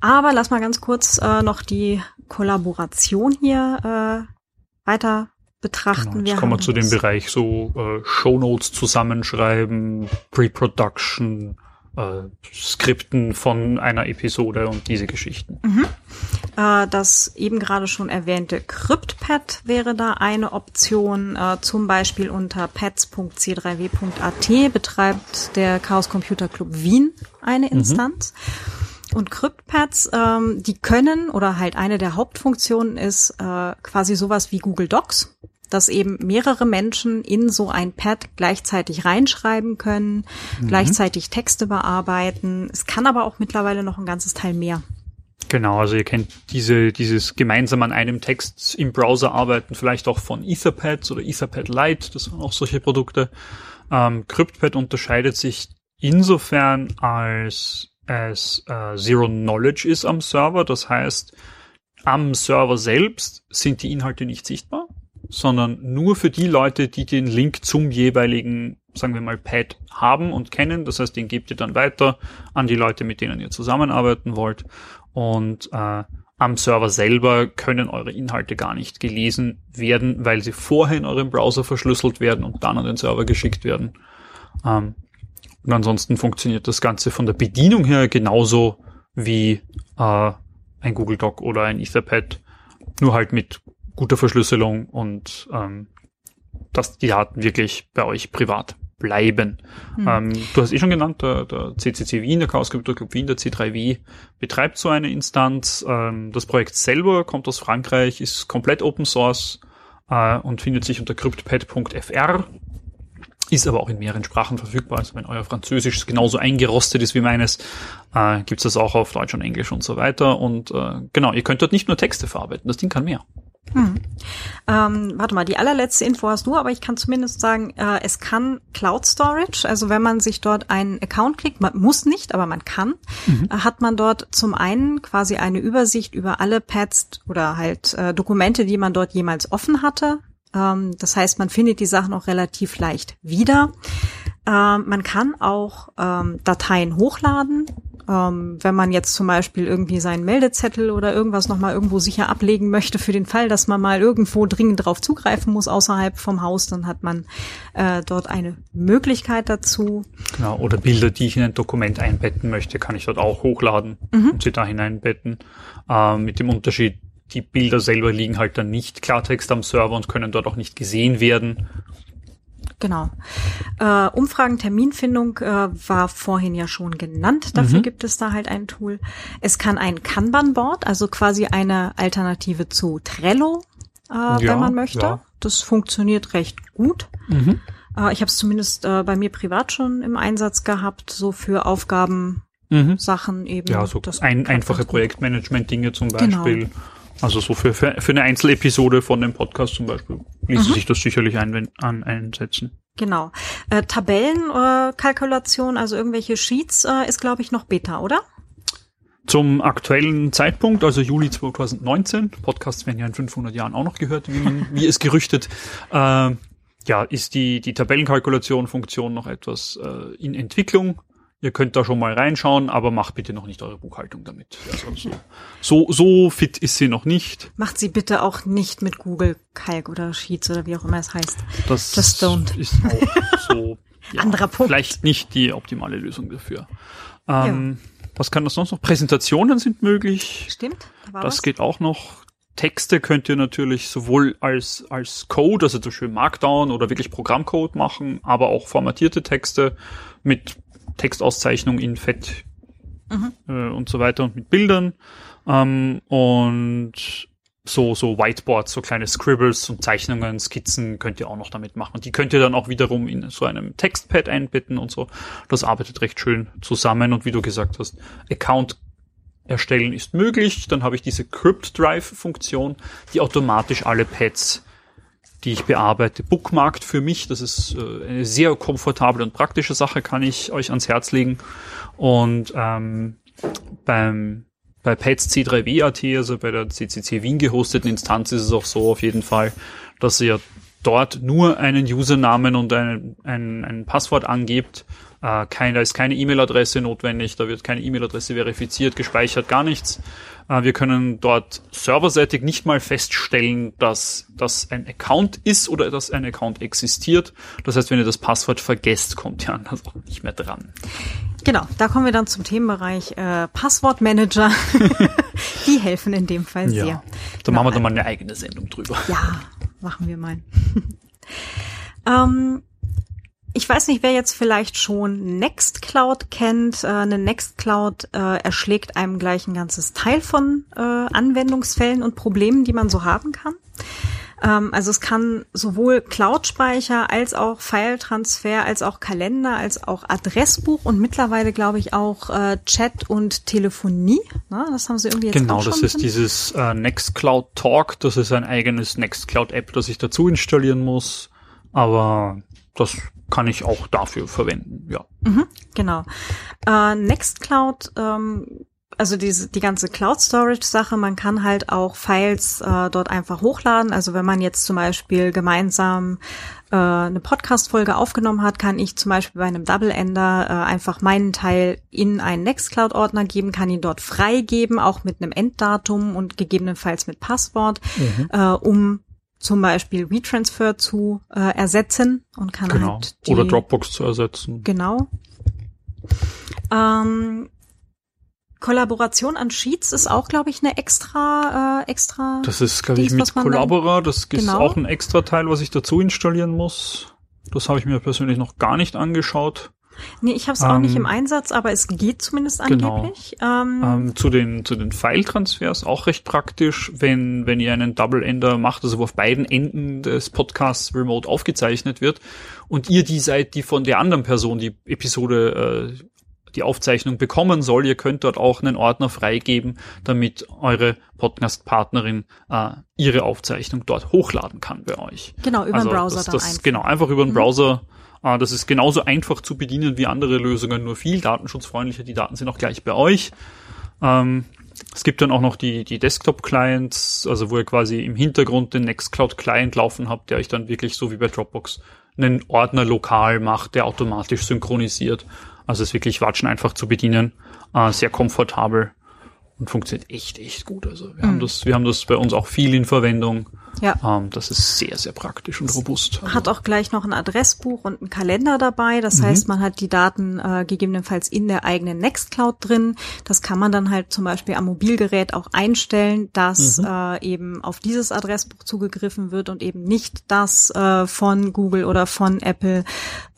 Speaker 1: Aber lass mal ganz kurz äh, noch die Kollaboration hier äh, weiter betrachten.
Speaker 2: Genau, jetzt kommen wir zu dem Bereich so äh, Shownotes zusammenschreiben, Pre-Production, äh, Skripten von einer Episode und diese Geschichten.
Speaker 1: Mhm. Äh, das eben gerade schon erwähnte CryptPad wäre da eine Option. Äh, zum Beispiel unter pads.c3w.at betreibt der Chaos Computer Club Wien eine mhm. Instanz. Mhm. Und CryptPads, ähm, die können oder halt eine der Hauptfunktionen ist äh, quasi sowas wie Google Docs dass eben mehrere Menschen in so ein Pad gleichzeitig reinschreiben können, mhm. gleichzeitig Texte bearbeiten. Es kann aber auch mittlerweile noch ein ganzes Teil mehr.
Speaker 2: Genau, also ihr kennt diese, dieses gemeinsam an einem Text im Browser arbeiten, vielleicht auch von Etherpads oder Etherpad Lite, das waren auch solche Produkte. Ähm, CryptPad unterscheidet sich insofern, als es äh, Zero Knowledge ist am Server. Das heißt, am Server selbst sind die Inhalte nicht sichtbar sondern nur für die Leute, die den Link zum jeweiligen, sagen wir mal, Pad haben und kennen. Das heißt, den gebt ihr dann weiter an die Leute, mit denen ihr zusammenarbeiten wollt. Und äh, am Server selber können eure Inhalte gar nicht gelesen werden, weil sie vorher in eurem Browser verschlüsselt werden und dann an den Server geschickt werden. Ähm, und ansonsten funktioniert das Ganze von der Bedienung her genauso wie äh, ein Google Doc oder ein Etherpad, nur halt mit guter Verschlüsselung und ähm, dass die Daten wirklich bei euch privat bleiben. Hm. Ähm, du hast eh schon genannt, der, der CCC Wien, der Chaos Computer Club Wien, der C3W, betreibt so eine Instanz. Ähm, das Projekt selber kommt aus Frankreich, ist komplett Open Source äh, und findet sich unter cryptpad.fr. Ist aber auch in mehreren Sprachen verfügbar. Also wenn euer Französisch genauso eingerostet ist wie meines, äh, gibt es das auch auf Deutsch und Englisch und so weiter. Und äh, genau, ihr könnt dort nicht nur Texte verarbeiten, das Ding kann mehr.
Speaker 1: Hm. Ähm, warte mal, die allerletzte Info hast du, aber ich kann zumindest sagen, äh, es kann Cloud Storage, also wenn man sich dort einen Account kriegt, man muss nicht, aber man kann, mhm. äh, hat man dort zum einen quasi eine Übersicht über alle Pads oder halt äh, Dokumente, die man dort jemals offen hatte. Ähm, das heißt, man findet die Sachen auch relativ leicht wieder. Ähm, man kann auch ähm, Dateien hochladen ähm, wenn man jetzt zum Beispiel irgendwie seinen Meldezettel oder irgendwas nochmal irgendwo sicher ablegen möchte für den Fall, dass man mal irgendwo dringend drauf zugreifen muss außerhalb vom Haus, dann hat man äh, dort eine Möglichkeit dazu.
Speaker 2: Genau, oder Bilder, die ich in ein Dokument einbetten möchte, kann ich dort auch hochladen mhm. und sie da hineinbetten. Äh, mit dem Unterschied, die Bilder selber liegen halt dann nicht Klartext am Server und können dort auch nicht gesehen werden.
Speaker 1: Genau. Äh, Umfragen, Terminfindung äh, war vorhin ja schon genannt. Dafür mhm. gibt es da halt ein Tool. Es kann ein Kanban-Board, also quasi eine Alternative zu Trello, äh, ja, wenn man möchte. Ja. Das funktioniert recht gut. Mhm. Äh, ich habe es zumindest äh, bei mir privat schon im Einsatz gehabt, so für Aufgaben, mhm. Sachen eben.
Speaker 2: Ja, so ein, einfache Projektmanagement-Dinge zum genau. Beispiel. Genau. Also so für, für, für eine Einzelepisode von dem Podcast zum Beispiel ließe mhm. sich das sicherlich ein, an, einsetzen.
Speaker 1: Genau. Äh, Tabellenkalkulation, äh, also irgendwelche Sheets, äh, ist glaube ich noch Beta, oder?
Speaker 2: Zum aktuellen Zeitpunkt, also Juli 2019, Podcasts werden ja in 500 Jahren auch noch gehört, wie, man, wie es gerüchtet, äh, ja, ist die, die Tabellenkalkulation-Funktion noch etwas äh, in Entwicklung. Ihr könnt da schon mal reinschauen, aber macht bitte noch nicht eure Buchhaltung damit. Also so, so, so fit ist sie noch nicht.
Speaker 1: Macht sie bitte auch nicht mit Google Kalk oder Sheets oder wie auch immer es heißt.
Speaker 2: Das Just don't. ist auch so. [laughs]
Speaker 1: Ja, Anderer Punkt.
Speaker 2: Vielleicht nicht die optimale Lösung dafür. Ähm, ja. Was kann das sonst noch? Präsentationen sind möglich.
Speaker 1: Stimmt.
Speaker 2: Da das was. geht auch noch. Texte könnt ihr natürlich sowohl als, als Code, also zum Beispiel Markdown oder wirklich Programmcode machen, aber auch formatierte Texte mit Textauszeichnung in Fett mhm. äh, und so weiter und mit Bildern. Ähm, und so, so Whiteboards, so kleine Scribbles und Zeichnungen, Skizzen könnt ihr auch noch damit machen. Und die könnt ihr dann auch wiederum in so einem Textpad einbetten und so. Das arbeitet recht schön zusammen. Und wie du gesagt hast, Account erstellen ist möglich. Dann habe ich diese Crypt Drive Funktion, die automatisch alle Pads die ich bearbeite, bookmarkt für mich. Das ist äh, eine sehr komfortable und praktische Sache, kann ich euch ans Herz legen. Und ähm, beim bei Pads C3W.at, also bei der CCC Wien gehosteten Instanz, ist es auch so auf jeden Fall, dass ihr dort nur einen Usernamen und ein, ein, ein Passwort angebt. Äh, kein, da ist keine E-Mail-Adresse notwendig, da wird keine E-Mail-Adresse verifiziert, gespeichert, gar nichts. Äh, wir können dort serverseitig nicht mal feststellen, dass das ein Account ist oder dass ein Account existiert. Das heißt, wenn ihr das Passwort vergesst, kommt ihr anders auch nicht mehr dran.
Speaker 1: Genau, da kommen wir dann zum Themenbereich äh, Passwortmanager. [laughs] Die helfen in dem Fall sehr. Ja,
Speaker 2: da genau. machen wir dann mal eine eigene Sendung drüber.
Speaker 1: Ja, machen wir mal. [laughs] ähm, ich weiß nicht, wer jetzt vielleicht schon Nextcloud kennt. Äh, eine Nextcloud äh, erschlägt einem gleich ein ganzes Teil von äh, Anwendungsfällen und Problemen, die man so haben kann. Ähm, also es kann sowohl Cloud-Speicher als auch File-Transfer, als auch Kalender, als auch Adressbuch und mittlerweile glaube ich auch äh, Chat und Telefonie. Na, das haben sie irgendwie jetzt
Speaker 2: Genau, das ist drin. dieses äh, Nextcloud Talk. Das ist ein eigenes Nextcloud-App, das ich dazu installieren muss. Aber das kann ich auch dafür verwenden, ja.
Speaker 1: Mhm, genau. Äh, Nextcloud, ähm, also diese, die ganze Cloud Storage Sache, man kann halt auch Files äh, dort einfach hochladen. Also wenn man jetzt zum Beispiel gemeinsam äh, eine Podcast-Folge aufgenommen hat, kann ich zum Beispiel bei einem Double Ender äh, einfach meinen Teil in einen Nextcloud-Ordner geben, kann ihn dort freigeben, auch mit einem Enddatum und gegebenenfalls mit Passwort, mhm. äh, um zum Beispiel WeTransfer zu äh, ersetzen und kann
Speaker 2: genau. halt die,
Speaker 1: oder
Speaker 2: Dropbox zu ersetzen.
Speaker 1: Genau. Ähm, Kollaboration an Sheets ist auch, glaube ich, eine extra, äh, extra.
Speaker 2: Das ist, glaube ich, mit
Speaker 1: man dann-
Speaker 2: Collabora. Das ist
Speaker 1: Genau.
Speaker 2: auch ein extra Teil, was ich dazu installieren muss. Das habe ich mir persönlich noch gar nicht angeschaut.
Speaker 1: Nee, ich habe es auch nicht
Speaker 2: Ähm,
Speaker 1: im Einsatz, aber es geht zumindest
Speaker 2: genau.
Speaker 1: angeblich. Ähm,
Speaker 2: Ähm, zu den, zu den File-Transfers auch recht praktisch, wenn, wenn ihr einen Double-Ender macht, also wo auf beiden Enden des Podcasts remote aufgezeichnet wird und ihr die seid, die von der anderen Person die Episode, äh, die Aufzeichnung bekommen soll, ihr könnt dort auch einen Ordner freigeben, damit eure Podcast-Partnerin äh, ihre Aufzeichnung dort hochladen kann bei euch.
Speaker 1: genau, über den Browser
Speaker 2: das,
Speaker 1: dann
Speaker 2: das,
Speaker 1: einfach. Mhm.
Speaker 2: Genau, einfach über den Browser. Äh, das ist genauso einfach zu bedienen wie andere Lösungen, nur viel datenschutzfreundlicher. Die Daten sind auch gleich bei euch. Ähm, es gibt dann auch noch die, die Desktop-Clients, also wo ihr quasi im Hintergrund den Nextcloud-Client laufen habt, der euch dann wirklich so wie bei Dropbox einen Ordner lokal macht, der automatisch synchronisiert. Also ist wirklich watschen einfach zu bedienen, äh, sehr komfortabel und funktioniert echt, echt gut. Also wir haben das, wir haben das bei uns auch viel in Verwendung.
Speaker 1: Ja.
Speaker 2: Ähm, das ist sehr, sehr praktisch und robust. Also,
Speaker 1: Hat auch gleich noch ein Adressbuch und einen Kalender dabei. Das
Speaker 2: Mhm.
Speaker 1: heißt, man hat die Daten äh, gegebenenfalls in der eigenen Nextcloud drin. Das kann man dann halt zum Beispiel am Mobilgerät auch einstellen, dass
Speaker 2: Mhm.
Speaker 1: äh, eben auf dieses Adressbuch zugegriffen wird und eben nicht das äh, von Google oder von Apple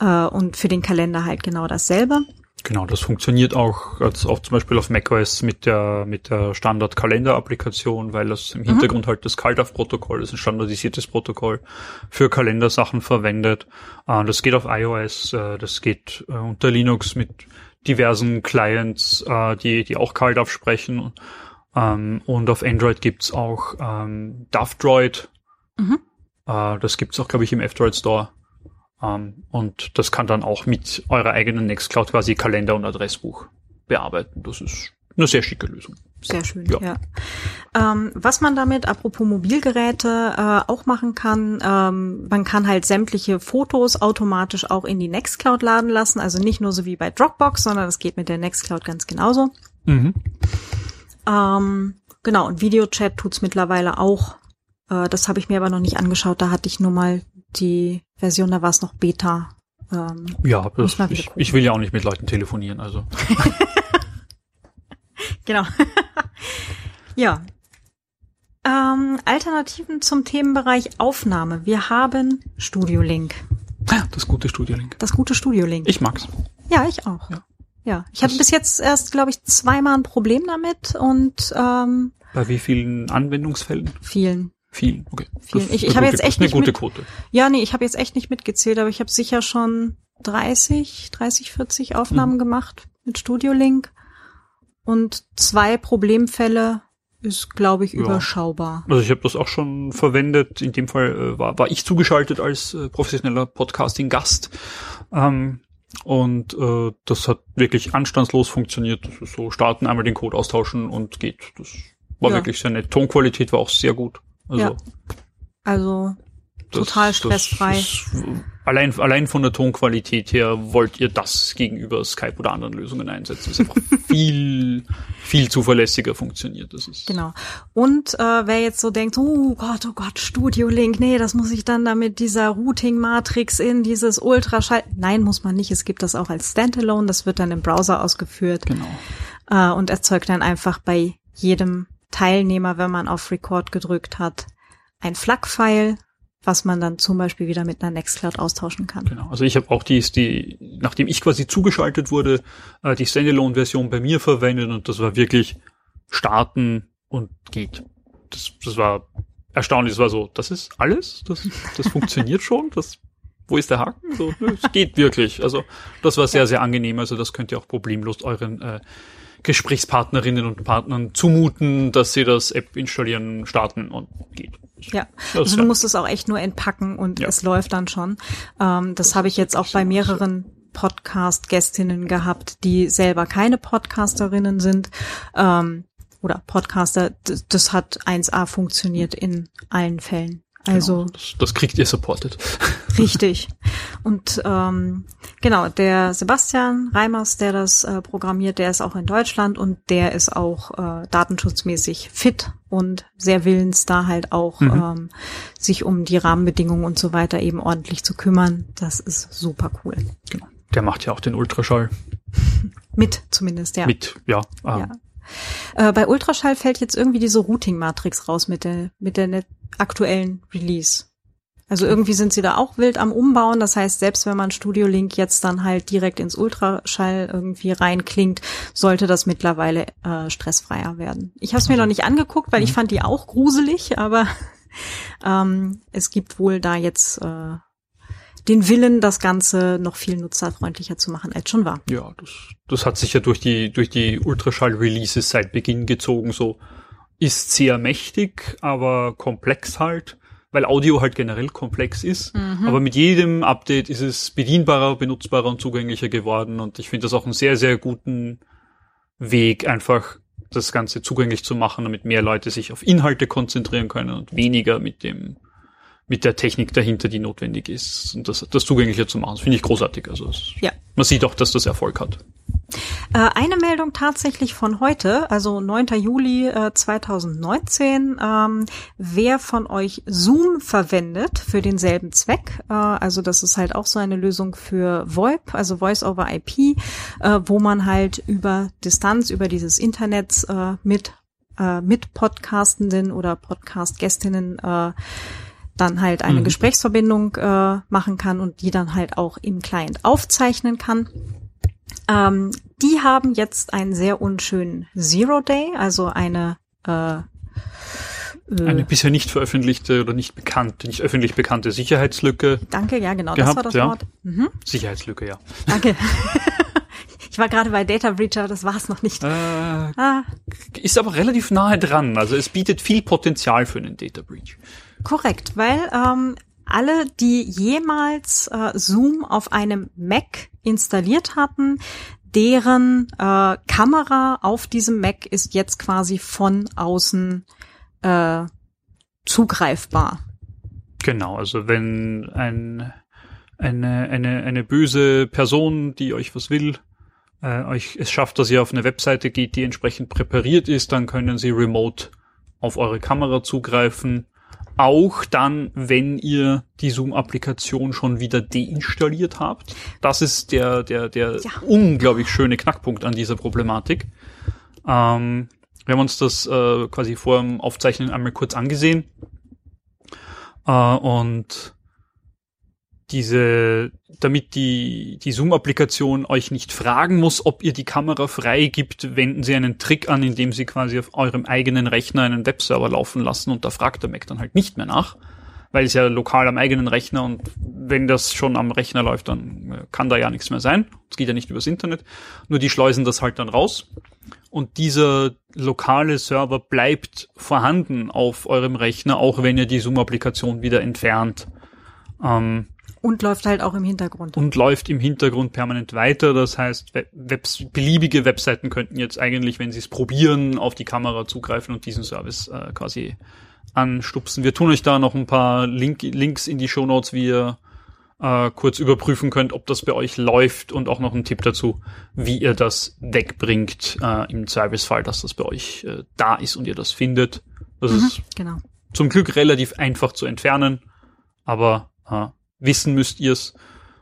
Speaker 1: äh, und für den Kalender halt genau dasselbe.
Speaker 2: Genau, das funktioniert auch, als auch zum Beispiel auf macOS mit der, mit der Standard-Kalender-Applikation, weil das im Hintergrund halt das CalDAV-Protokoll ist, ein standardisiertes Protokoll für Kalendersachen verwendet. Äh, das geht auf iOS, äh, das geht äh, unter Linux mit diversen Clients, die, die auch CalDAV sprechen. Ähm, und auf Android gibt's auch ähm, DAVdroid.
Speaker 1: Mhm.
Speaker 2: Das gibt's auch, glaube ich, im F-Droid Store. Ähm, und das kann dann auch mit eurer eigenen Nextcloud quasi Kalender und Adressbuch bearbeiten. Das ist eine sehr schicke Lösung.
Speaker 1: Sehr schön,
Speaker 2: Ja.
Speaker 1: ja. Ähm, was man damit, apropos Mobilgeräte, äh, auch machen kann, ähm, man kann halt sämtliche Fotos automatisch auch in die Nextcloud laden lassen. Also nicht nur so wie bei Dropbox, sondern es geht mit der Nextcloud ganz genauso.
Speaker 2: Mhm.
Speaker 1: Ähm, genau, und Videochat tut's mittlerweile auch. Äh, das habe ich mir aber noch nicht angeschaut. Da hatte ich nur mal die Version, da war es noch Beta. Ähm,
Speaker 2: Ja, das, ich, ich will ja auch nicht mit Leuten telefonieren. Also [laughs]
Speaker 1: genau. [laughs] ja. Ähm, Alternativen zum Themenbereich Aufnahme. Wir haben Studio Link.
Speaker 2: das gute Studio Link.
Speaker 1: Das gute Studio Link.
Speaker 2: Ich mag's.
Speaker 1: ja, ich auch.
Speaker 2: Ja.
Speaker 1: Ja, ich hatte bis jetzt erst, glaube ich, zweimal ein Problem damit und ähm,
Speaker 2: Bei wie vielen Anwendungsfällen?
Speaker 1: vielen.
Speaker 2: Vielen. Okay.
Speaker 1: Vielen. Ich- ich habe jetzt echt nicht
Speaker 2: eine gute
Speaker 1: mit-
Speaker 2: Quote.
Speaker 1: Ja, nee, ich habe jetzt echt nicht mitgezählt, aber ich habe sicher schon 30, 30, 40 Aufnahmen gemacht mit Studio Link und zwei Problemfälle ist, glaube ich,
Speaker 2: Ja.
Speaker 1: überschaubar.
Speaker 2: Also ich habe das auch schon verwendet. In dem Fall äh, war, war ich zugeschaltet als äh, professioneller Podcasting-Gast. Ähm, und äh, das hat wirklich anstandslos funktioniert. Das ist so starten, einmal den Code austauschen und geht. Das war
Speaker 1: Ja.
Speaker 2: wirklich sehr nett. Tonqualität war auch sehr gut. Also
Speaker 1: Ja. Also
Speaker 2: das-
Speaker 1: total
Speaker 2: das
Speaker 1: stressfrei.
Speaker 2: ist, allein, allein von der Tonqualität her wollt ihr das gegenüber Skype oder anderen Lösungen einsetzen. Das einfach [laughs] viel, viel zuverlässiger funktioniert. Das ist
Speaker 1: Genau. Und äh, wer jetzt so denkt, oh Gott, oh Gott, Studio Link, nee, das muss ich dann da mit dieser Routing-Matrix in dieses Ultraschall. Nein, muss man nicht. Es gibt das auch als Standalone. Das wird dann im Browser ausgeführt
Speaker 2: genau.
Speaker 1: äh, und erzeugt dann einfach bei jedem Teilnehmer, wenn man auf Record gedrückt hat, ein FLAC-File, was man dann zum Beispiel wieder mit einer Nextcloud austauschen kann.
Speaker 2: Genau. Also ich habe auch die, die, nachdem ich quasi zugeschaltet wurde, äh, die Standalone-Version bei mir verwendet und das war wirklich starten und geht. Das, das war erstaunlich. Das war so, das ist alles? Das, das funktioniert [laughs] schon? Das, wo ist der Haken? So, es geht wirklich. Also das war sehr, sehr angenehm. Also das könnt ihr auch problemlos euren äh, Gesprächspartnerinnen und Partnern zumuten, dass sie das App installieren, starten und geht.
Speaker 1: Ja,
Speaker 2: Das
Speaker 1: also
Speaker 2: ja.
Speaker 1: du musst es auch echt nur entpacken und
Speaker 2: Ja.
Speaker 1: es läuft dann schon. Ähm, das habe ich jetzt auch bei mehreren Podcast-Gästinnen gehabt, die selber keine Podcasterinnen sind ähm, oder Podcaster. Das hat 1A funktioniert in allen Fällen. Also
Speaker 2: genau, das, das kriegt ihr supported. [laughs]
Speaker 1: Richtig. Und ähm, genau, der Sebastian Reimers, der das äh, programmiert, der ist auch in Deutschland und der ist auch äh, datenschutzmäßig fit und sehr willens, da halt auch
Speaker 2: Mhm.
Speaker 1: ähm, sich um die Rahmenbedingungen und so weiter eben ordentlich zu kümmern. Das ist super cool.
Speaker 2: Genau. Der macht ja auch den Ultraschall [laughs]
Speaker 1: Mit zumindest, ja.
Speaker 2: mit, ja. Ähm,
Speaker 1: Ja. Äh, bei Ultraschall fällt jetzt irgendwie diese Routing-Matrix raus mit der, mit der net- aktuellen Release. Also irgendwie sind sie da auch wild am Umbauen. Das heißt, selbst wenn man Studio Link jetzt dann halt direkt ins Ultraschall irgendwie reinklingt, sollte das mittlerweile äh, stressfreier werden. Ich habe es mir noch nicht angeguckt, weil ich fand die auch gruselig, aber [laughs] ähm, es gibt wohl da jetzt äh, den Willen, das Ganze noch viel nutzerfreundlicher zu machen, als schon war.
Speaker 2: Ja, das, das hat sich ja durch die, durch die Ultraschall-Releases seit Beginn gezogen, so ist sehr mächtig, aber komplex halt, weil Audio halt generell komplex ist. Aber mit jedem Update ist es bedienbarer, benutzbarer und zugänglicher geworden und ich finde das auch einen sehr, sehr guten Weg, einfach das Ganze zugänglich zu machen, damit mehr Leute sich auf Inhalte konzentrieren können und weniger mit dem mit der Technik dahinter, die notwendig ist, und das, das zugänglicher zu machen. Das finde ich großartig. Also es,
Speaker 1: Ja.
Speaker 2: man sieht auch, dass das Erfolg hat.
Speaker 1: Äh, eine Meldung tatsächlich von heute, also 9. Juli äh, 2019. Ähm, wer von euch Zoom verwendet für denselben Zweck, äh, also das ist halt auch so eine Lösung für VoIP, also Voice over IP, äh, wo man halt über Distanz, über dieses Internet äh, mit äh, mit Podcastenden oder Podcast-Gästinnen äh, dann halt eine
Speaker 2: Mhm.
Speaker 1: Gesprächsverbindung äh, machen kann und die dann halt auch im Client aufzeichnen kann. Ähm, die haben jetzt einen sehr unschönen Zero Day, also eine äh, äh,
Speaker 2: Eine bisher nicht veröffentlichte oder nicht bekannte, nicht öffentlich bekannte Sicherheitslücke.
Speaker 1: Danke, ja genau, das
Speaker 2: gehabt,
Speaker 1: war das
Speaker 2: ja.
Speaker 1: Wort. Mhm,
Speaker 2: Sicherheitslücke, ja.
Speaker 1: danke. [laughs] ich war gerade bei Data Breacher, das war es noch nicht.
Speaker 2: Äh,
Speaker 1: Ah,
Speaker 2: ist aber relativ nahe dran. Also es bietet viel Potenzial für einen Data Breach.
Speaker 1: Korrekt, weil ähm, alle, die jemals äh, Zoom auf einem Mac installiert hatten, deren äh, Kamera auf diesem Mac ist jetzt quasi von außen äh, zugreifbar.
Speaker 2: Genau, also wenn ein, eine, eine, eine böse Person, die euch was will, äh, euch es schafft, dass ihr auf eine Webseite geht, die entsprechend präpariert ist, dann können sie remote auf eure Kamera zugreifen. Auch dann, wenn ihr die Zoom-Applikation schon wieder deinstalliert habt. Das ist der, der, der
Speaker 1: Ja.
Speaker 2: unglaublich schöne Knackpunkt an dieser Problematik. Ähm, wir haben uns das äh, quasi vor dem Aufzeichnen einmal kurz angesehen. Äh, und diese, damit die, die Zoom-Applikation euch nicht fragen muss, ob ihr die Kamera freigibt, wenden sie einen Trick an, indem sie quasi auf eurem eigenen Rechner einen Webserver laufen lassen und da fragt der Mac dann halt nicht mehr nach, weil es ja lokal am eigenen Rechner und wenn das schon am Rechner läuft, dann äh, kann da ja nichts mehr sein. Es geht ja nicht übers Internet. Nur die schleusen das halt dann raus und dieser lokale Server bleibt vorhanden auf eurem Rechner, auch wenn ihr die Zoom-Applikation wieder entfernt. Ähm,
Speaker 1: Und läuft halt auch im Hintergrund.
Speaker 2: und läuft im Hintergrund permanent weiter. Das heißt, We- Webs beliebige Webseiten könnten jetzt eigentlich, wenn sie es probieren, auf die Kamera zugreifen und diesen Service äh, quasi anstupsen. Wir tun euch da noch ein paar Link Links in die Show Notes, wie ihr äh, kurz überprüfen könnt, ob das bei euch läuft und auch noch ein Tipp dazu, wie ihr das wegbringt äh, im Servicefall, dass das bei euch äh, da ist und ihr das findet. Das ist
Speaker 1: Genau.
Speaker 2: zum Glück relativ einfach zu entfernen, aber äh, wissen müsst ihr's.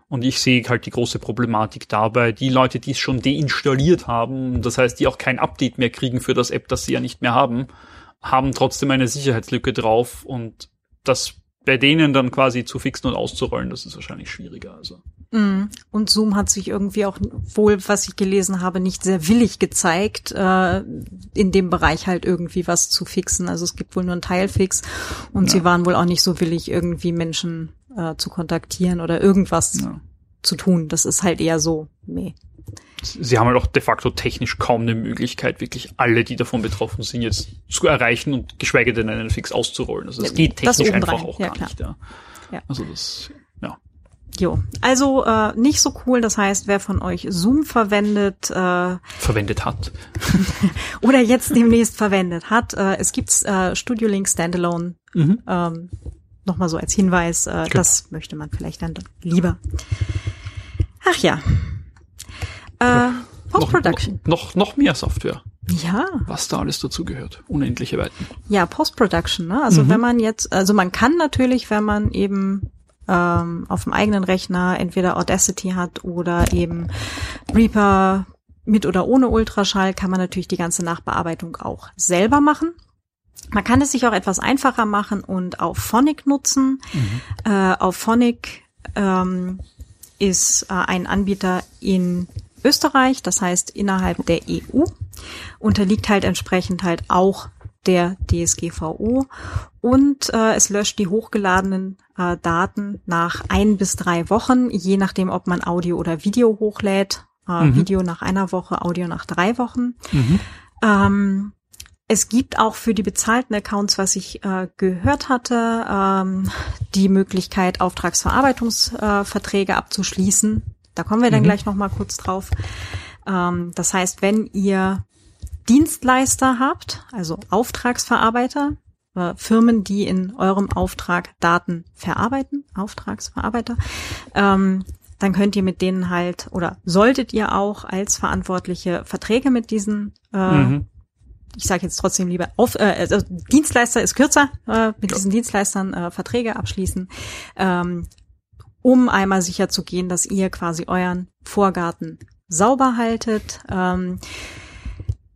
Speaker 2: Und ich sehe halt die große Problematik dabei, die Leute, die es schon deinstalliert haben, das heißt, die auch kein Update mehr kriegen für das App, das sie ja nicht mehr haben, haben trotzdem eine Sicherheitslücke drauf und das bei denen dann quasi zu fixen und auszurollen, das ist wahrscheinlich schwieriger. Also
Speaker 1: Mm. Und Zoom hat sich irgendwie auch wohl, was ich gelesen habe, nicht sehr willig gezeigt, äh, in dem Bereich halt irgendwie was zu fixen. Also es gibt wohl nur einen Teilfix und sie waren wohl auch nicht so willig, irgendwie Menschen äh, zu kontaktieren oder irgendwas
Speaker 2: Ja.
Speaker 1: zu tun. Das ist halt eher so, nee.
Speaker 2: sie haben halt auch de facto technisch kaum eine Möglichkeit, wirklich alle, die davon betroffen sind, jetzt zu erreichen und geschweige denn einen Fix auszurollen. Also das geht
Speaker 1: das
Speaker 2: technisch
Speaker 1: obendrein,
Speaker 2: einfach auch
Speaker 1: ja,
Speaker 2: gar
Speaker 1: klar.
Speaker 2: nicht. Ja.
Speaker 1: Ja.
Speaker 2: Also das, ja.
Speaker 1: Jo. Also äh, nicht so cool. Das heißt, wer von euch Zoom verwendet, äh,
Speaker 2: verwendet hat. [laughs]
Speaker 1: oder jetzt demnächst verwendet hat. Äh, es gibt äh, Studio Link Standalone.
Speaker 2: Mhm.
Speaker 1: Ähm, Nochmal so als Hinweis, äh, das möchte man vielleicht dann lieber. Ach ja. Äh, Post-Production.
Speaker 2: Noch, noch, noch mehr Software,
Speaker 1: Ja,
Speaker 2: was da alles dazu gehört. Unendliche Weiten.
Speaker 1: ja, Post-Production. Ne? Also
Speaker 2: Mhm.
Speaker 1: wenn man jetzt, also man kann natürlich, wenn man eben ähm, auf dem eigenen Rechner entweder Audacity hat oder eben Reaper, mit oder ohne Ultraschall kann man natürlich die ganze Nachbearbeitung auch selber machen. Man kann es sich auch etwas einfacher machen und auf Phonic nutzen. Mhm. Äh, auf Phonic ähm, ist äh, ein Anbieter in Österreich, das heißt innerhalb der EU, unterliegt halt entsprechend halt auch der DSGVO und äh, es löscht die hochgeladenen äh, Daten nach ein bis drei Wochen, je nachdem, ob man Audio oder Video hochlädt. Äh, mhm. Video nach einer Woche, Audio nach drei Wochen. Mhm. Ähm, es gibt auch für die bezahlten Accounts, was ich äh, gehört hatte, ähm, die Möglichkeit, Auftragsverarbeitungsverträge äh, abzuschließen. Da kommen wir dann mhm. gleich noch mal kurz drauf. Ähm, das heißt, wenn ihr Dienstleister habt, also Auftragsverarbeiter, äh, Firmen, die in eurem Auftrag Daten verarbeiten, Auftragsverarbeiter, ähm, dann könnt ihr mit denen halt oder solltet ihr auch als Verantwortliche Verträge mit diesen äh, mhm ich sage jetzt trotzdem lieber auf, äh, also Dienstleister ist kürzer, äh, mit ja. diesen Dienstleistern äh, Verträge abschließen, ähm, um einmal sicher zu gehen, dass ihr quasi euren Vorgarten sauber haltet. Ähm,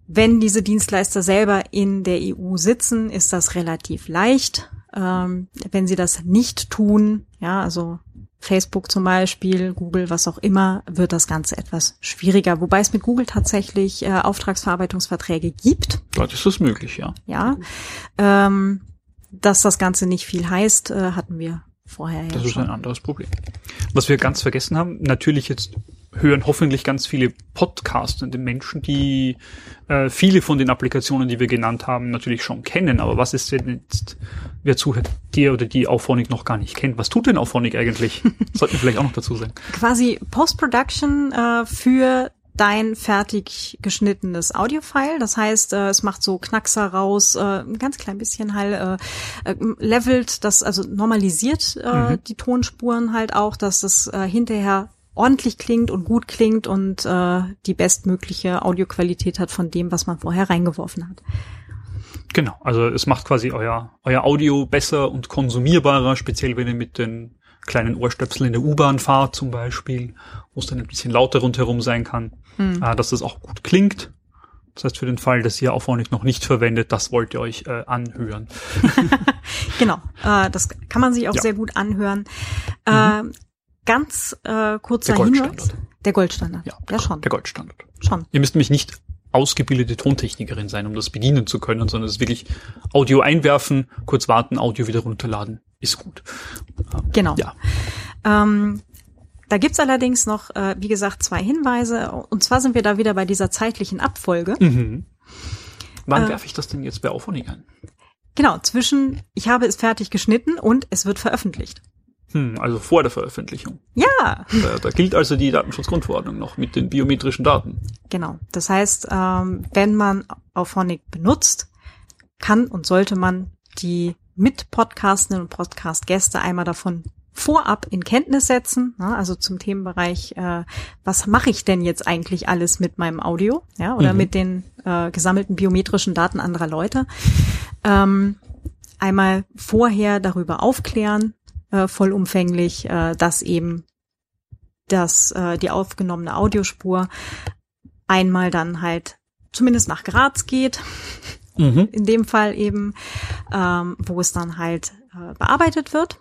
Speaker 1: wenn diese Dienstleister selber in der EU sitzen, ist das relativ leicht. Ähm, wenn sie das nicht tun, ja, also Facebook zum Beispiel, Google, was auch immer, wird das Ganze etwas schwieriger. Wobei es mit Google tatsächlich äh, Auftragsverarbeitungsverträge gibt.
Speaker 2: Dort ist das möglich, ja.
Speaker 1: Ja. Ähm, dass das Ganze nicht viel heißt, äh, hatten wir vorher ja
Speaker 2: Das ist schon. ein anderes Problem. Was wir ganz vergessen haben, natürlich jetzt hören hoffentlich ganz viele Podcasts und die Menschen, die äh, viele von den Applikationen, die wir genannt haben, natürlich schon kennen. Aber was ist denn jetzt, wer zuhört, der oder die Auphonic noch gar nicht kennt? Was tut denn Auphonic eigentlich? [laughs] Sollten wir vielleicht auch noch dazu sagen.
Speaker 1: Quasi Post-Production äh, für dein fertig geschnittenes Audiofile. Das heißt, äh, es macht so Knackser raus, äh, ein ganz klein bisschen halt äh, äh, levelt das, also normalisiert äh, mhm. die Tonspuren halt auch, dass das äh, hinterher ordentlich klingt und gut klingt und äh, die bestmögliche Audioqualität hat von dem, was man vorher reingeworfen hat.
Speaker 2: Genau, also es macht quasi euer, euer Audio besser und konsumierbarer, speziell wenn ihr mit den kleinen Ohrstöpseln in der U-Bahn fahrt zum Beispiel, wo es dann ein bisschen lauter rundherum sein kann, hm. äh, dass das auch gut klingt. Das heißt, für den Fall, dass ihr Auphonic noch nicht verwendet, das wollt ihr euch äh, anhören. [laughs]
Speaker 1: genau, äh, das kann man sich auch ja. sehr gut anhören. Mhm. Ganz äh, kurzer der Hinweis. Der Goldstandard.
Speaker 2: Ja, ja schon. Der Goldstandard.
Speaker 1: Schon.
Speaker 2: Ihr müsst mich nicht ausgebildete Tontechnikerin sein, um das bedienen zu können, sondern es ist wirklich Audio einwerfen, kurz warten, Audio wieder runterladen, ist gut.
Speaker 1: Genau. Ja. Ähm, da gibt's allerdings noch, äh, wie gesagt, zwei Hinweise. Und zwar sind wir da wieder bei dieser zeitlichen Abfolge. Mhm.
Speaker 2: Wann äh, werfe ich das denn jetzt bei Auphonic ein?
Speaker 1: Genau, zwischen ich habe es fertig geschnitten und es wird veröffentlicht.
Speaker 2: Hm, also vor der Veröffentlichung.
Speaker 1: Ja.
Speaker 2: Da, da gilt also die Datenschutzgrundverordnung noch mit den biometrischen Daten.
Speaker 1: Genau. Das heißt, ähm, wenn man Auphonic benutzt, kann und sollte man die Mitpodcastenden und Podcast-Gäste einmal davon vorab in Kenntnis setzen, ne, also zum Themenbereich, äh, was mache ich denn jetzt eigentlich alles mit meinem Audio, ja, oder mhm. mit den äh, gesammelten biometrischen Daten anderer Leute. Ähm, einmal vorher darüber aufklären, äh, vollumfänglich, äh, dass eben dass äh, die aufgenommene Audiospur einmal dann halt zumindest nach Graz geht, mhm. in dem Fall eben, ähm, wo es dann halt äh, bearbeitet wird.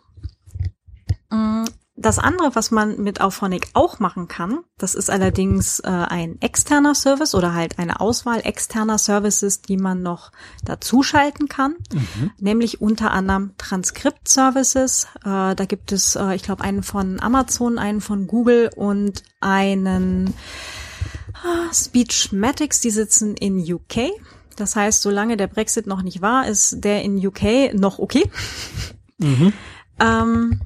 Speaker 1: Das andere, was man mit Auphonic auch machen kann, das ist allerdings äh, ein externer Service oder halt eine Auswahl externer Services, die man noch dazuschalten kann, mhm. nämlich unter anderem Transkript-Services. Äh, da gibt es, äh, ich glaube, einen von Amazon, einen von Google und einen äh, Speechmatics, die sitzen in UK. Das heißt, solange der Brexit noch nicht war, ist der in UK noch okay. Mhm. Ähm,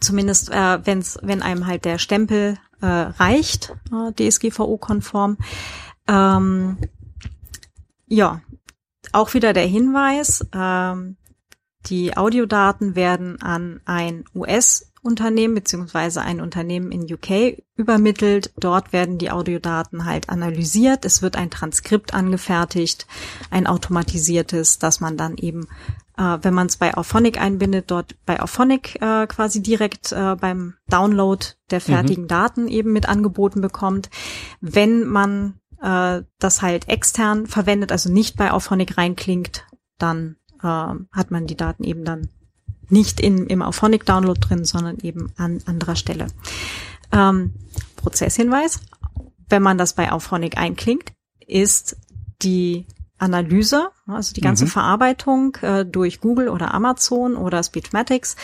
Speaker 1: Zumindest äh, wenn's, wenn einem halt der Stempel äh, reicht, äh, DSGVO-konform. Ähm, ja, auch wieder der Hinweis, ähm, die Audiodaten werden an ein US-Unternehmen beziehungsweise ein Unternehmen in UK übermittelt. Dort werden die Audiodaten halt analysiert. Es wird ein Transkript angefertigt, ein automatisiertes, das man dann eben äh, wenn man es bei Auphonic einbindet, dort bei Auphonic äh, quasi direkt äh, beim Download der fertigen mhm. Daten eben mit angeboten bekommt. Wenn man äh, das halt extern verwendet, also nicht bei Auphonic reinklingt, dann äh, hat man die Daten eben dann nicht in, im Auphonic Download drin, sondern eben an anderer Stelle. Ähm, Prozesshinweis. Wenn man das bei Auphonic einklingt, ist die Analyse, also die ganze mhm. Verarbeitung äh, durch Google oder Amazon oder Speechmatics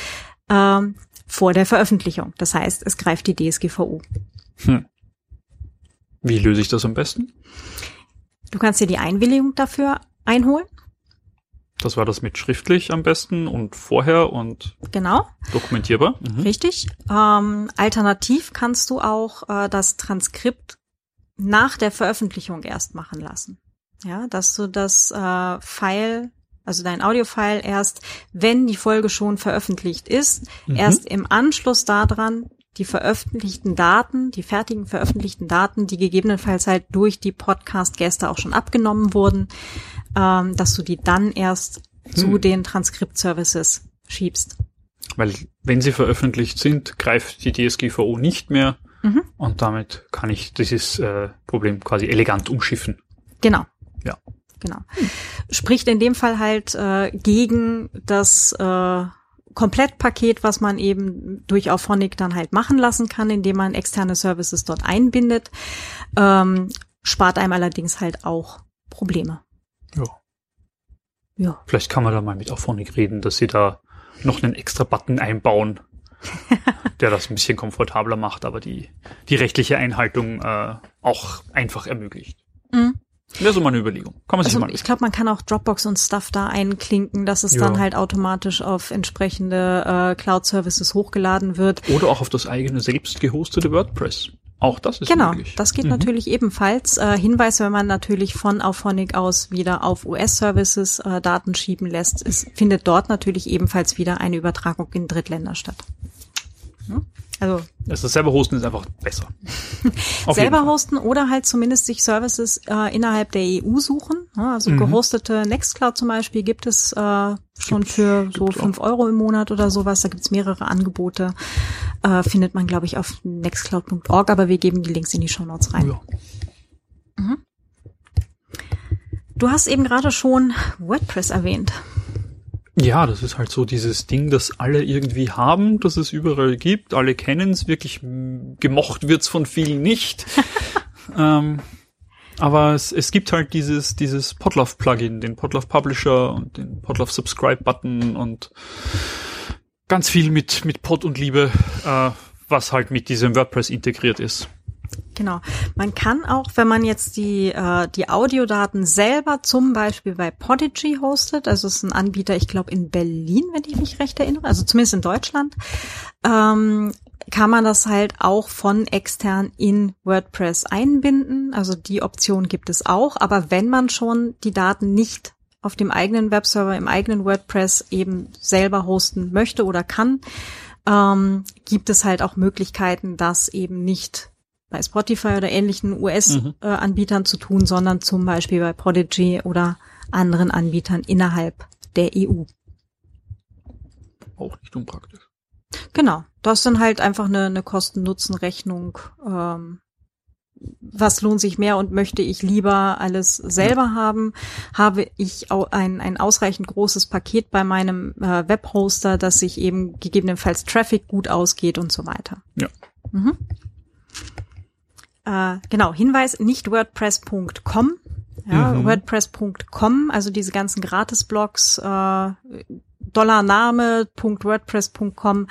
Speaker 1: äh, vor der Veröffentlichung. Das heißt, es greift die DSGVO. Hm.
Speaker 2: Wie löse ich das am besten?
Speaker 1: Du kannst dir die Einwilligung dafür einholen.
Speaker 2: Das war das mit schriftlich am besten und vorher und
Speaker 1: genau
Speaker 2: dokumentierbar.
Speaker 1: Mhm. Richtig. Ähm, alternativ kannst du auch äh, das Transkript nach der Veröffentlichung erst machen lassen. Ja, dass du das äh, File, also dein Audiofile erst, wenn die Folge schon veröffentlicht ist, mhm. erst im Anschluss daran die veröffentlichten Daten, die fertigen veröffentlichten Daten, die gegebenenfalls halt durch die Podcast-Gäste auch schon abgenommen wurden, ähm, dass du die dann erst hm. zu den Transkript-Services schiebst.
Speaker 2: Weil wenn sie veröffentlicht sind, greift die DSGVO nicht mehr mhm. und damit kann ich dieses äh, Problem quasi elegant umschiffen.
Speaker 1: Genau.
Speaker 2: Ja.
Speaker 1: Genau. Spricht in dem Fall halt äh, gegen das äh, Komplettpaket, was man eben durch Auphonic dann halt machen lassen kann, indem man externe Services dort einbindet, ähm, spart einem allerdings halt auch Probleme.
Speaker 2: Ja. Ja. Vielleicht kann man da mal mit Auphonic reden, dass sie da noch einen extra Button einbauen, [laughs] der das ein bisschen komfortabler macht, aber die, die rechtliche Einhaltung äh, auch einfach ermöglicht. Mhm. Wäre so mal eine Überlegung. Kann man
Speaker 1: sich
Speaker 2: also, mal
Speaker 1: ich glaube, man kann auch Dropbox und Stuff da einklinken, dass es ja. dann halt automatisch auf entsprechende äh, Cloud-Services hochgeladen wird.
Speaker 2: Oder auch auf das eigene selbst gehostete WordPress. Auch das ist
Speaker 1: genau,
Speaker 2: möglich.
Speaker 1: das geht mhm. natürlich ebenfalls. Äh, Hinweis, wenn man natürlich von Auphonic aus wieder auf US-Services äh, Daten schieben lässt, es findet dort natürlich ebenfalls wieder eine Übertragung in Drittländer statt.
Speaker 2: Hm? Also also selber hosten ist einfach besser. [laughs]
Speaker 1: selber hosten oder halt zumindest sich Services äh, innerhalb der EU suchen. Also mhm. gehostete Nextcloud zum Beispiel gibt es äh, schon gibt's, für so fünf auch. Euro im Monat oder sowas. Da gibt's mehrere Angebote. Äh, findet man, glaube ich, auf nextcloud.org, aber wir geben die Links in die Show Notes rein. Ja. Mhm. Du hast eben gerade schon WordPress erwähnt.
Speaker 2: Ja, das ist halt so dieses Ding, das alle irgendwie haben, das es überall gibt. Alle kennen es, wirklich gemocht wird's von vielen nicht. [laughs] ähm, aber es, es gibt halt dieses, dieses Podlove-Plugin, den Podlove Publisher und den Podlove Subscribe-Button und ganz viel mit, mit Pod und Liebe, äh, was halt mit diesem WordPress integriert ist.
Speaker 1: Genau. Man kann auch, wenn man jetzt die, äh, die Audiodaten selber zum Beispiel bei Podigy hostet, also es ist ein Anbieter, ich glaube in Berlin, wenn ich mich recht erinnere, also zumindest in Deutschland, ähm, kann man das halt auch von extern in WordPress einbinden. Also die Option gibt es auch. Aber wenn man schon die Daten nicht auf dem eigenen Webserver, im eigenen WordPress eben selber hosten möchte oder kann, ähm, gibt es halt auch Möglichkeiten, das eben nicht bei Spotify oder ähnlichen US-Anbietern mhm. äh, zu tun, sondern zum Beispiel bei Prodigy oder anderen Anbietern innerhalb der EU.
Speaker 2: Auch nicht unpraktisch.
Speaker 1: Genau, das ist dann halt einfach eine, eine Kosten-Nutzen-Rechnung. Ähm, was lohnt sich mehr und möchte ich lieber alles selber ja. haben? Habe ich ein, ein ausreichend großes Paket bei meinem äh, Webhoster, dass sich eben gegebenenfalls Traffic gut ausgeht und so weiter.
Speaker 2: Ja. Mhm.
Speaker 1: Äh, genau, Hinweis, nicht wordpress.com. Ja, mhm. WordPress.com, also diese ganzen Gratis-Blogs, äh, Dollarname.wordpress.com,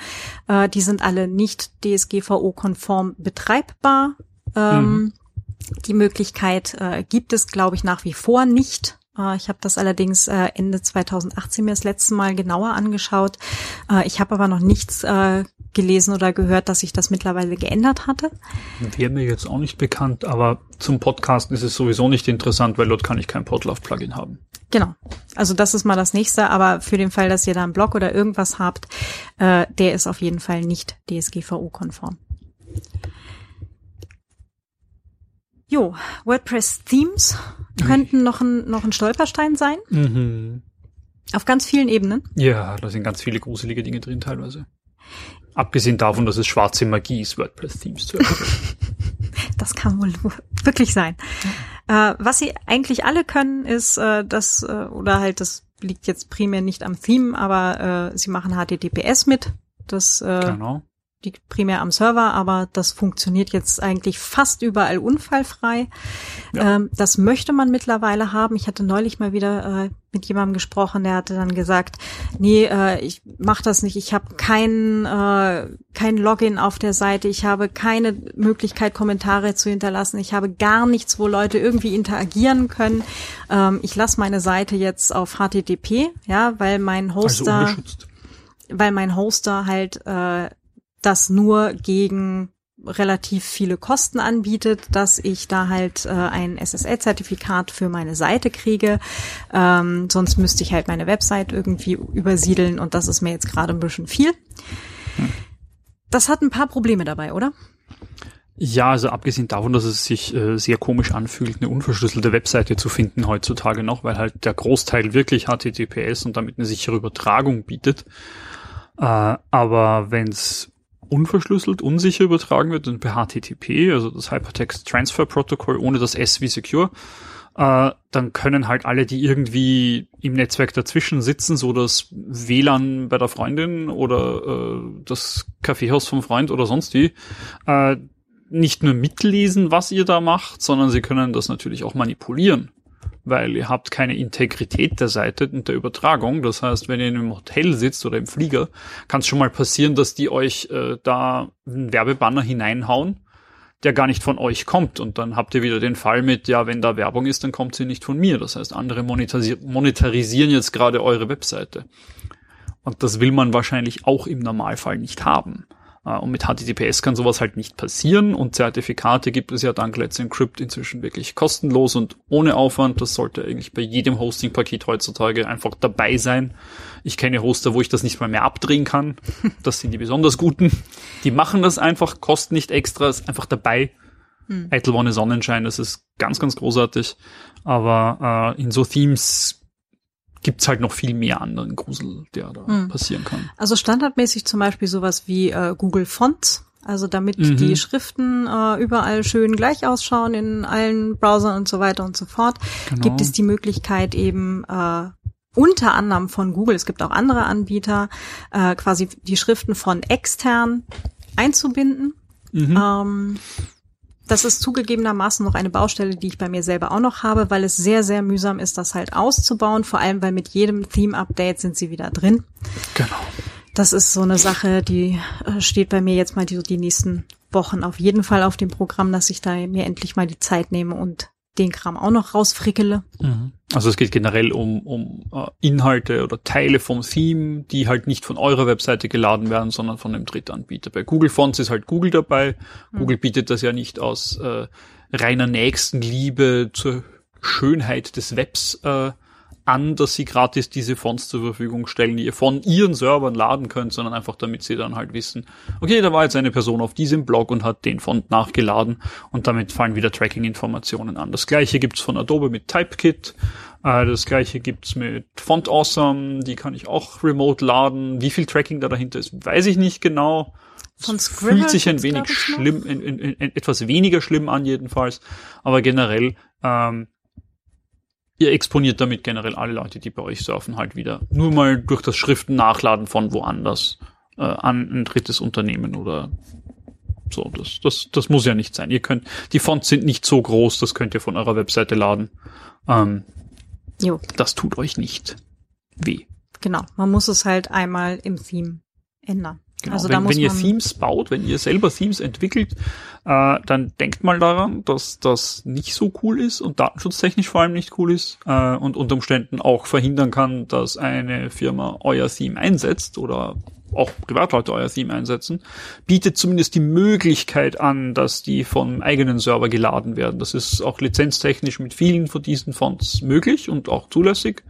Speaker 1: äh, die sind alle nicht DSGVO-konform betreibbar. Ähm, mhm. Die Möglichkeit äh, gibt es, glaube ich, nach wie vor nicht. Äh, ich habe das allerdings äh, Ende 2018 mir das letzte Mal genauer angeschaut. Äh, ich habe aber noch nichts äh, gelesen oder gehört, dass sich das mittlerweile geändert hatte.
Speaker 2: Wäre mir jetzt auch nicht bekannt, aber zum Podcasten ist es sowieso nicht interessant, weil dort kann ich kein Podlove-Plugin haben.
Speaker 1: Genau. Also das ist mal das nächste, aber für den Fall, dass ihr da einen Blog oder irgendwas habt, äh, der ist auf jeden Fall nicht DSGVO-konform. Jo, WordPress Themes könnten noch ein, noch ein Stolperstein sein. Mhm. Auf ganz vielen Ebenen.
Speaker 2: Ja, da sind ganz viele gruselige Dinge drin teilweise. Abgesehen davon, dass es schwarze Magie ist, WordPress-Themes zu erstellen. [laughs]
Speaker 1: das kann wohl wirklich sein. Äh, was sie eigentlich alle können, ist äh, das, äh, oder halt das liegt jetzt primär nicht am Theme, aber äh, sie machen HTTPS mit. Das äh, genau liegt primär am Server, aber das funktioniert jetzt eigentlich fast überall unfallfrei. Ja. Ähm, das möchte man mittlerweile haben. Ich hatte neulich mal wieder äh, mit jemandem gesprochen, der hatte dann gesagt, nee, äh, ich mache das nicht. Ich habe kein, äh, kein Login auf der Seite. Ich habe keine Möglichkeit, Kommentare zu hinterlassen. Ich habe gar nichts, wo Leute irgendwie interagieren können. Ähm, ich lasse meine Seite jetzt auf HTTP, ja, weil mein also Hoster, also weil mein Hoster halt äh, das nur gegen relativ viele Kosten anbietet, dass ich da halt äh, ein SSL-Zertifikat für meine Seite kriege. Ähm, sonst müsste ich halt meine Website irgendwie übersiedeln und das ist mir jetzt gerade ein bisschen viel. Das hat ein paar Probleme dabei, oder?
Speaker 2: Ja, also abgesehen davon, dass es sich äh, sehr komisch anfühlt, eine unverschlüsselte Webseite zu finden heutzutage noch, weil halt der Großteil wirklich HTTPS und damit eine sichere Übertragung bietet. Äh, aber wenn es unverschlüsselt, unsicher übertragen wird und per HTTP, also das Hypertext Transfer Protocol ohne das S wie Secure, äh, dann können halt alle, die irgendwie im Netzwerk dazwischen sitzen, so das WLAN bei der Freundin oder äh, das Kaffeehaus vom Freund oder sonst wie, äh, nicht nur mitlesen, was ihr da macht, sondern sie können das natürlich auch manipulieren weil ihr habt keine Integrität der Seite und der Übertragung. Das heißt, wenn ihr in einem Hotel sitzt oder im Flieger, kann es schon mal passieren, dass die euch äh, da einen Werbebanner hineinhauen, der gar nicht von euch kommt. Und dann habt ihr wieder den Fall mit, ja, wenn da Werbung ist, dann kommt sie nicht von mir. Das heißt, andere monetarisieren jetzt gerade eure Webseite. Und das will man wahrscheinlich auch im Normalfall nicht haben. Äh, und mit HTTPS kann sowas halt nicht passieren und Zertifikate gibt es ja dank Let's Encrypt inzwischen wirklich kostenlos und ohne Aufwand. Das sollte eigentlich bei jedem Hosting-Paket heutzutage einfach dabei sein. Ich kenne Hoster, wo ich das nicht mal mehr abdrehen kann. [laughs] Das sind die besonders guten. Die machen das einfach, kosten nicht extra, ist einfach dabei. Hm. One Sonnenschein, das ist ganz, ganz großartig. Aber äh, in so Themes gibt's halt noch viel mehr anderen Grusel, der da hm. passieren kann.
Speaker 1: Also standardmäßig zum Beispiel sowas wie äh, Google Fonts. Also damit mhm. die Schriften äh, überall schön gleich ausschauen in allen Browsern und so weiter und so fort, genau. gibt es die Möglichkeit eben äh, unter anderem von Google, es gibt auch andere Anbieter, äh, quasi die Schriften von extern einzubinden. Mhm. Ähm, das ist zugegebenermaßen noch eine Baustelle, die ich bei mir selber auch noch habe, weil es sehr, sehr mühsam ist, das halt auszubauen. Vor allem, weil mit jedem Theme-Update sind sie wieder drin.
Speaker 2: Genau.
Speaker 1: Das ist so eine Sache, die äh, steht bei mir jetzt mal die, die nächsten Wochen auf jeden Fall auf dem Programm, dass ich da mir endlich mal die Zeit nehme und den Kram auch noch rausfrickele.
Speaker 2: Mhm. Also es geht generell um, um uh, Inhalte oder Teile vom Theme, die halt nicht von eurer Webseite geladen werden, sondern von einem Drittanbieter. Bei Google Fonts ist halt Google dabei. Mhm. Google bietet das ja nicht aus äh, reiner Nächstenliebe zur Schönheit des Webs äh, an, dass sie gratis diese Fonts zur Verfügung stellen, die ihr von ihren Servern laden könnt, sondern einfach damit sie dann halt wissen, okay, da war jetzt eine Person auf diesem Blog und hat den Font nachgeladen und damit fallen wieder Tracking-Informationen an. Das gleiche gibt's von Adobe mit Typekit, äh, das gleiche gibt's mit Font Awesome, die kann ich auch remote laden. Wie viel Tracking da dahinter ist, weiß ich nicht genau. Von Scribble fühlt sich ein wenig schlimm, in, in, in, etwas weniger schlimm an jedenfalls, aber generell ähm, ihr exponiert damit generell alle Leute, die bei euch surfen, halt wieder nur mal durch das Schriften nachladen von woanders äh, an ein drittes Unternehmen oder so. Das, das, das muss ja nicht sein. Ihr könnt, die Fonts sind nicht so groß, das könnt ihr von eurer Webseite laden. Ähm, jo. Das tut euch nicht weh.
Speaker 1: Genau, man muss es halt einmal im Theme ändern.
Speaker 2: Genau. Also wenn, wenn ihr Themes baut, wenn ihr selber Themes entwickelt, äh, dann denkt mal daran, dass das nicht so cool ist und datenschutztechnisch vor allem nicht cool ist äh, und unter Umständen auch verhindern kann, dass eine Firma euer Theme einsetzt oder auch Privatleute euer Theme einsetzen, bietet zumindest die Möglichkeit an, dass die vom eigenen Server geladen werden. Das ist auch lizenztechnisch mit vielen von diesen Fonts möglich und auch zulässig.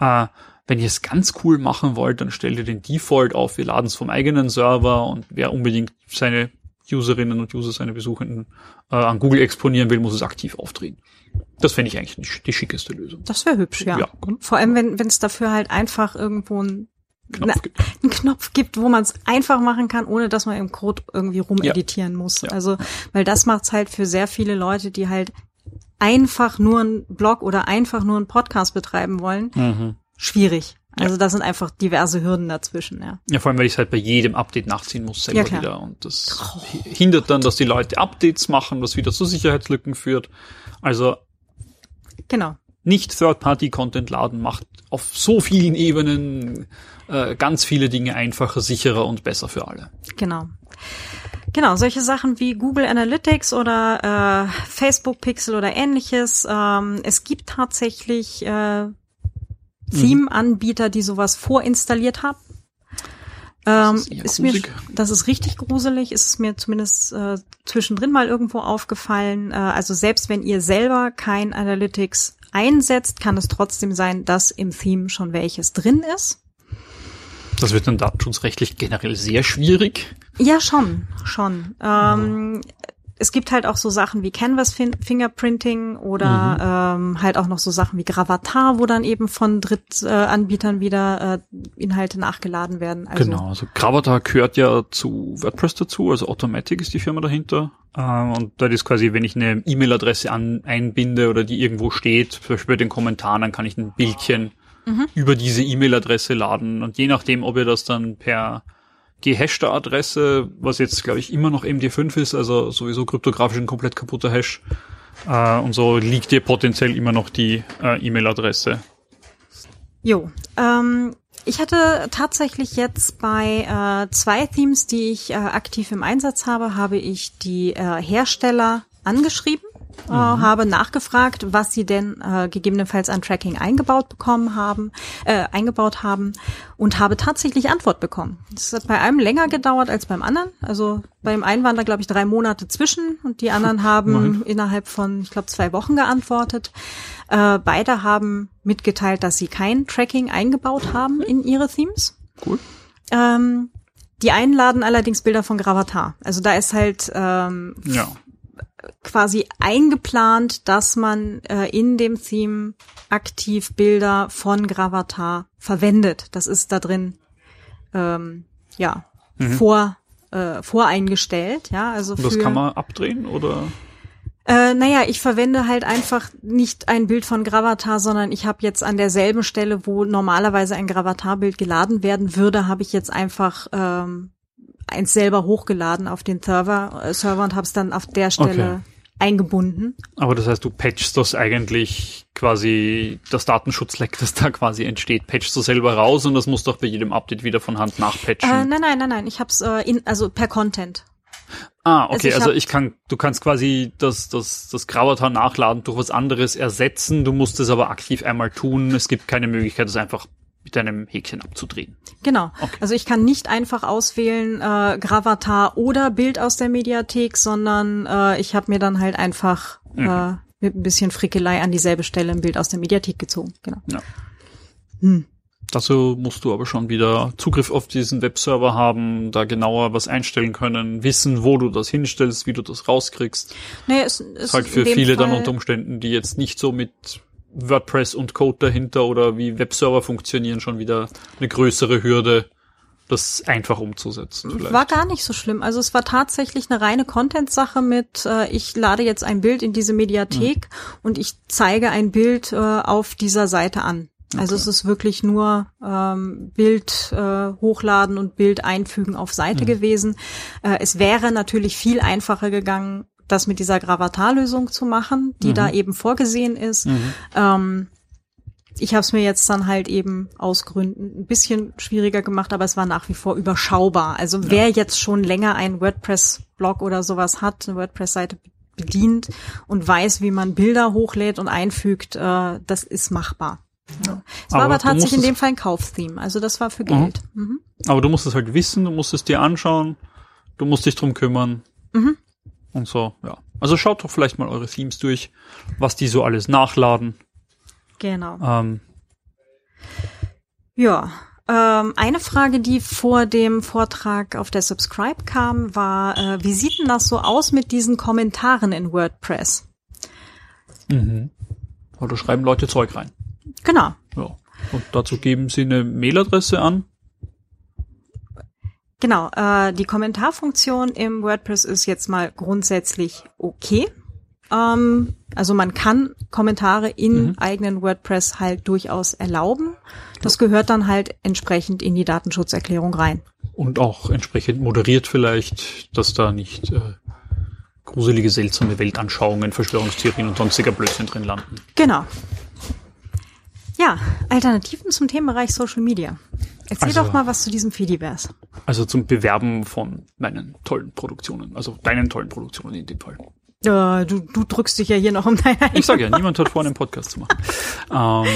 Speaker 2: Äh, wenn ihr es ganz cool machen wollt, dann stellt ihr den Default auf, wir laden es vom eigenen Server und wer unbedingt seine Userinnen und User, seine Besuchenden äh, an Google exponieren will, muss es aktiv aufdrehen. Das fände ich eigentlich die, die schickeste Lösung.
Speaker 1: Das wäre hübsch, ja.
Speaker 2: Ja.
Speaker 1: Vor allem, wenn es dafür halt einfach irgendwo ein
Speaker 2: Knopf
Speaker 1: na,
Speaker 2: gibt.
Speaker 1: einen Knopf gibt, wo man es einfach machen kann, ohne dass man im Code irgendwie rumeditieren muss.
Speaker 2: Ja.
Speaker 1: Also, weil das macht's halt für sehr viele Leute, die halt einfach nur einen Blog oder einfach nur einen Podcast betreiben wollen,
Speaker 2: Mhm.
Speaker 1: Schwierig. Also da sind einfach diverse Hürden dazwischen, ja.
Speaker 2: Ja, vor allem, weil ich es halt bei jedem Update nachziehen muss selber
Speaker 1: Ja, klar.
Speaker 2: wieder. Und das hi- hindert dann, dass die Leute Updates machen, was wieder zu Sicherheitslücken führt. Also
Speaker 1: Genau.
Speaker 2: nicht Third-Party-Content laden macht auf so vielen Ebenen äh, ganz viele Dinge einfacher, sicherer und besser für alle.
Speaker 1: Genau. Genau, solche Sachen wie Google Analytics oder äh, Facebook Pixel oder ähnliches. Ähm, es gibt tatsächlich äh, Theme-Anbieter, die sowas vorinstalliert haben. Ähm,
Speaker 2: ist eher
Speaker 1: ist mir, das ist richtig gruselig, ist mir zumindest äh, zwischendrin mal irgendwo aufgefallen. Äh, also selbst wenn ihr selber kein Analytics einsetzt, kann es trotzdem sein, dass im Theme schon welches drin ist.
Speaker 2: Das wird dann datenschutzrechtlich generell sehr schwierig.
Speaker 1: Ja, schon, schon. Ähm, es gibt halt auch so Sachen wie Canvas fin Fingerprinting oder ähm, halt auch noch so Sachen wie Gravatar, wo dann eben von Drittanbietern Anbietern wieder äh, Inhalte nachgeladen werden. Also,
Speaker 2: Genau, also Gravatar gehört ja zu WordPress dazu, also Automatic ist die Firma dahinter. Ähm, und das ist quasi, wenn ich eine E-Mail-Adresse einbinde oder die irgendwo steht, zum Beispiel bei den Kommentaren, dann kann ich ein Bildchen über diese E-Mail-Adresse laden. Und je nachdem, ob ihr das dann per gehashter Adresse, was jetzt, glaube ich, immer noch MD5 ist, also sowieso kryptografisch ein komplett kaputter Hash, äh, und so liegt dir potenziell immer noch die äh, E-Mail-Adresse.
Speaker 1: Jo, ähm, ich hatte tatsächlich jetzt bei äh, zwei Themes, die ich äh, aktiv im Einsatz habe, habe ich die äh, Hersteller angeschrieben, äh, habe nachgefragt, was sie denn äh, gegebenenfalls an Tracking eingebaut bekommen haben, äh, eingebaut haben und habe tatsächlich Antwort bekommen. Das hat bei einem länger gedauert als beim anderen. Also beim einen waren da glaube ich drei Monate zwischen und die anderen [laughs] haben innerhalb von ich glaube zwei Wochen geantwortet. Äh, beide haben mitgeteilt, dass sie kein Tracking eingebaut haben in ihre Themes.
Speaker 2: Cool.
Speaker 1: Ähm, die einen laden allerdings Bilder von Gravatar. Also da ist halt ähm,
Speaker 2: Ja.
Speaker 1: Quasi eingeplant, dass man äh, in dem Theme aktiv Bilder von Gravatar verwendet. Das ist da drin ähm, ja vor äh, voreingestellt. Ja, also
Speaker 2: Und das
Speaker 1: für,
Speaker 2: kann man abdrehen oder?
Speaker 1: äh, naja, ich verwende halt einfach nicht ein Bild von Gravatar, sondern ich habe jetzt an derselben Stelle, wo normalerweise ein Gravatar-Bild geladen werden würde, habe ich jetzt einfach ähm, eins selber hochgeladen auf den Server, äh, Server und habe es dann auf der Stelle
Speaker 2: Okay.
Speaker 1: eingebunden.
Speaker 2: Aber das heißt, du patchst das eigentlich quasi, das Datenschutzleck, das da quasi entsteht, patchst du selber raus und das musst du auch bei jedem Update wieder von Hand nachpatchen.
Speaker 1: Äh, nein, nein, nein, nein. Ich hab's äh, in, also per Content.
Speaker 2: ah,
Speaker 1: also
Speaker 2: okay,
Speaker 1: ich
Speaker 2: also ich kann, du kannst quasi das, das, das Gravatar nachladen durch was anderes ersetzen, du musst es aber aktiv einmal tun. Es gibt keine Möglichkeit, das einfach mit einem Häkchen abzudrehen.
Speaker 1: Genau.
Speaker 2: Okay.
Speaker 1: Also ich kann nicht einfach auswählen äh, Gravatar oder Bild aus der Mediathek, sondern äh, ich habe mir dann halt einfach
Speaker 2: Mhm.
Speaker 1: äh, mit ein bisschen Frickelei an dieselbe Stelle ein Bild aus der Mediathek gezogen. Genau.
Speaker 2: Ja.
Speaker 1: Hm.
Speaker 2: Dazu musst du aber schon wieder Zugriff auf diesen Webserver haben, da genauer was einstellen können, wissen, wo du das hinstellst, wie du das rauskriegst.
Speaker 1: Nee, es, es
Speaker 2: ist halt für viele dann
Speaker 1: Fall-
Speaker 2: unter Umständen, die jetzt nicht so mit WordPress und Code dahinter oder wie Webserver funktionieren, schon wieder eine größere Hürde, das einfach umzusetzen. Vielleicht.
Speaker 1: War gar nicht so schlimm. Also es war tatsächlich eine reine Content-Sache mit, äh, ich lade jetzt ein Bild in diese Mediathek und ich zeige ein Bild äh, auf dieser Seite an. Also es ist wirklich nur ähm, Bild äh, hochladen und Bild einfügen auf Seite gewesen. Äh, es wäre natürlich viel einfacher gegangen, das mit dieser Gravatar-Lösung zu machen, die da eben vorgesehen ist. Ähm, ich habe es mir jetzt dann halt eben aus Gründen ein bisschen schwieriger gemacht, aber es war nach wie vor überschaubar. Also wer jetzt schon länger einen WordPress-Blog oder sowas hat, eine WordPress-Seite bedient und weiß, wie man Bilder hochlädt und einfügt, äh, das ist machbar. Ja. Es war
Speaker 2: Aber
Speaker 1: aber, tatsächlich in dem Fall ein Kauftheme, also das war für Geld. Mhm.
Speaker 2: Aber du musst es halt wissen, du musst es dir anschauen, du musst dich drum kümmern.
Speaker 1: Mhm.
Speaker 2: Und so, ja. Also schaut doch vielleicht mal eure Themes durch, was die so alles nachladen.
Speaker 1: Genau.
Speaker 2: Ähm,
Speaker 1: Ja. Ähm, eine Frage, die vor dem Vortrag auf der Subscribe kam, war, äh, wie sieht denn das so aus mit diesen Kommentaren in WordPress?
Speaker 2: Mhm. Oder schreiben Leute Zeug rein.
Speaker 1: Genau.
Speaker 2: Ja. Und dazu geben sie eine Mailadresse an.
Speaker 1: Genau, äh, die Kommentarfunktion im WordPress ist jetzt mal grundsätzlich okay. Ähm, also man kann Kommentare in
Speaker 2: Mhm.
Speaker 1: eigenen WordPress halt durchaus erlauben. Das gehört dann halt entsprechend in die Datenschutzerklärung rein.
Speaker 2: Und auch entsprechend moderiert vielleicht, dass da nicht äh, gruselige, seltsame Weltanschauungen, Verschwörungstheorien und sonstiger Blödsinn drin landen.
Speaker 1: Genau. Ja, Alternativen zum Themenbereich Social Media. Erzähl
Speaker 2: Also-
Speaker 1: doch mal was zu diesem Fediverse.
Speaker 2: Also zum Bewerben von meinen tollen Produktionen, also deinen tollen Produktionen in dem Fall.
Speaker 1: Äh, du, du drückst dich ja hier noch um deine
Speaker 2: Ich sage ja, niemand hat vor, einen Podcast zu machen. [laughs] Ähm,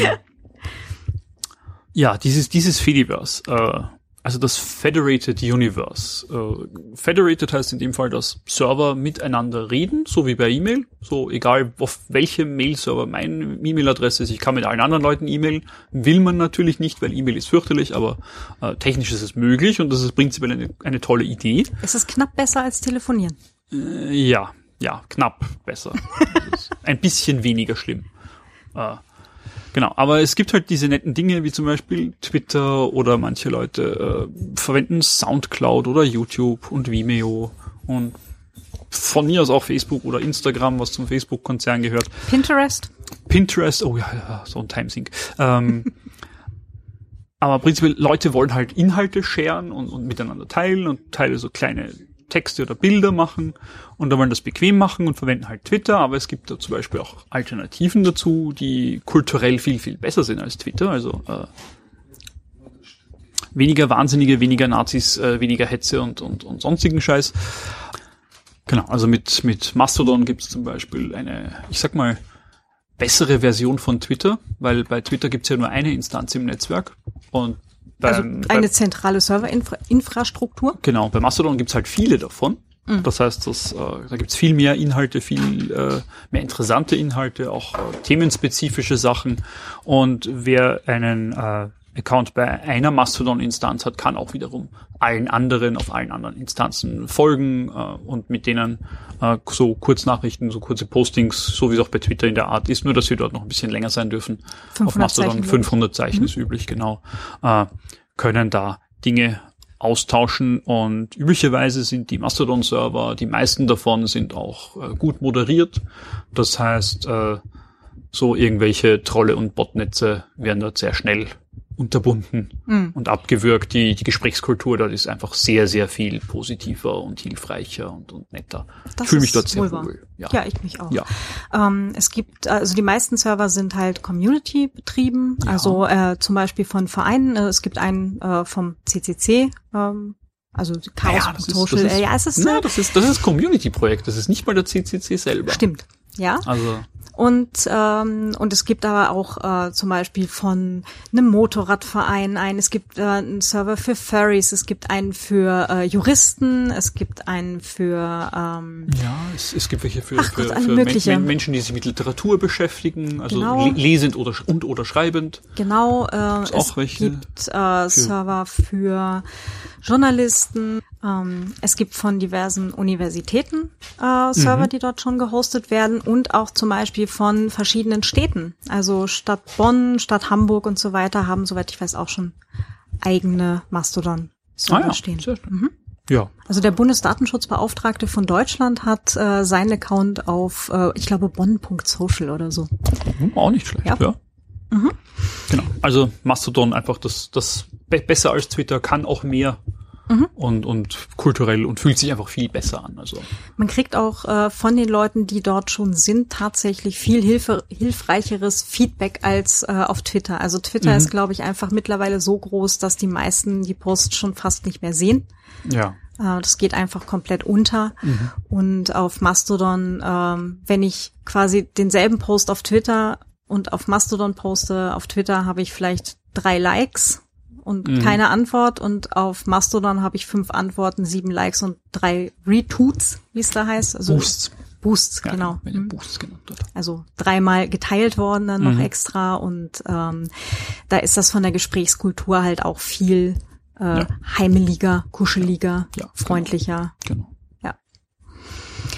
Speaker 2: ja, dieses, dieses Fediverse, äh, also das Federated Universe. Äh, Federated heißt in dem Fall, dass Server miteinander reden, so wie bei E-Mail. So egal auf welchem Mail-Server meine E-Mail-Adresse ist, ich kann mit allen anderen Leuten E-Mail. Will man natürlich nicht, weil E-Mail ist fürchterlich, aber äh, technisch ist es möglich und das ist prinzipiell eine, eine tolle Idee.
Speaker 1: Es ist knapp besser als telefonieren.
Speaker 2: Äh, Ja, ja, knapp besser. [laughs] Ein bisschen weniger schlimm. Genau, aber es gibt halt diese netten Dinge wie zum Beispiel Twitter oder manche Leute äh, verwenden Soundcloud oder YouTube und Vimeo und von mir aus auch Facebook oder Instagram, was zum Facebook-Konzern gehört.
Speaker 1: Pinterest?
Speaker 2: Pinterest, oh ja, ja so ein Timesync. Ähm, [laughs] aber prinzipiell, Leute wollen halt Inhalte sharen und, und miteinander teilen und teile so kleine Texte oder Bilder machen und da wollen das bequem machen und verwenden halt Twitter, aber es gibt da zum Beispiel auch Alternativen dazu, die kulturell viel, viel besser sind als Twitter, also äh, weniger Wahnsinnige, weniger Nazis, äh, weniger Hetze und, und, und sonstigen Scheiß. Genau, also mit, mit Mastodon gibt es zum Beispiel eine, ich sag mal, bessere Version von Twitter, weil bei Twitter gibt's ja nur eine Instanz im Netzwerk und
Speaker 1: Also
Speaker 2: beim,
Speaker 1: eine
Speaker 2: beim,
Speaker 1: zentrale Serverinfrastruktur?
Speaker 2: genau, bei Mastodon gibt's halt viele davon. Das heißt, das, äh, da gibt's viel mehr Inhalte, viel äh, mehr interessante Inhalte, auch äh, themenspezifische Sachen. Und wer einen äh, Account bei einer Mastodon-Instanz hat, kann auch wiederum allen anderen auf allen anderen Instanzen folgen äh, und mit denen äh, so Kurznachrichten, so kurze Postings, so wie es auch bei Twitter in der Art ist, nur dass sie dort noch ein bisschen länger sein dürfen.
Speaker 1: 500
Speaker 2: auf Mastodon
Speaker 1: Zeichen, glaub ich.
Speaker 2: 500 Zeichen ist üblich, genau. Äh, können da Dinge austauschen und üblicherweise sind die Mastodon-Server, die meisten davon sind auch äh, gut moderiert. Das heißt, äh, so irgendwelche Trolle und Botnetze werden dort sehr schnell unterbunden
Speaker 1: Mhm.
Speaker 2: und abgewürgt. Die, die Gesprächskultur dort ist einfach sehr, sehr viel positiver und hilfreicher und, und netter.
Speaker 1: Das
Speaker 2: ich fühle mich
Speaker 1: ist
Speaker 2: dort sehr
Speaker 1: wohl
Speaker 2: wohl. Ja.
Speaker 1: Ja, ich mich auch.
Speaker 2: Ja.
Speaker 1: Ähm, es gibt, also die meisten Server sind halt Community betrieben,
Speaker 2: Ja.
Speaker 1: also äh, zum Beispiel von Vereinen. Äh, es gibt einen äh, vom CCC, ähm, also Chaos
Speaker 2: Ja, das ist,
Speaker 1: Social.
Speaker 2: ist,
Speaker 1: äh, ja, es ist,
Speaker 2: na,
Speaker 1: äh,
Speaker 2: das ist, das ist Community-Projekt. Das ist nicht mal der CCC selber.
Speaker 1: stimmt. Ja,
Speaker 2: Also,
Speaker 1: und ähm, und es gibt aber auch äh, zum Beispiel von einem Motorradverein einen. Es gibt äh, einen Server für Furries. Es gibt einen für äh, Juristen. Es gibt einen für ähm,
Speaker 2: Ja, es, es gibt welche für,
Speaker 1: Ach
Speaker 2: für,
Speaker 1: Gott,
Speaker 2: für. Men Menschen, die sich mit Literatur beschäftigen, also
Speaker 1: Genau.
Speaker 2: le lesend oder und oder schreibend.
Speaker 1: Genau, äh, es
Speaker 2: welche
Speaker 1: gibt äh, Server für Journalisten. Ähm, es gibt von diversen Universitäten äh, Server,
Speaker 2: Mhm.
Speaker 1: die dort schon gehostet werden und auch zum Beispiel von verschiedenen Städten. Also Stadt Bonn, Stadt Hamburg und so weiter haben, soweit ich weiß, auch schon eigene Mastodon-Server
Speaker 2: Ah ja,
Speaker 1: stehen.
Speaker 2: schön. Ja,
Speaker 1: Also der Bundesdatenschutzbeauftragte von Deutschland hat äh, seinen Account auf, äh, ich glaube, bonn.social oder so.
Speaker 2: hm, auch nicht schlecht, ja.
Speaker 1: Ja. Mhm.
Speaker 2: Genau. Also Mastodon einfach das, das be besser als Twitter, kann auch mehr
Speaker 1: Mhm.
Speaker 2: und, und kulturell und fühlt sich einfach viel besser an. Also
Speaker 1: Man kriegt auch äh, von den Leuten, die dort schon sind, tatsächlich viel Hilfe, hilfreicheres Feedback als äh, auf Twitter. Also Twitter
Speaker 2: Mhm.
Speaker 1: ist, glaube ich, einfach mittlerweile so groß, dass die meisten die Posts schon fast nicht mehr sehen.
Speaker 2: ja.
Speaker 1: Äh, das geht einfach komplett unter.
Speaker 2: Mhm.
Speaker 1: Und auf Mastodon, ähm, wenn ich quasi denselben Post auf Twitter und auf Mastodon poste, auf Twitter habe ich vielleicht drei Likes und
Speaker 2: Mhm.
Speaker 1: keine Antwort und auf Mastodon habe ich fünf Antworten, sieben Likes und drei Retweets, wie es da heißt. Also
Speaker 2: Boosts.
Speaker 1: Boosts,
Speaker 2: Ja,
Speaker 1: genau. Mhm.
Speaker 2: Boosts genannt wird.
Speaker 1: Also dreimal geteilt worden dann noch
Speaker 2: Mhm.
Speaker 1: extra und ähm, da ist das von der Gesprächskultur halt auch viel äh,
Speaker 2: Ja.
Speaker 1: heimeliger, kuscheliger,
Speaker 2: Ja, genau.
Speaker 1: freundlicher.
Speaker 2: Genau.
Speaker 1: Ja.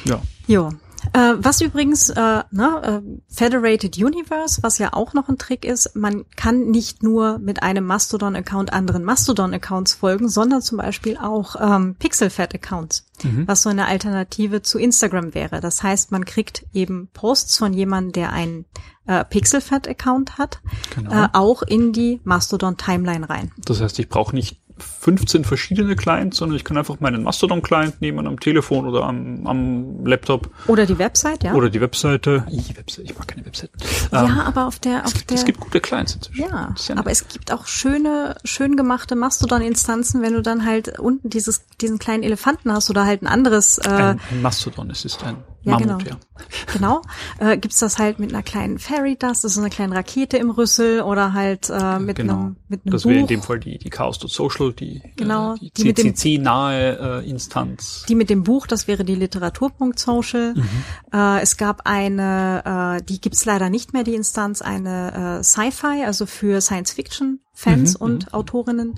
Speaker 2: Ja.
Speaker 1: Jo. Äh, was übrigens, äh, ne, äh, Federated Universe, was ja auch noch ein Trick ist, man kann nicht nur mit einem Mastodon-Account anderen Mastodon-Accounts folgen, sondern zum Beispiel auch ähm, Pixelfed-Accounts,
Speaker 2: Mhm.
Speaker 1: was so eine Alternative zu Instagram wäre. Das heißt, man kriegt eben Posts von jemandem, der einen äh, Pixelfed-Account hat,
Speaker 2: Genau.
Speaker 1: äh, auch in die Mastodon-Timeline rein.
Speaker 2: Das heißt, ich brauche nicht 15 verschiedene Clients, sondern ich kann einfach meinen Mastodon-Client nehmen am Telefon oder am, am Laptop
Speaker 1: Oder die Website, ja.
Speaker 2: oder die Webseite. Ih, Webseite. Ich mag keine Webseiten.
Speaker 1: ja,
Speaker 2: Ähm,
Speaker 1: aber auf der, auf
Speaker 2: es, gibt,
Speaker 1: der
Speaker 2: es gibt gute Clients inzwischen.
Speaker 1: Ja,
Speaker 2: ja
Speaker 1: aber es gibt auch schöne, schön gemachte Mastodon-Instanzen, wenn du dann halt unten dieses, diesen kleinen Elefanten hast oder halt ein anderes, äh,
Speaker 2: ein, ein Mastodon, es ist ein
Speaker 1: Ja,
Speaker 2: Mammut,
Speaker 1: genau.
Speaker 2: ja.
Speaker 1: genau, äh, gibt's das halt mit einer kleinen Fairy Dust, das ist eine kleine Rakete im Rüssel oder halt äh, mit
Speaker 2: genau.
Speaker 1: einem mit einem
Speaker 2: das wäre in dem Fall die, die Chaos.social, die,
Speaker 1: Genau,
Speaker 2: äh, die,
Speaker 1: die mit dem-
Speaker 2: CCC-nahe äh, Instanz.
Speaker 1: die mit dem Buch, das wäre die Literatur.social.
Speaker 2: Mhm.
Speaker 1: Äh, es gab eine, äh, die gibt's leider nicht mehr, die Instanz, eine äh, Sci-Fi, also für Science-Fiction-Fans
Speaker 2: Mhm,
Speaker 1: und Autorinnen.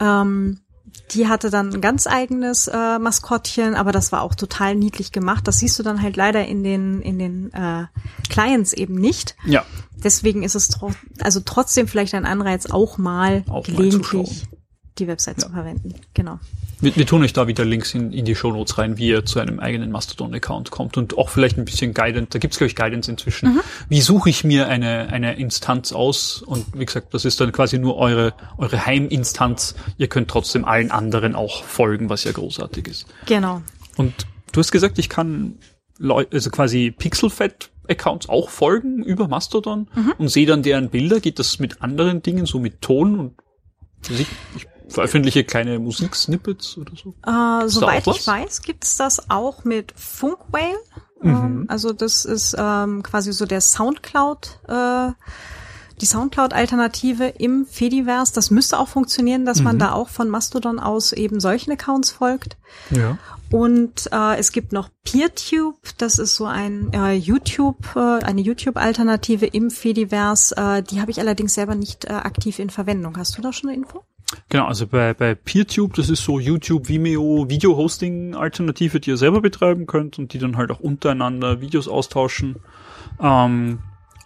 Speaker 1: Ähm, die hatte dann ein ganz eigenes äh, Maskottchen, aber das war auch total niedlich gemacht. Das siehst du dann halt leider in den in den äh, Clients eben nicht.
Speaker 2: ja,
Speaker 1: Deswegen ist es tro also trotzdem vielleicht ein Anreiz, auch mal
Speaker 2: Auch mal
Speaker 1: gelegentlich
Speaker 2: zuschauen.
Speaker 1: die Website
Speaker 2: Ja.
Speaker 1: zu verwenden. Genau.
Speaker 2: Wir, wir tun euch da wieder Links in, in die Shownotes rein, wie ihr zu einem eigenen Mastodon-Account kommt und auch vielleicht ein bisschen Guidance. Da gibt's glaube ich, Guidance inzwischen. Wie suche ich mir eine, eine Instanz aus? Und wie gesagt, das ist dann quasi nur eure, eure Heiminstanz. Ihr könnt trotzdem allen anderen auch folgen, was ja großartig ist.
Speaker 1: Genau.
Speaker 2: Und du hast gesagt, ich kann Leu also quasi Pixelfed-Accounts auch folgen über Mastodon und sehe dann deren Bilder. Geht das mit anderen Dingen, so mit Ton und Musik? Ich veröffentliche kleine Musiksnippets oder so.
Speaker 1: Äh, soweit ich weiß, gibt's das auch mit Funkwhale.
Speaker 2: Mhm.
Speaker 1: Ähm, also das ist ähm, quasi so der Soundcloud, äh, die Soundcloud-Alternative im Fediverse. Das müsste auch funktionieren, dass
Speaker 2: Mhm.
Speaker 1: man da auch von Mastodon aus eben solchen Accounts folgt.
Speaker 2: Ja.
Speaker 1: Und äh, es gibt noch PeerTube, das ist so ein äh, YouTube, äh, eine YouTube-Alternative im Fediverse. Äh, die habe ich allerdings selber nicht äh, aktiv in Verwendung. Hast du da schon eine Info?
Speaker 2: Genau, also bei, bei PeerTube, das ist so YouTube, Vimeo, Video-Hosting-Alternative, die ihr selber betreiben könnt und die dann halt auch untereinander Videos austauschen. Ähm,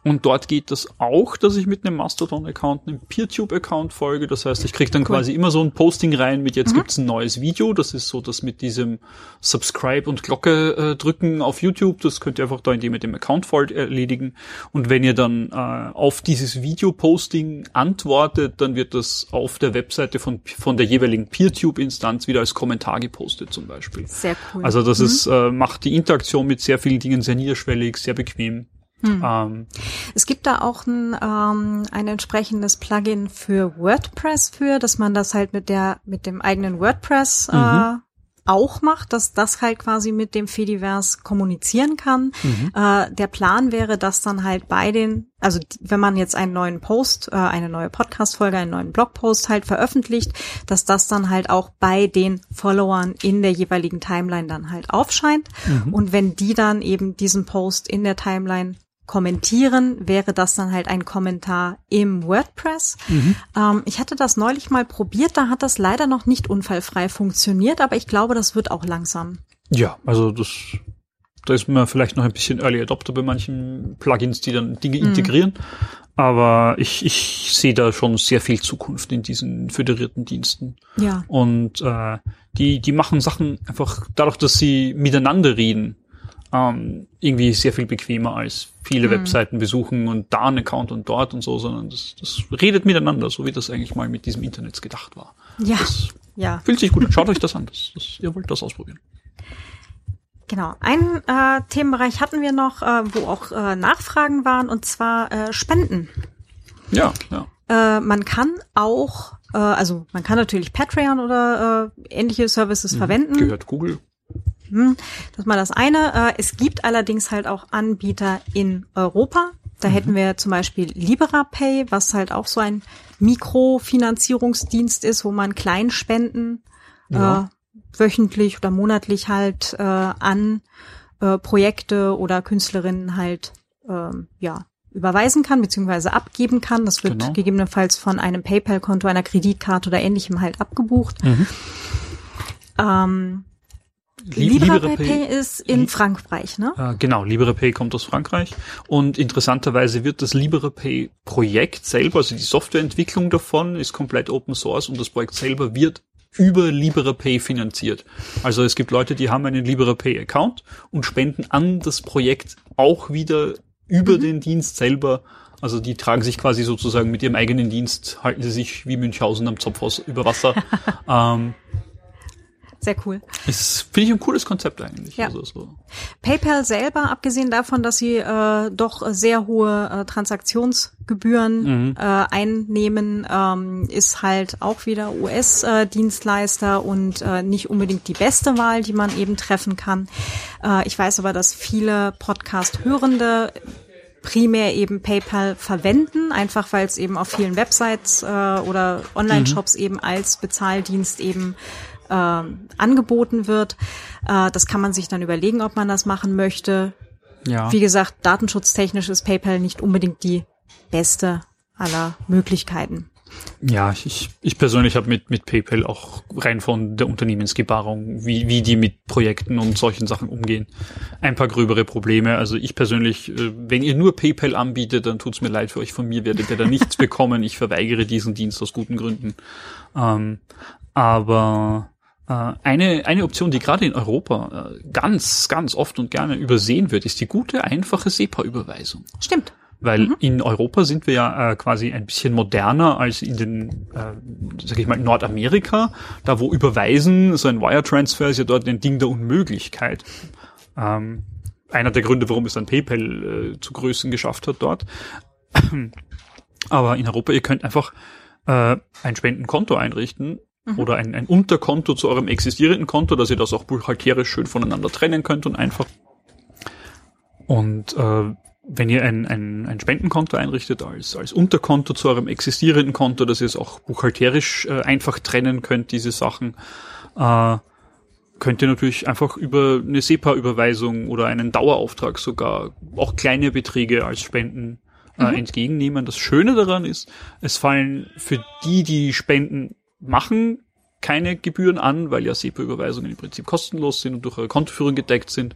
Speaker 2: und dort geht das auch, dass ich mit einem Mastodon-Account einem PeerTube-Account folge. Das heißt, ich kriege dann quasi immer so ein Posting rein mit jetzt gibt's ein neues Video. Das ist so das mit diesem Subscribe und Glocke äh, drücken auf YouTube. Das könnt ihr einfach da, indem ihr dem Account folgt, erledigen. Und wenn ihr dann äh, auf dieses Video-Posting antwortet, dann wird das auf der Webseite von, von der jeweiligen PeerTube-Instanz wieder als Kommentar gepostet zum Beispiel.
Speaker 1: Sehr cool.
Speaker 2: Also das ist, äh, macht die Interaktion mit sehr vielen Dingen sehr niederschwellig, sehr bequem. Ähm,
Speaker 1: Es gibt da auch ein, ähm, ein entsprechendes Plugin für WordPress für, dass man das halt mit der mit dem eigenen WordPress äh, auch macht, dass das halt quasi mit dem Fediverse kommunizieren kann. Äh, der Plan wäre, dass dann halt bei den, also wenn man jetzt einen neuen Post, äh, eine neue Podcast-Folge, einen neuen Blogpost halt veröffentlicht, dass das dann halt auch bei den Followern in der jeweiligen Timeline dann halt aufscheint. Und wenn die dann eben diesen Post in der Timeline kommentieren, wäre das dann halt ein Kommentar im WordPress. Ähm, ich hatte das neulich mal probiert, da hat das leider noch nicht unfallfrei funktioniert, aber ich glaube, das wird auch langsam.
Speaker 2: ja, also das, da ist man vielleicht noch ein bisschen Early Adopter bei manchen Plugins, die dann Dinge integrieren. Aber ich, ich sehe da schon sehr viel Zukunft in diesen föderierten Diensten.
Speaker 1: Ja.
Speaker 2: Und äh, die, die machen Sachen einfach dadurch, dass sie miteinander reden, ähm, irgendwie sehr viel bequemer als viele Webseiten besuchen und da einen Account und dort und so, sondern das, das redet miteinander, so wie das eigentlich mal mit diesem Internet gedacht war.
Speaker 1: Ja.
Speaker 2: Das
Speaker 1: Ja.
Speaker 2: fühlt sich gut an. Schaut euch das an. Das, das, ihr wollt das ausprobieren.
Speaker 1: Genau. Einen äh, Themenbereich hatten wir noch, äh, wo auch äh, Nachfragen waren, und zwar äh, Spenden.
Speaker 2: Ja, ja.
Speaker 1: Äh, man kann auch, äh, also man kann natürlich Patreon oder äh, ähnliche Services verwenden.
Speaker 2: Gehört Google.
Speaker 1: Hm, Das ist mal das eine. Äh, Es gibt allerdings halt auch Anbieter in Europa. Da hätten wir zum Beispiel LiberaPay, was halt auch so ein Mikrofinanzierungsdienst ist, wo man Kleinspenden
Speaker 2: Ja.
Speaker 1: äh, wöchentlich oder monatlich halt äh, an äh, Projekte oder Künstlerinnen halt ähm, ja überweisen kann beziehungsweise abgeben kann. Das wird
Speaker 2: Genau.
Speaker 1: gegebenenfalls von einem PayPal-Konto, einer Kreditkarte oder ähnlichem halt abgebucht.
Speaker 2: Mhm.
Speaker 1: Ähm, LibrePay ist in
Speaker 2: Li-
Speaker 1: Frankreich, ne?
Speaker 2: Äh, genau, LibrePay kommt aus Frankreich und interessanterweise wird das LibrePay-Projekt selber, also die Softwareentwicklung davon ist komplett Open Source und das Projekt selber wird über LibrePay finanziert. Also es gibt Leute, die haben einen LibrePay-Account und spenden an das Projekt auch wieder über den Dienst selber. Also die tragen sich quasi sozusagen mit ihrem eigenen Dienst, halten sie sich wie Münchhausen am Zopf aus, über Wasser. [laughs] ähm,
Speaker 1: Sehr cool.
Speaker 2: ist, finde ich, ein cooles Konzept eigentlich.
Speaker 1: Ja.
Speaker 2: Also so.
Speaker 1: PayPal selber, abgesehen davon, dass sie äh, doch sehr hohe äh, Transaktionsgebühren
Speaker 2: Mhm.
Speaker 1: äh, einnehmen, ähm, ist halt auch wieder US-Dienstleister und äh, nicht unbedingt die beste Wahl, die man eben treffen kann. Äh, ich weiß aber, dass viele Podcast-Hörende primär eben PayPal verwenden, einfach weil es eben auf vielen Websites äh, oder Online-Shops eben als Bezahldienst eben äh, angeboten wird. Äh, das kann man sich dann überlegen, ob man das machen möchte.
Speaker 2: Ja.
Speaker 1: Wie gesagt, datenschutztechnisch ist PayPal nicht unbedingt die beste aller Möglichkeiten.
Speaker 2: Ja, ich, ich persönlich habe mit, mit PayPal auch rein von der Unternehmensgebarung, wie, wie die mit Projekten und solchen Sachen umgehen, ein paar gröbere Probleme. Also ich persönlich, äh, wenn ihr nur PayPal anbietet, dann tut's mir leid für euch. Von mir werdet ihr da nichts [laughs] bekommen. Ich verweigere diesen Dienst aus guten Gründen. Ähm, aber eine, eine Option, die gerade in Europa äh, ganz, ganz oft und gerne übersehen wird, ist die gute, einfache SEPA-Überweisung.
Speaker 1: Stimmt.
Speaker 2: Weil in Europa sind wir ja äh, quasi ein bisschen moderner als in den, äh, sag ich mal, Nordamerika, da wo Überweisen, so ein Wire-Transfer ist ja dort ein Ding der Unmöglichkeit. Ähm, einer der Gründe, warum es dann PayPal äh, zu Größen geschafft hat dort. [clears throat] Aber in Europa, ihr könnt einfach äh, ein Spendenkonto einrichten oder ein, ein Unterkonto zu eurem existierenden Konto, dass ihr das auch buchhalterisch schön voneinander trennen könnt und einfach. Und äh, wenn ihr ein, ein, ein Spendenkonto einrichtet als, als Unterkonto zu eurem existierenden Konto, dass ihr es auch buchhalterisch äh, einfach trennen könnt, diese Sachen, äh, könnt ihr natürlich einfach über eine SEPA-Überweisung oder einen Dauerauftrag sogar auch kleine Beträge als Spenden äh, entgegennehmen. Das Schöne daran ist, es fallen für die, die Spenden machen, keine Gebühren an, weil ja SEPA-Überweisungen im Prinzip kostenlos sind und durch eure Kontoführung gedeckt sind.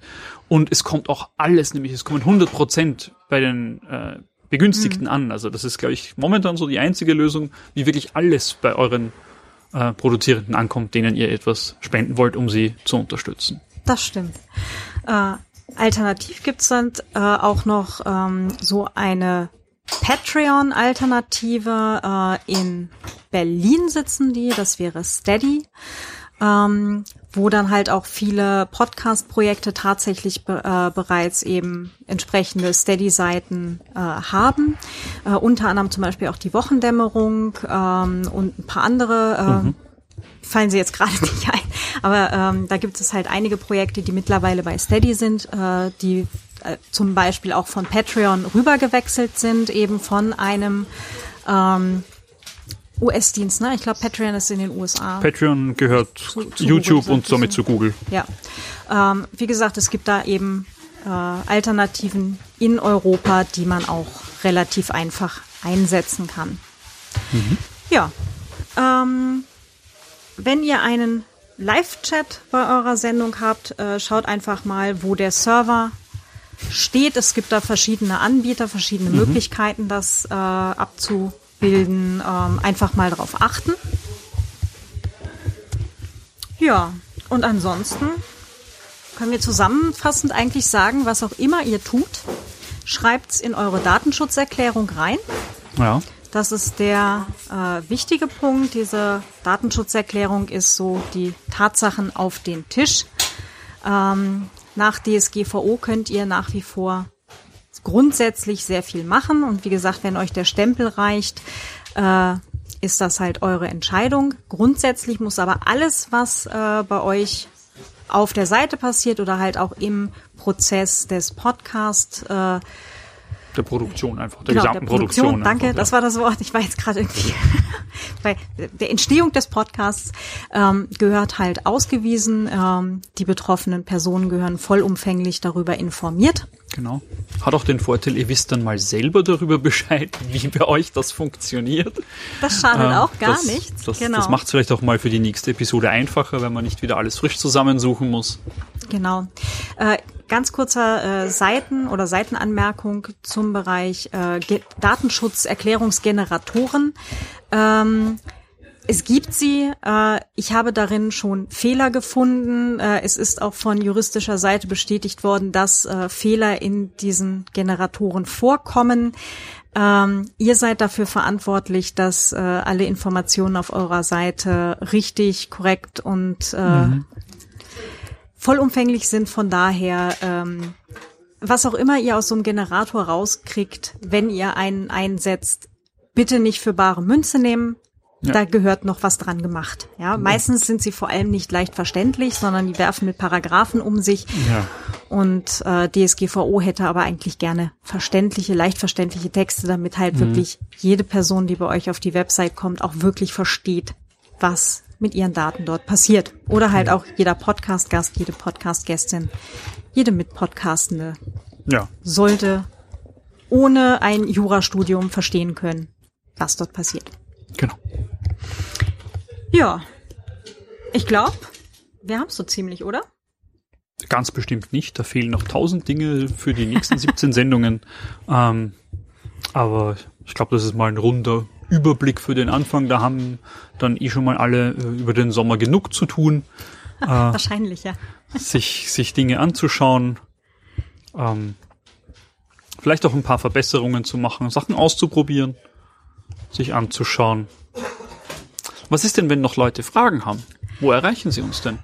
Speaker 2: Und es kommt auch alles, nämlich es kommen 100 Prozent bei den äh, Begünstigten an. Also das ist, glaube ich, momentan so die einzige Lösung, wie wirklich alles bei euren äh, Produzierenden ankommt, denen ihr etwas spenden wollt, um sie zu unterstützen.
Speaker 1: Das stimmt. Äh, alternativ gibt's dann äh, auch noch ähm, so eine Patreon-Alternative. Äh, in Berlin sitzen die, das wäre Steady. Ähm, wo dann halt auch viele Podcast-Projekte tatsächlich be äh, bereits eben entsprechende Steady-Seiten äh, haben. Äh, unter anderem zum Beispiel auch die Wochendämmerung ähm, und ein paar andere äh, fallen sie jetzt [laughs] gerade nicht ein. Aber ähm, da gibt es halt einige Projekte, die mittlerweile bei Steady sind, äh, die äh, zum Beispiel auch von Patreon rübergewechselt sind, eben von einem ähm, US-Dienst. Ne? Ich glaube, Patreon ist in den USA.
Speaker 2: Patreon gehört
Speaker 1: Zu- zu
Speaker 2: YouTube
Speaker 1: Google,
Speaker 2: und somit zu Google.
Speaker 1: Ja. Ähm, wie gesagt, es gibt da eben äh, Alternativen in Europa, die man auch relativ einfach einsetzen kann. Ja. Ähm, wenn ihr einen Live-Chat bei eurer Sendung habt, äh, schaut einfach mal, wo der Server steht. Es gibt da verschiedene Anbieter, verschiedene Möglichkeiten, das äh, abzubilden. Ähm, einfach mal drauf achten. Ja, und ansonsten können wir zusammenfassend eigentlich sagen, was auch immer ihr tut, schreibt's in eure Datenschutzerklärung rein.
Speaker 2: Ja.
Speaker 1: Das ist der äh, wichtige Punkt. Diese Datenschutzerklärung ist so die Tatsachen auf den Tisch. Ähm, nach DSGVO könnt ihr nach wie vor grundsätzlich sehr viel machen. Und wie gesagt, wenn euch der Stempel reicht, äh, ist das halt eure Entscheidung. Grundsätzlich muss aber alles, was äh, bei euch auf der Seite passiert oder halt auch im Prozess des Podcasts äh,
Speaker 2: der Produktion einfach, der
Speaker 1: genau,
Speaker 2: gesamten
Speaker 1: der Produktion.
Speaker 2: Produktion.
Speaker 1: danke,
Speaker 2: einfach,
Speaker 1: das
Speaker 2: ja.
Speaker 1: war das Wort. Ich war jetzt gerade irgendwie [laughs] bei der Entstehung des Podcasts ähm, gehört halt ausgewiesen. Ähm, die betroffenen Personen gehören vollumfänglich darüber informiert.
Speaker 2: Genau. Hat auch den Vorteil, ihr wisst dann mal selber darüber Bescheid, wie bei euch das funktioniert.
Speaker 1: Das schadet
Speaker 2: Ähm,
Speaker 1: auch gar
Speaker 2: das,
Speaker 1: nichts.
Speaker 2: Das,
Speaker 1: genau.
Speaker 2: das macht es vielleicht auch mal für die nächste Episode einfacher, wenn man nicht wieder alles frisch zusammensuchen muss.
Speaker 1: Genau. Äh, ganz kurzer äh, Seiten- oder Seitenanmerkung zum Bereich äh, Ge Datenschutzerklärungsgeneratoren. Ähm, es gibt sie. Äh, ich habe darin schon Fehler gefunden. Äh, es ist auch von juristischer Seite bestätigt worden, dass äh, Fehler in diesen Generatoren vorkommen. Ähm, ihr seid dafür verantwortlich, dass äh, alle Informationen auf eurer Seite richtig, korrekt und äh, vollumfänglich sind. Von daher, ähm, was auch immer ihr aus so einem Generator rauskriegt, wenn ihr einen einsetzt, bitte nicht für bare Münze nehmen.
Speaker 2: Ja.
Speaker 1: Da gehört noch was dran gemacht. Ja, meistens sind sie vor allem nicht leicht verständlich, sondern die werfen mit Paragraphen um sich.
Speaker 2: Ja.
Speaker 1: Und äh, DSGVO hätte aber eigentlich gerne verständliche, leicht verständliche Texte, damit halt wirklich jede Person, die bei euch auf die Website kommt, auch wirklich versteht, was mit ihren Daten dort passiert. Oder halt auch jeder Podcast-Gast, jede Podcast-Gästin, jede Mitpodcastende
Speaker 2: Ja.
Speaker 1: sollte ohne ein Jurastudium verstehen können, was dort passiert.
Speaker 2: Genau.
Speaker 1: Ja, ich glaube, wir haben es so ziemlich, oder?
Speaker 2: Ganz bestimmt nicht. Da fehlen noch tausend Dinge für die nächsten 17 [laughs] Sendungen. Ähm, aber ich glaube, das ist mal ein runder Überblick für den Anfang. Da haben dann eh schon mal alle äh, über den Sommer genug zu tun, [laughs]
Speaker 1: Wahrscheinlich, ja.
Speaker 2: sich, sich Dinge anzuschauen. Ähm, vielleicht auch ein paar Verbesserungen zu machen, Sachen auszuprobieren, sich anzuschauen. Was ist denn, wenn noch Leute Fragen haben? Wo erreichen sie uns denn?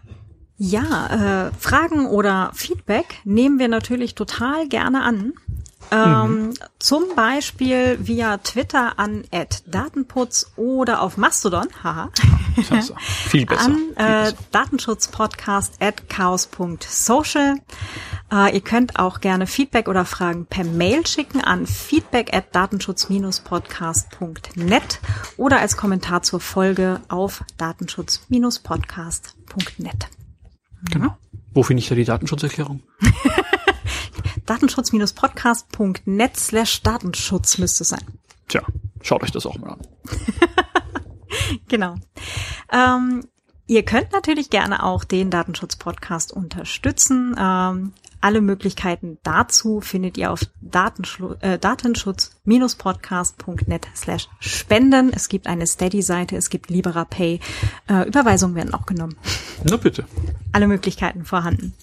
Speaker 1: Ja, äh, Fragen oder Feedback nehmen wir natürlich total gerne an. Ähm, Zum Beispiel via Twitter an @datenputz oder auf Mastodon, haha,
Speaker 2: Also, viel besser.
Speaker 1: an
Speaker 2: viel
Speaker 1: äh,
Speaker 2: besser.
Speaker 1: datenschutzpodcast at chaos.social. Äh, ihr könnt auch gerne Feedback oder Fragen per Mail schicken an feedback at datenschutz-podcast.net oder als Kommentar zur Folge auf datenschutz-podcast.net.
Speaker 2: Genau. Wo finde ich da die Datenschutzerklärung? [laughs]
Speaker 1: datenschutz-podcast.net slash Datenschutz müsste es sein.
Speaker 2: Tja, schaut euch das auch mal an. [laughs]
Speaker 1: Genau. Ähm, ihr könnt natürlich gerne auch den Datenschutz-Podcast unterstützen. Ähm, alle Möglichkeiten dazu findet ihr auf äh, datenschutz-podcast.net slash spenden. Es gibt eine Steady-Seite, es gibt LiberaPay. Äh, Überweisungen werden auch genommen.
Speaker 2: Na bitte.
Speaker 1: Alle Möglichkeiten vorhanden.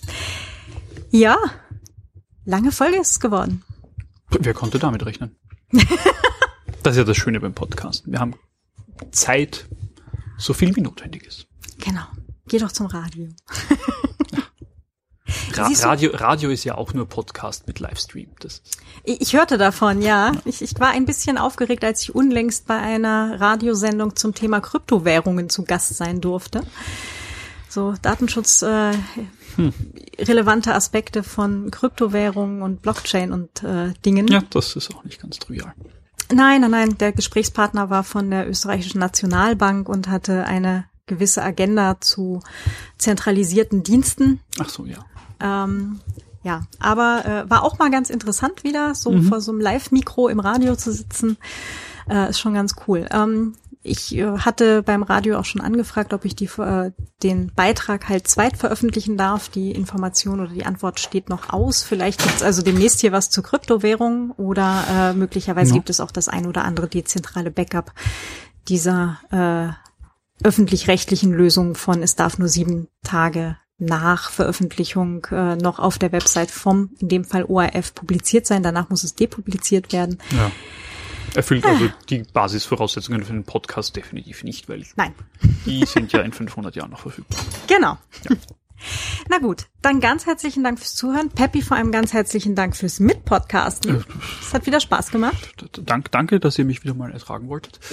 Speaker 1: Ja, lange Folge ist es geworden.
Speaker 2: Wer konnte damit rechnen? [laughs] das ist ja das Schöne beim Podcast. Wir haben Zeit, so viel wie notwendig ist.
Speaker 1: Genau. Geh doch zum Radio.
Speaker 2: Ra Radio, Radio ist ja auch nur Podcast mit Livestream. Das
Speaker 1: Ich ich hörte davon, ja. Ich, ich war ein bisschen aufgeregt, als ich unlängst bei einer Radiosendung zum Thema Kryptowährungen zu Gast sein durfte. So Datenschutz äh, relevante Aspekte von Kryptowährungen und Blockchain und äh, Dingen.
Speaker 2: ja, das ist auch nicht ganz trivial.
Speaker 1: Nein, nein, nein. Der Gesprächspartner war von der österreichischen Nationalbank und hatte eine gewisse Agenda zu zentralisierten Diensten.
Speaker 2: Ach so, ja.
Speaker 1: Ähm, ja, aber äh, war auch mal ganz interessant wieder, so vor so einem Live-Mikro im Radio zu sitzen. Äh, ist schon ganz cool. Ähm, ich äh, hatte beim Radio auch schon angefragt, ob ich die, äh, den Beitrag halt zweit veröffentlichen darf. Die Information oder die Antwort steht noch aus. Vielleicht gibt's also demnächst hier was zu Kryptowährungen oder äh, möglicherweise
Speaker 2: Ja.
Speaker 1: gibt es auch das ein oder andere dezentrale Backup dieser äh, öffentlich-rechtlichen Lösung von es darf nur sieben Tage nach Veröffentlichung äh, noch auf der Website vom, in dem Fall ORF, publiziert sein. Danach muss es depubliziert werden.
Speaker 2: ja. Erfüllt also die Basisvoraussetzungen für den Podcast definitiv nicht, weil
Speaker 1: Nein,
Speaker 2: die sind ja in 500 Jahren noch verfügbar.
Speaker 1: genau. [laughs] Na gut, dann ganz herzlichen Dank fürs Zuhören. Peppi, vor allem ganz herzlichen Dank fürs Mitpodcasten. Es hat wieder Spaß gemacht.
Speaker 2: Dank, danke, dass ihr mich wieder mal ertragen wolltet. [laughs]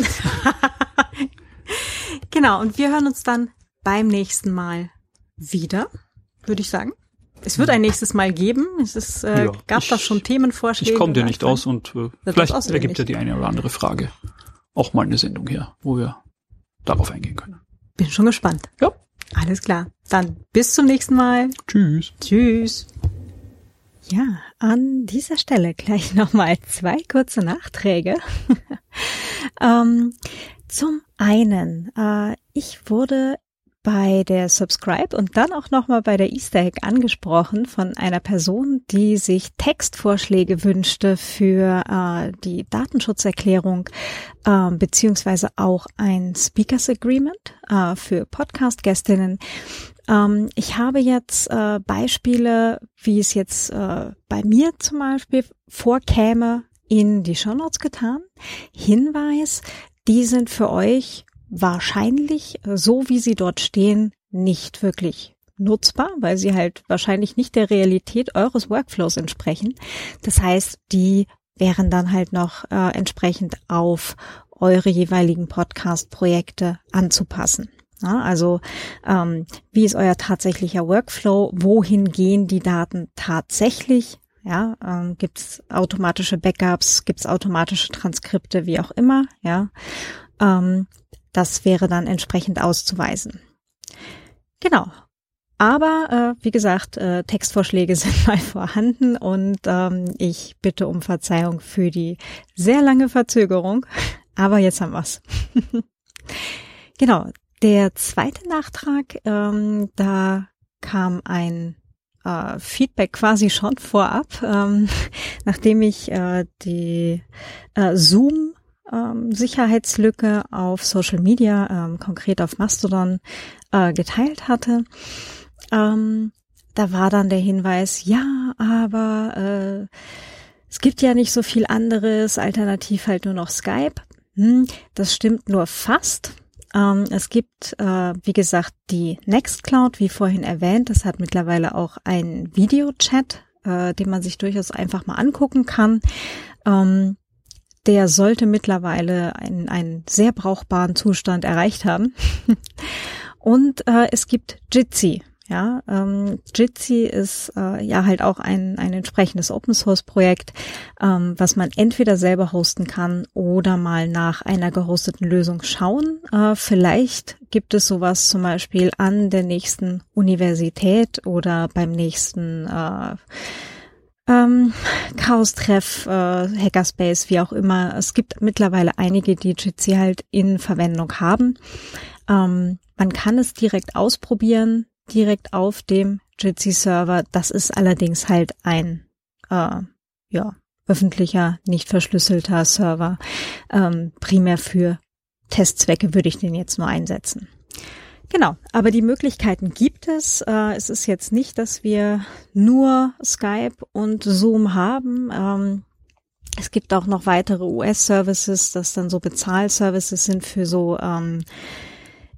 Speaker 1: Genau, und wir hören uns dann beim nächsten Mal wieder, würde ich sagen. Es wird ein nächstes Mal geben. Es ist, äh,
Speaker 2: Ja,
Speaker 1: gab
Speaker 2: ich-
Speaker 1: da schon Themenvorschläge.
Speaker 2: Ich komme dir nicht aus und äh,
Speaker 1: Das
Speaker 2: vielleicht ergibt ja die eine oder andere Frage auch mal eine Sendung her, wo wir darauf eingehen können.
Speaker 1: Bin schon gespannt.
Speaker 2: Ja.
Speaker 1: Alles klar. Dann bis zum nächsten Mal.
Speaker 2: Tschüss.
Speaker 1: Tschüss. Ja, an dieser Stelle gleich [laughs] nochmal zwei kurze Nachträge. [laughs] ähm, zum einen, äh, ich wurde bei der Subscribe und dann auch nochmal bei der Easter Egg angesprochen von einer Person, die sich Textvorschläge wünschte für äh, die Datenschutzerklärung äh, beziehungsweise auch ein Speakers Agreement äh, für Podcast-Gästinnen. Ähm, ich habe jetzt äh, Beispiele, wie es jetzt äh, bei mir zum Beispiel vorkäme, in die Shownotes getan. Hinweis, die sind für euch wahrscheinlich, äh, so wie sie dort stehen, nicht wirklich nutzbar, weil sie halt wahrscheinlich nicht der Realität eures Workflows entsprechen. Das heißt, die wären dann halt noch äh, entsprechend auf eure jeweiligen Podcast-Projekte anzupassen. Ja, also ähm, wie ist euer tatsächlicher Workflow? Wohin gehen die Daten tatsächlich? Ja, ähm, gibt es automatische Backups? Gibt es automatische Transkripte? Wie auch immer? Ja, ähm, das wäre dann entsprechend auszuweisen. Genau. Aber äh, wie gesagt, äh, Textvorschläge [laughs] sind mal vorhanden und ähm, ich bitte um Verzeihung für die sehr lange Verzögerung. [laughs] Aber jetzt haben wir's. [laughs] genau. Der zweite Nachtrag, ähm, da kam ein äh, Feedback quasi schon vorab, ähm, nachdem ich äh, die äh, Zoom ähm, Sicherheitslücke auf Social Media, ähm, konkret auf Mastodon, äh, geteilt hatte. Ähm, da war dann der Hinweis, ja, aber äh, es gibt ja nicht so viel anderes, alternativ halt nur noch Skype. Hm, das stimmt nur fast. Ähm, es gibt, äh, wie gesagt, die Nextcloud, wie vorhin erwähnt. Das hat mittlerweile auch einen Videochat, äh, den man sich durchaus einfach mal angucken kann. Ähm, der sollte mittlerweile einen, einen sehr brauchbaren Zustand erreicht haben. [laughs] Und äh, es gibt Jitsi. Ja, ähm, Jitsi ist äh, ja halt auch ein, ein entsprechendes Open Source Projekt, ähm, was man entweder selber hosten kann oder mal nach einer gehosteten Lösung schauen. Äh, vielleicht gibt es sowas zum Beispiel an der nächsten Universität oder beim nächsten äh, ähm, Chaos-Treff, äh, Hackerspace, wie auch immer. Es gibt mittlerweile einige, die Jitsi halt in Verwendung haben. Ähm, man kann es direkt ausprobieren, direkt auf dem Jitsi-Server. Das ist allerdings halt ein äh, ja, öffentlicher, nicht verschlüsselter Server. Ähm, primär für Testzwecke würde ich den jetzt nur einsetzen. Genau, aber die Möglichkeiten gibt es. Äh, es ist jetzt nicht, dass wir nur Skype und Zoom haben. Ähm, es gibt auch noch weitere US-Services, das dann so Bezahlservices sind für so ähm,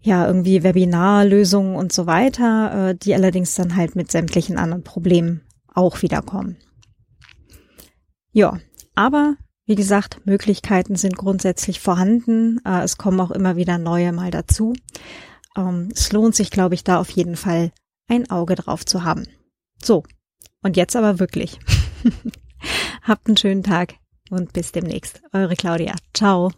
Speaker 1: ja irgendwie Webinarlösungen und so weiter, äh, die allerdings dann halt mit sämtlichen anderen Problemen auch wiederkommen. Ja, aber wie gesagt, Möglichkeiten sind grundsätzlich vorhanden. Äh, es kommen auch immer wieder neue mal dazu. Ähm, es lohnt sich, glaube ich, da auf jeden Fall ein Auge drauf zu haben. So, und jetzt aber wirklich. [laughs] Habt einen schönen Tag und bis demnächst. Eure Claudia. Ciao.